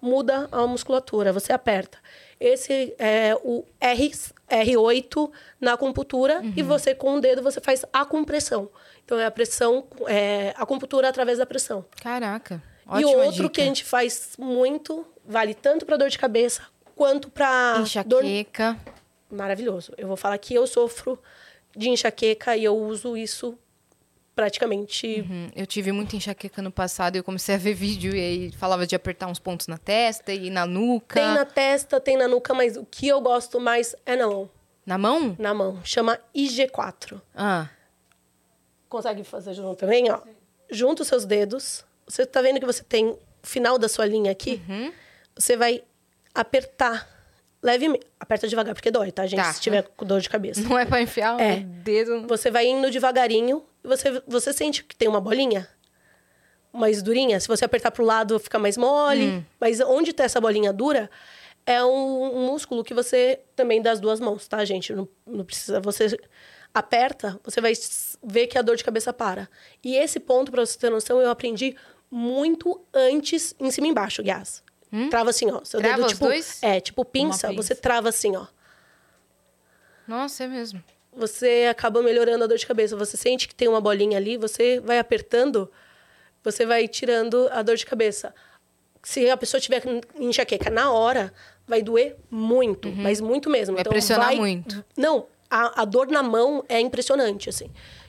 muda a musculatura. Você aperta. Esse é o R, R8 na acupuntura Uhum. e você com o dedo você faz a compressão. Então é a pressão, é a acupuntura através da pressão. Caraca. e Ótima outro dica. que a gente faz muito, vale tanto para dor de cabeça quanto para dor Enxaqueca. maravilhoso. Eu vou falar que eu sofro de enxaqueca e eu uso isso praticamente. Hum, Eu tive muita enxaqueca no passado e eu comecei a ver vídeo e aí falava de apertar uns pontos na testa e na nuca. Tem na testa, tem na nuca, mas o que eu gosto mais é na mão. Na mão? Na mão. Chama IG4. Ah. Consegue fazer junto também, ó. Junta os seus dedos. Você tá vendo que você tem o final da sua linha aqui? Uhum. Você vai apertar levemente. Aperta devagar, porque dói, tá, gente? Tá. Se tiver com dor de cabeça. Não é pra enfiar É. o dedo. Você vai indo devagarinho você, você sente que tem uma bolinha mais durinha. Se você apertar pro lado, fica mais mole. Hum. Mas onde tá essa bolinha dura é um, um músculo que você também dá as duas mãos, tá, gente? Não, não precisa. Você aperta, você vai ver que a dor de cabeça para. E esse ponto, pra você ter noção, eu aprendi muito antes, em cima e embaixo, Guias. Trava assim, ó. Seu Hum? Trava dedo, tipo, dois? É, tipo pinça, pinça. você trava assim, ó Nossa, é mesmo. Você acaba melhorando a dor de cabeça. Você sente que tem uma bolinha ali, você vai apertando, você vai tirando a dor de cabeça. Se a pessoa tiver enxaqueca na hora, vai doer muito, mas muito mesmo. Vai pressionar muito. Não, a, a dor na mão é impressionante, assim.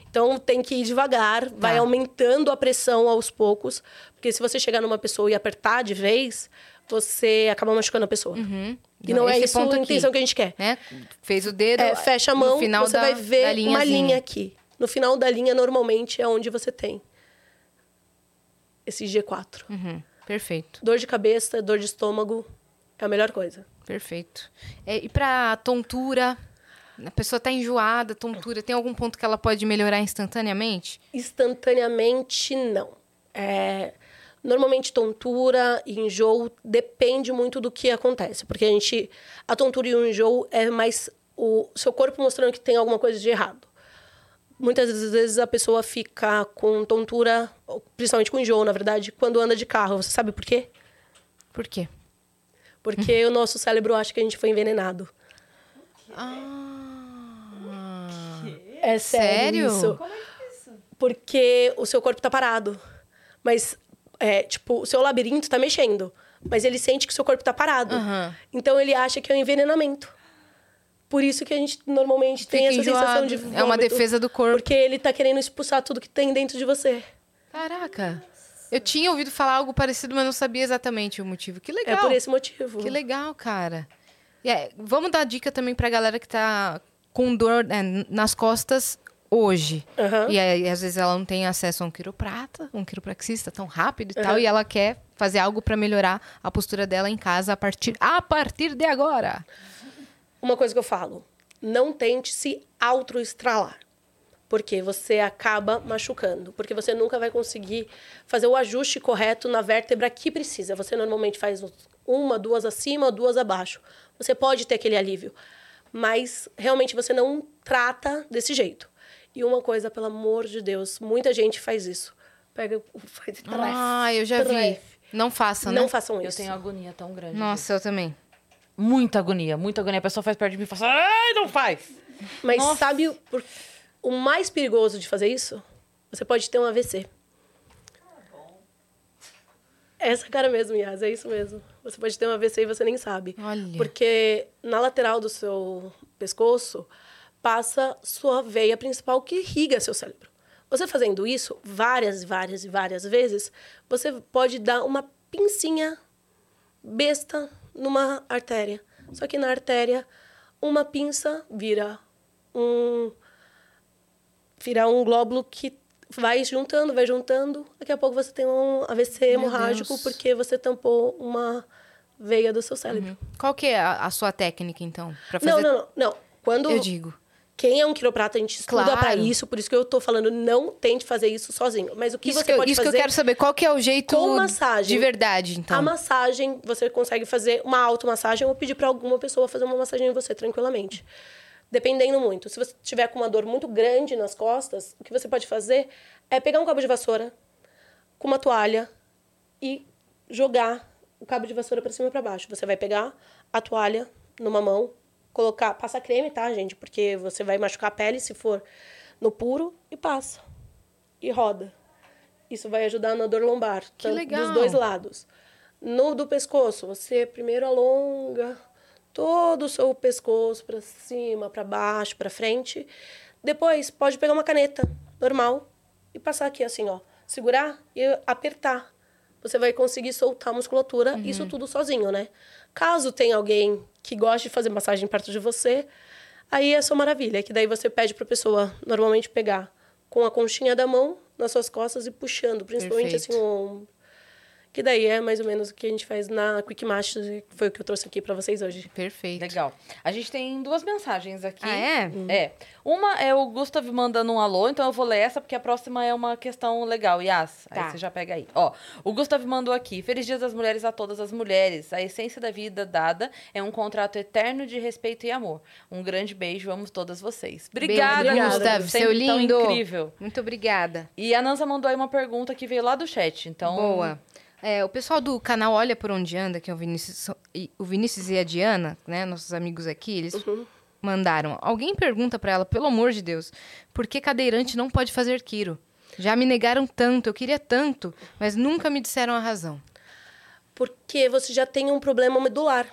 Então tem que ir devagar, vai Tá. aumentando a pressão aos poucos, porque se você chegar numa pessoa e apertar de vez, você acaba machucando a pessoa. E não é Esse isso ponto a aqui. intenção que a gente quer. Né? Fez o dedo. É, fecha a mão, final você da, vai ver uma linha aqui. No final da linha, normalmente, é onde você tem esse G4. Uhum, Perfeito, Dor de cabeça, dor de estômago, é a melhor coisa. perfeito. É, e pra tontura, a pessoa tá enjoada, tontura, tem algum ponto que ela pode melhorar instantaneamente? Instantaneamente, não. É, normalmente, tontura e enjoo depende muito do que acontece. Porque a gente... A tontura e o enjoo é mais o seu corpo mostrando que tem alguma coisa de errado. Muitas vezes a pessoa fica com tontura, principalmente com enjoo, na verdade, quando anda de carro. Você sabe por quê? Por quê? Porque o nosso cérebro acha que a gente foi envenenado. É sério, Sério? isso. Porque o seu corpo tá parado. Mas, é, tipo, o seu labirinto tá mexendo. Mas ele sente que o seu corpo tá parado. Aham. Então ele acha que é um envenenamento. Por isso que a gente normalmente tem Fica essa sensação enjoado. de É uma vômito, defesa do corpo. Porque ele tá querendo expulsar tudo que tem dentro de você. Caraca. Eu tinha ouvido falar algo parecido, mas não sabia exatamente o motivo. Que legal. É por esse motivo. Que legal, cara. É, vamos dar dica também pra galera que tá com dor né, nas costas hoje. Aham. E aí, às vezes ela não tem acesso a um quiroprata, um quiropraxista tão rápido e tal, Aham. e ela quer fazer algo pra melhorar a postura dela em casa a partir, a partir de agora. Uma coisa que eu falo: não tente se autoestralar. Porque você acaba machucando. Porque você nunca vai conseguir fazer o ajuste correto na vértebra que precisa. Você normalmente faz uma, duas acima, duas abaixo. Você pode ter aquele alívio. Mas realmente você não trata desse jeito. E uma coisa, pelo amor de Deus, muita gente faz isso. Pega o faz tref, Ah, eu já vi. Não faça, né? Não façam Eu isso. tenho agonia tão grande. Nossa, eu também. Muita agonia, muita agonia. A pessoa faz perto de mim e fala assim, ai, não faz. Mas sabe o, o mais perigoso de fazer isso? Você pode ter um AVC. Essa cara mesmo, Yas, é isso mesmo. Você pode ter um AVC e você nem sabe. Olha. Porque na lateral do seu pescoço passa sua veia principal que irriga seu cérebro. Você fazendo isso várias, várias e várias vezes, você pode dar uma pincinha besta numa artéria. Só que na artéria, uma pinça vira um vira um glóbulo que vai juntando, vai juntando. Daqui a pouco você tem um AVC hemorrágico porque você tampou uma veia do seu cérebro. Qual que é a, a sua técnica, então? Fazer... Não, não, não, não. Quando Eu digo. Quem é um quiroprata, a gente estuda Claro. pra isso, por isso que eu tô falando, não tente fazer isso sozinho. Mas o que isso você que, eu- pode isso fazer que eu quero saber. Qual que é o jeito com massagem. de verdade, então? A massagem, você consegue fazer uma automassagem ou pedir para alguma pessoa fazer uma massagem em você tranquilamente. Dependendo muito. Se você tiver com uma dor muito grande nas costas, o que você pode fazer é pegar um cabo de vassoura, com uma toalha e jogar o cabo de vassoura para cima e para baixo. Você vai pegar a toalha numa mão, colocar, passa creme, tá, gente? Porque você vai machucar a pele se for no puro e passa. E roda. Isso vai ajudar na dor lombar, Que tanto legal. dos dois lados. No do pescoço, você primeiro alonga todo o seu pescoço para cima, para baixo, para frente. Depois pode pegar uma caneta normal e passar aqui assim, ó, segurar e apertar. Você vai conseguir soltar a musculatura, isso tudo sozinho, né? Caso tenha alguém que goste de fazer massagem perto de você, aí é só maravilha, que daí você pede para pessoa normalmente pegar com a conchinha da mão nas suas costas e puxando, principalmente Perfeito. assim o ombro. Que daí é mais ou menos o que a gente faz na Quick Master, que foi o que eu trouxe aqui para vocês hoje. Perfeito. Legal. A gente tem duas mensagens aqui. Ah, é? É. Uma é o Gustav mandando um alô, então eu vou ler essa, porque a próxima é uma questão legal. Yas, aí Tá. você já pega aí. Ó, o Gustav mandou aqui. Feliz Dia das Mulheres a todas as mulheres. A essência da vida dada é um contrato eterno de respeito e amor. Um grande beijo, amo todas vocês. Obrigada, Beijo, Gustav. Gustav, Sempre seu tão lindo. incrível. Muito obrigada. E a Nanza mandou aí uma pergunta que veio lá do chat, então... Boa. É, o pessoal do canal Olha Por Onde Anda, que é o Vinícius, e- o Vinícius e a Diana, né, nossos amigos aqui, eles mandaram. Alguém pergunta pra ela, pelo amor de Deus, por que cadeirante não pode fazer quiro? Já me negaram tanto, eu queria tanto, mas nunca me disseram a razão. porque você já tem um problema medular.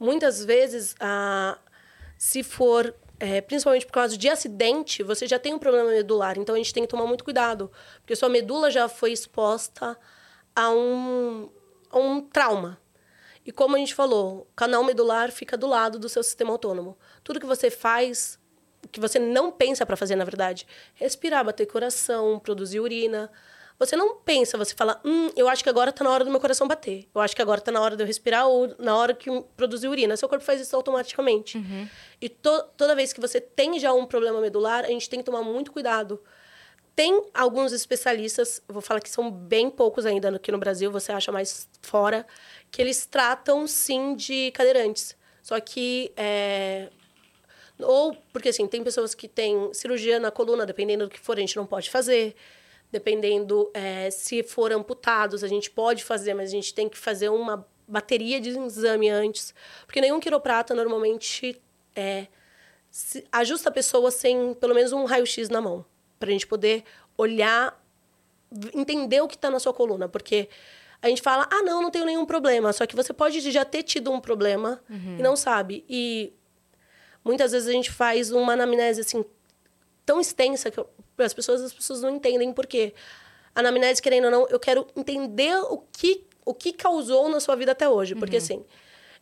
Muitas vezes, ah, se for, é, principalmente por causa de acidente, você já tem um problema medular. Então, a gente tem que tomar muito cuidado, porque sua medula já foi exposta a um, a um trauma. E como a gente falou, o canal medular fica do lado do seu sistema autônomo. Tudo que você faz, que você não pensa para fazer, na verdade, respirar, bater coração, produzir urina. Você não pensa, você fala, hum, eu acho que agora está na hora do meu coração bater. Eu acho que agora está na hora de eu respirar ou na hora que produzir urina. Seu corpo faz isso automaticamente. E to toda vez que você tem já um problema medular, a gente tem que tomar muito cuidado. Tem alguns especialistas, vou falar que são bem poucos ainda aqui no Brasil, você acha mais fora, que eles tratam sim de cadeirantes. Só que é, ou porque assim, tem pessoas que têm cirurgia na coluna, dependendo do que for, a gente não pode fazer. Dependendo é, se for amputados, a gente pode fazer, mas a gente tem que fazer uma bateria de exame antes. Porque nenhum quiroprata normalmente é, ajusta a pessoa sem pelo menos um raio-x na mão. Pra gente poder olhar, entender o que está na sua coluna. Porque a gente fala, ah, não, não tenho nenhum problema. Só que você pode já ter tido um problema e não sabe. E muitas vezes a gente faz uma anamnese assim tão extensa que eu- as pessoas as pessoas não entendem por quê. A anamnese, querendo ou não, eu quero entender o que o que causou na sua vida até hoje, porque assim,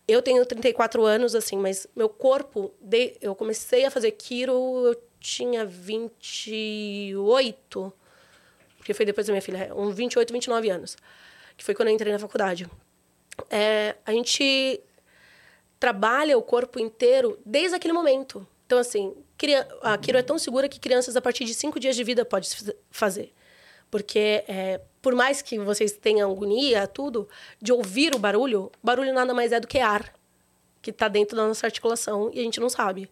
eu tenho 34 anos assim, mas meu corpo, de, eu comecei a fazer quiro, eu tinha 28, porque foi depois da minha filha, uns 28, 29 anos, que foi quando eu entrei na faculdade. É, a gente trabalha o corpo inteiro desde aquele momento. Então, assim, a quiro é tão segura que crianças a partir de cinco dias de vida podem se fazer. Porque, é, por mais que vocês tenham agonia, tudo, de ouvir o barulho, barulho nada mais é do que ar que está dentro da nossa articulação e a gente não sabe.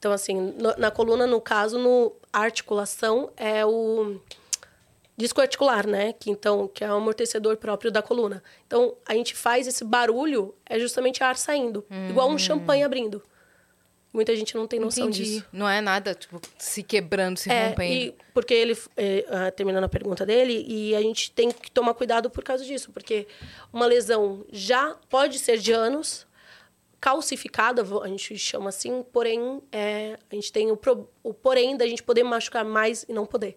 Então, assim, no- na coluna, no caso, no a articulação é o disco articular, né? Que então que é o amortecedor próprio da coluna. Então a gente faz esse barulho é justamente ar saindo, igual um champanhe abrindo. Muita gente não tem noção Entendi. disso. Não é nada, tipo, se quebrando, se É, rompendo. e porque ele, é, terminando a pergunta dele, e a gente tem que tomar cuidado por causa disso, porque uma lesão já pode ser de anos, calcificada, a gente chama assim, porém, é, a gente tem o, pro- o porém da gente poder machucar mais e não poder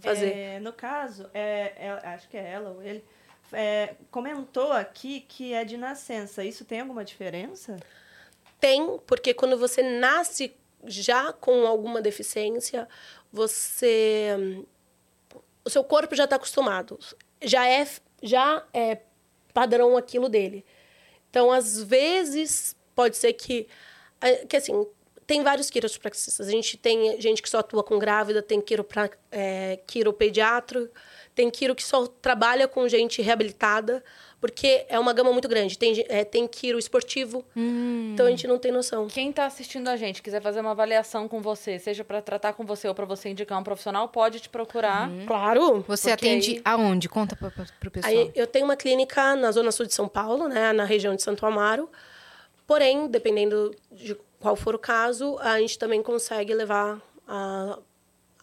fazer. É, no caso, é, é- acho que é ela ou ele, é, comentou aqui que é de nascença. Isso tem alguma diferença? Tem, porque quando você nasce já com alguma deficiência, você. O seu corpo já está acostumado. Já é, já é padrão aquilo dele. Então, às vezes, pode ser que. é, Que assim, tem vários quiropraxistas. A gente tem gente que só atua com grávida, tem quiropra, é, quiropediatra, tem quiro que só trabalha com gente reabilitada, porque é uma gama muito grande. Tem, é, tem quiro esportivo, então a gente não tem noção. Quem tá assistindo a gente, quiser fazer uma avaliação com você, seja pra tratar com você ou pra você indicar um profissional, pode te procurar. Claro. Você atende aí- aonde? Conta pra, pro pessoal. Aí eu tenho uma clínica na zona sul de São Paulo, né, na região de Santo Amaro. Porém, dependendo de qual for o caso, a gente também consegue levar a,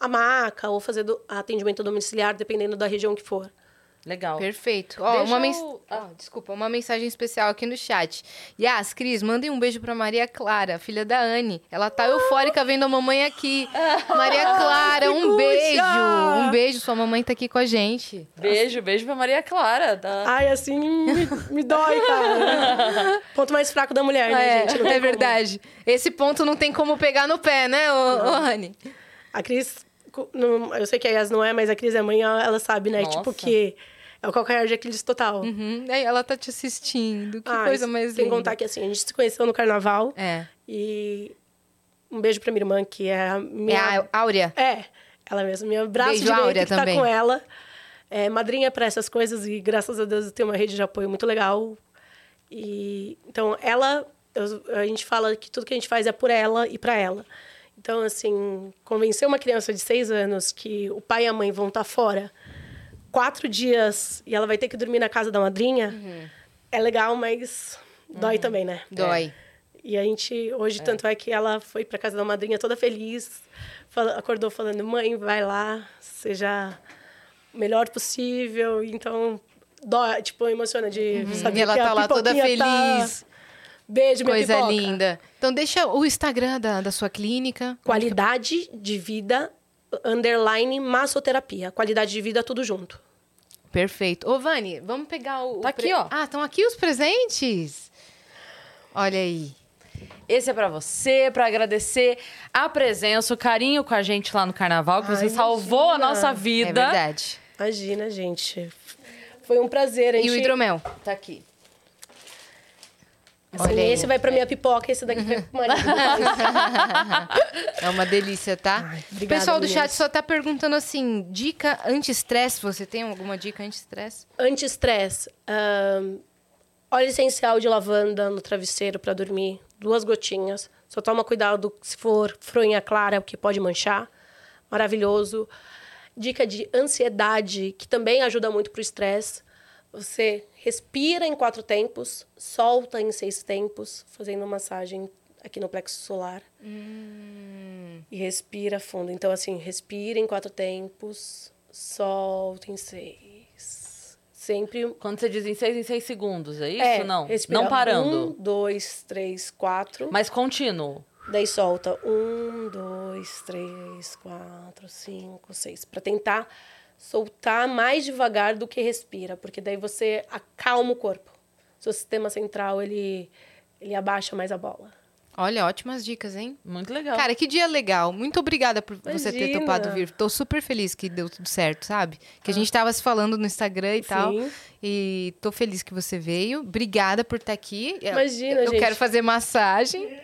a maca ou fazer do, atendimento domiciliar, dependendo da região que for. Legal. Perfeito. Ó, Deixa uma mens... eu- Ó, desculpa, uma mensagem especial aqui no chat. Yas, Cris, mandem um beijo pra Maria Clara, filha da Anne. Ela tá eufórica vendo a mamãe aqui. Maria Clara, um beijo. Um beijo, sua mamãe tá aqui com a gente. Beijo, beijo pra Maria Clara. Tá? Ai, assim me, me dói, cara. Ponto mais fraco da mulher, né, é, gente? Não é como. verdade. Esse ponto não tem como pegar no pé, né, ô, ô Anne? A Cris, não- eu sei que a Yas não é, mas a Cris é mãe, ela ela sabe, né? Nossa. Tipo que é o calcanhar de Aquiles total. Uhum. Aí ela tá te assistindo. Que Ah, coisa mais Tem que contar que assim, a gente se conheceu no carnaval. É. E um beijo pra minha irmã, que é a É minha. a Áurea. É, ela mesma. Minha braço Beijo, direito Áurea, que tá também. com ela. É madrinha pra essas coisas e graças a Deus eu tenho uma rede de apoio muito legal. E então ela, eu- a gente fala que tudo que a gente faz é por ela e pra ela. Então assim, convencer uma criança de seis anos que o pai e a mãe vão estar fora quatro dias e ela vai ter que dormir na casa da madrinha Uhum. é legal, mas dói também, né? Dói. E a gente, hoje, tanto é que ela foi pra casa da madrinha toda feliz, fala- acordou falando, mãe, vai lá, seja o melhor possível. Então, dói, tipo, emociona de saber E ela que tá lá toda tá- feliz. Beijo, minha Coisa pipoca. linda. Então deixa o Instagram da, da sua clínica. Qualidade de vida, underline, massoterapia. Qualidade de vida, tudo junto. Perfeito. Ô, Vani, vamos pegar o. Tá o aqui, ó. Ah, estão aqui os presentes? Olha aí. Esse é pra você, pra agradecer a presença, o carinho com a gente lá no carnaval, que Ai, você salvou a imagina. nossa É vida. verdade. Imagina, gente. Foi um prazer. E o hidromel? Tá aqui. Assim, Olha aí. esse vai pra minha pipoca, esse daqui vai pro marido. É uma delícia, tá? o pessoal do chat só tá perguntando assim: dica anti-estresse. Você tem alguma dica anti-estresse? Anti-estresse. óleo essencial de lavanda no travesseiro para dormir. Duas gotinhas. Só toma cuidado se for fronha clara, porque pode manchar. Maravilhoso. Dica de ansiedade, que também ajuda muito pro estresse. Você respira em quatro tempos, solta em seis tempos, fazendo massagem aqui no plexo solar. E respira fundo. Então, assim, respira em quatro tempos, solta em seis. Sempre. Quando você diz em seis, em seis segundos, é isso? é, não. respira. Não parando. Um, dois, três, quatro. Mas contínuo. Daí solta. Um, dois, três, quatro, cinco, seis. Pra tentar soltar mais devagar do que respira. Porque daí você acalma o corpo. Seu sistema central, ele, ele abaixa mais a bola. Olha, ótimas dicas, hein? Muito legal. Cara, que dia legal. Muito obrigada por você ter Imagina. topado vir. Tô super feliz que deu tudo certo, sabe? Que a gente tava se falando no Instagram e tal. Sim. E tô feliz que você veio. Obrigada por estar aqui. Eu- Imagina, eu, gente. quero fazer massagem.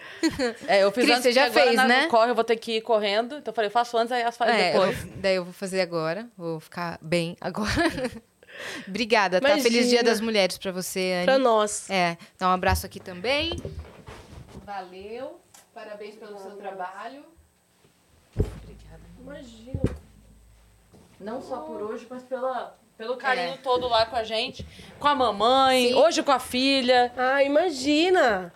É, eu fiz Cris, antes, você já fez, né? no corre eu vou ter que ir correndo. Então eu falei, eu faço antes, aí as faz É, eu depois. vou- daí eu vou fazer agora. Vou ficar bem agora. Obrigada, tá? Imagina. Feliz Dia das Mulheres pra você, Anne. Pra nós. É, então um abraço aqui também. Valeu. Parabéns pelo seu trabalho. Imagina. Não só por hoje, mas pela, pelo carinho É. todo lá com a gente. Com a mamãe, Sim. hoje com a filha. Ah, imagina!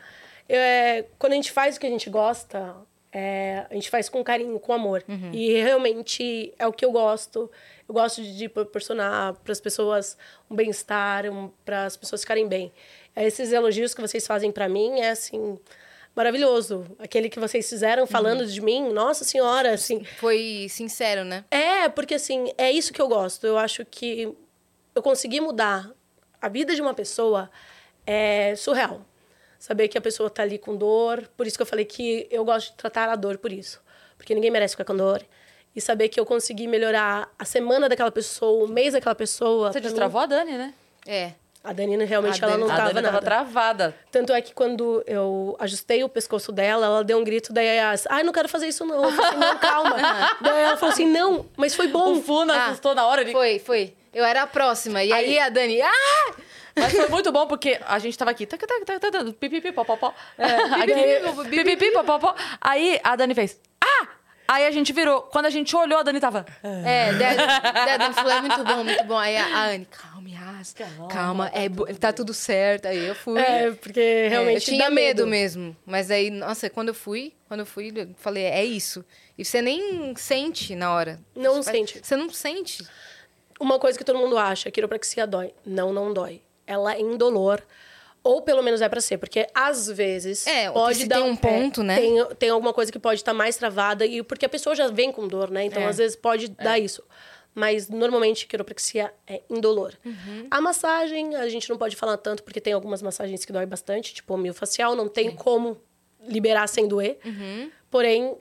É, quando a gente faz o que a gente gosta, é, a gente faz com carinho, com amor. E realmente é o que eu gosto. Eu gosto de, de proporcionar para as pessoas um bem-estar, um, para as pessoas ficarem bem. É, Esses elogios que vocês fazem para mim é assim maravilhoso. Aquele que vocês fizeram falando de mim, nossa senhora, assim, Foi sincero, né? é, porque assim, é isso que eu gosto. Eu acho que eu consegui mudar a vida de uma pessoa é surreal. Saber que a pessoa tá ali com dor, por isso que eu falei que eu gosto de tratar a dor por isso. Porque ninguém merece ficar com dor. E saber que eu consegui melhorar a semana daquela pessoa, o mês daquela pessoa. Você pra mim- destravou a Dani, né? É. A Dani realmente A ela não a tava Dani nada. tava travada. Tanto é que quando eu ajustei o pescoço dela, ela deu um grito, daí a Yas, ai, não quero fazer isso não. Eu falei assim, não, calma. daí ela falou assim, não, mas foi bom. O Funa Ah, assustou na hora. Ele... Foi, foi. Eu era a próxima. E aí, a Dani, ah! Mas foi muito bom porque a gente tava aqui. tac, tac, tac, tac, Pipipi, popopó. Aí a Dani fez. Aí a gente virou. Quando a gente olhou, a Dani tava. É, a Dani falou, é muito bom, muito bom. Aí a, a Anne, calma, Yas, calma, é, bo- tá tudo certo. Aí eu fui. É, porque É, realmente eu tinha dá medo mesmo. Mas aí, nossa, quando eu fui, quando eu fui, eu falei, é isso. E você nem sente na hora. Não Você sente. Você não sente. Uma coisa que todo mundo acha, quiropraxia dói. Não, não dói. Ela é indolor. Ou pelo menos é pra ser, porque às vezes É, pode dar tem um ponto, né? Tem, tem alguma coisa que pode estar mais travada e porque a pessoa já vem com dor, né? Então É. às vezes pode dar isso. Mas normalmente quiropraxia é indolor. Uhum. A massagem a gente não pode falar tanto porque tem algumas massagens que dói bastante, tipo miofacial, não tem como liberar sem doer. Uhum. Porém, o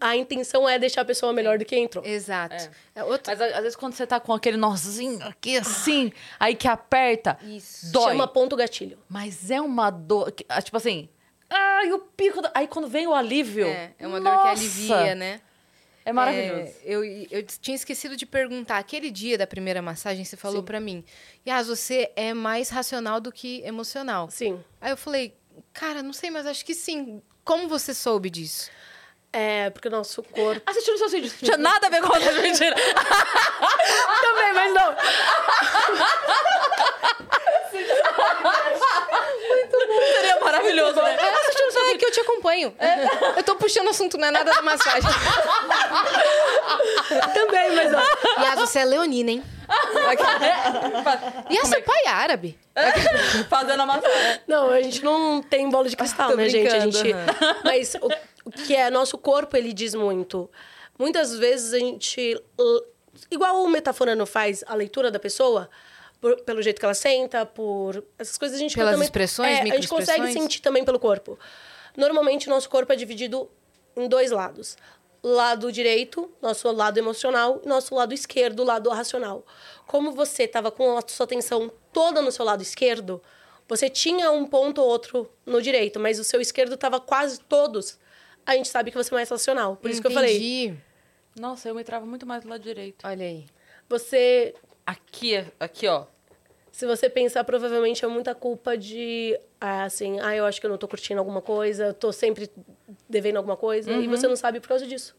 a intenção é deixar a pessoa melhor do que entrou. Exato. É. outro... Mas às vezes quando você tá com aquele nozinho aqui assim, aí que aperta, Isso. dói. Chama ponto gatilho. Mas é uma dor. ah, Tipo assim. Ai, o pico. da- Aí quando vem o alívio. É, é uma dor que nossa, alivia, né? É maravilhoso. É, eu, eu tinha esquecido de perguntar. Aquele dia da primeira massagem, você falou pra mim, Yas, você é mais racional do que emocional. Sim. Aí eu falei, cara, não sei, mas acho que sim. Como você soube disso? É, porque o nosso corpo. Assistindo seus vídeos. Tinha nada a ver com a mentira. Também, mas não. Seria maravilhoso, né? Assistindo só é que eu te acompanho. Eu tô puxando assunto, não é nada da massagem. Também, mas não. Yas, você é leonina, hein? Seu pai é árabe. Fazendo a massagem. Não, a gente não tem bola de cristal, Tô né, gente? A gente. Mas o, o que é nosso corpo, ele diz muito. Muitas vezes a gente. Igual o metaforando faz a leitura da pessoa, por- pelo jeito que ela senta, por. Essas coisas a gente Pelas também, expressões, é, A gente consegue sentir também pelo corpo. Normalmente, o nosso corpo é dividido em dois lados. Lado direito, nosso lado emocional, e nosso lado esquerdo, lado racional. Como você estava com a sua atenção toda no seu lado esquerdo, você tinha um ponto ou outro no direito, mas o seu esquerdo estava quase todos. A gente sabe que você é mais racional. Por isso que eu falei. Entendi. Nossa, eu me travo muito mais do lado direito. Olha aí. Você, Aqui, aqui, ó. se você pensar, provavelmente é muita culpa de, ah, assim, ah, eu acho que eu não tô curtindo alguma coisa, eu tô sempre devendo alguma coisa, e você não sabe por causa disso.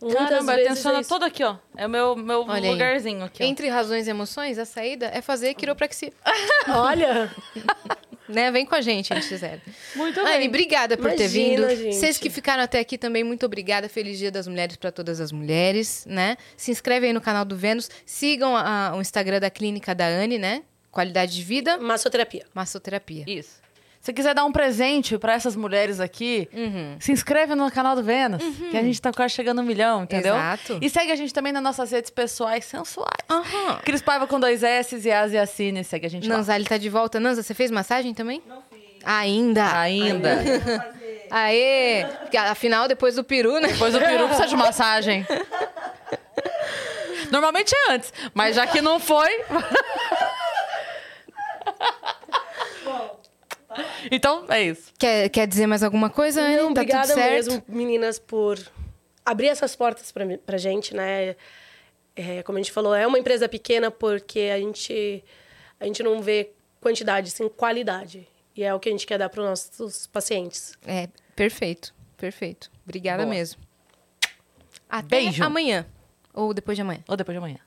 Muitas Caramba, atenção é toda aqui, ó. É o meu, meu Olha lugarzinho aqui, ó. Entre razões e emoções, a saída é fazer quiropraxia. Olha, né? Vem com a gente, antes zero. Muito Anne, bem. obrigada por ter Imagina, vindo. gente. Vocês que ficaram até aqui também, muito obrigada. Feliz Dia das Mulheres para todas as mulheres, né? Se inscreve aí no canal do Vênus. Sigam a- o Instagram da clínica da Anne, né? Qualidade de vida, massoterapia. massoterapia. Isso. Se quiser dar um presente pra essas mulheres aqui, Uhum. se inscreve no canal do Vênus, que a gente tá quase chegando a um milhão, entendeu? Exato. E segue a gente também nas nossas redes pessoais sensuais. Aham. Cris Paiva com dois S e As e Assine, segue a gente lá. Nanza, ele tá de volta. Nanza, você fez massagem também? Não fiz. Ainda. Ainda. Aê! Porque, afinal, depois do peru, né? Depois o peru precisa de massagem. Normalmente é antes, mas já que não foi. Então é isso. Quer, quer dizer mais alguma coisa, Anne? Não, tá obrigada tudo certo? mesmo, meninas, por abrir essas portas pra, pra gente, né? É, como a gente falou, é uma empresa pequena porque a gente, a gente não vê quantidade, sim qualidade. E é o que a gente quer dar para os nossos pacientes. É, perfeito. Perfeito. Obrigada Boa. mesmo. Até Beijo. amanhã. Ou depois de amanhã. Ou depois de amanhã.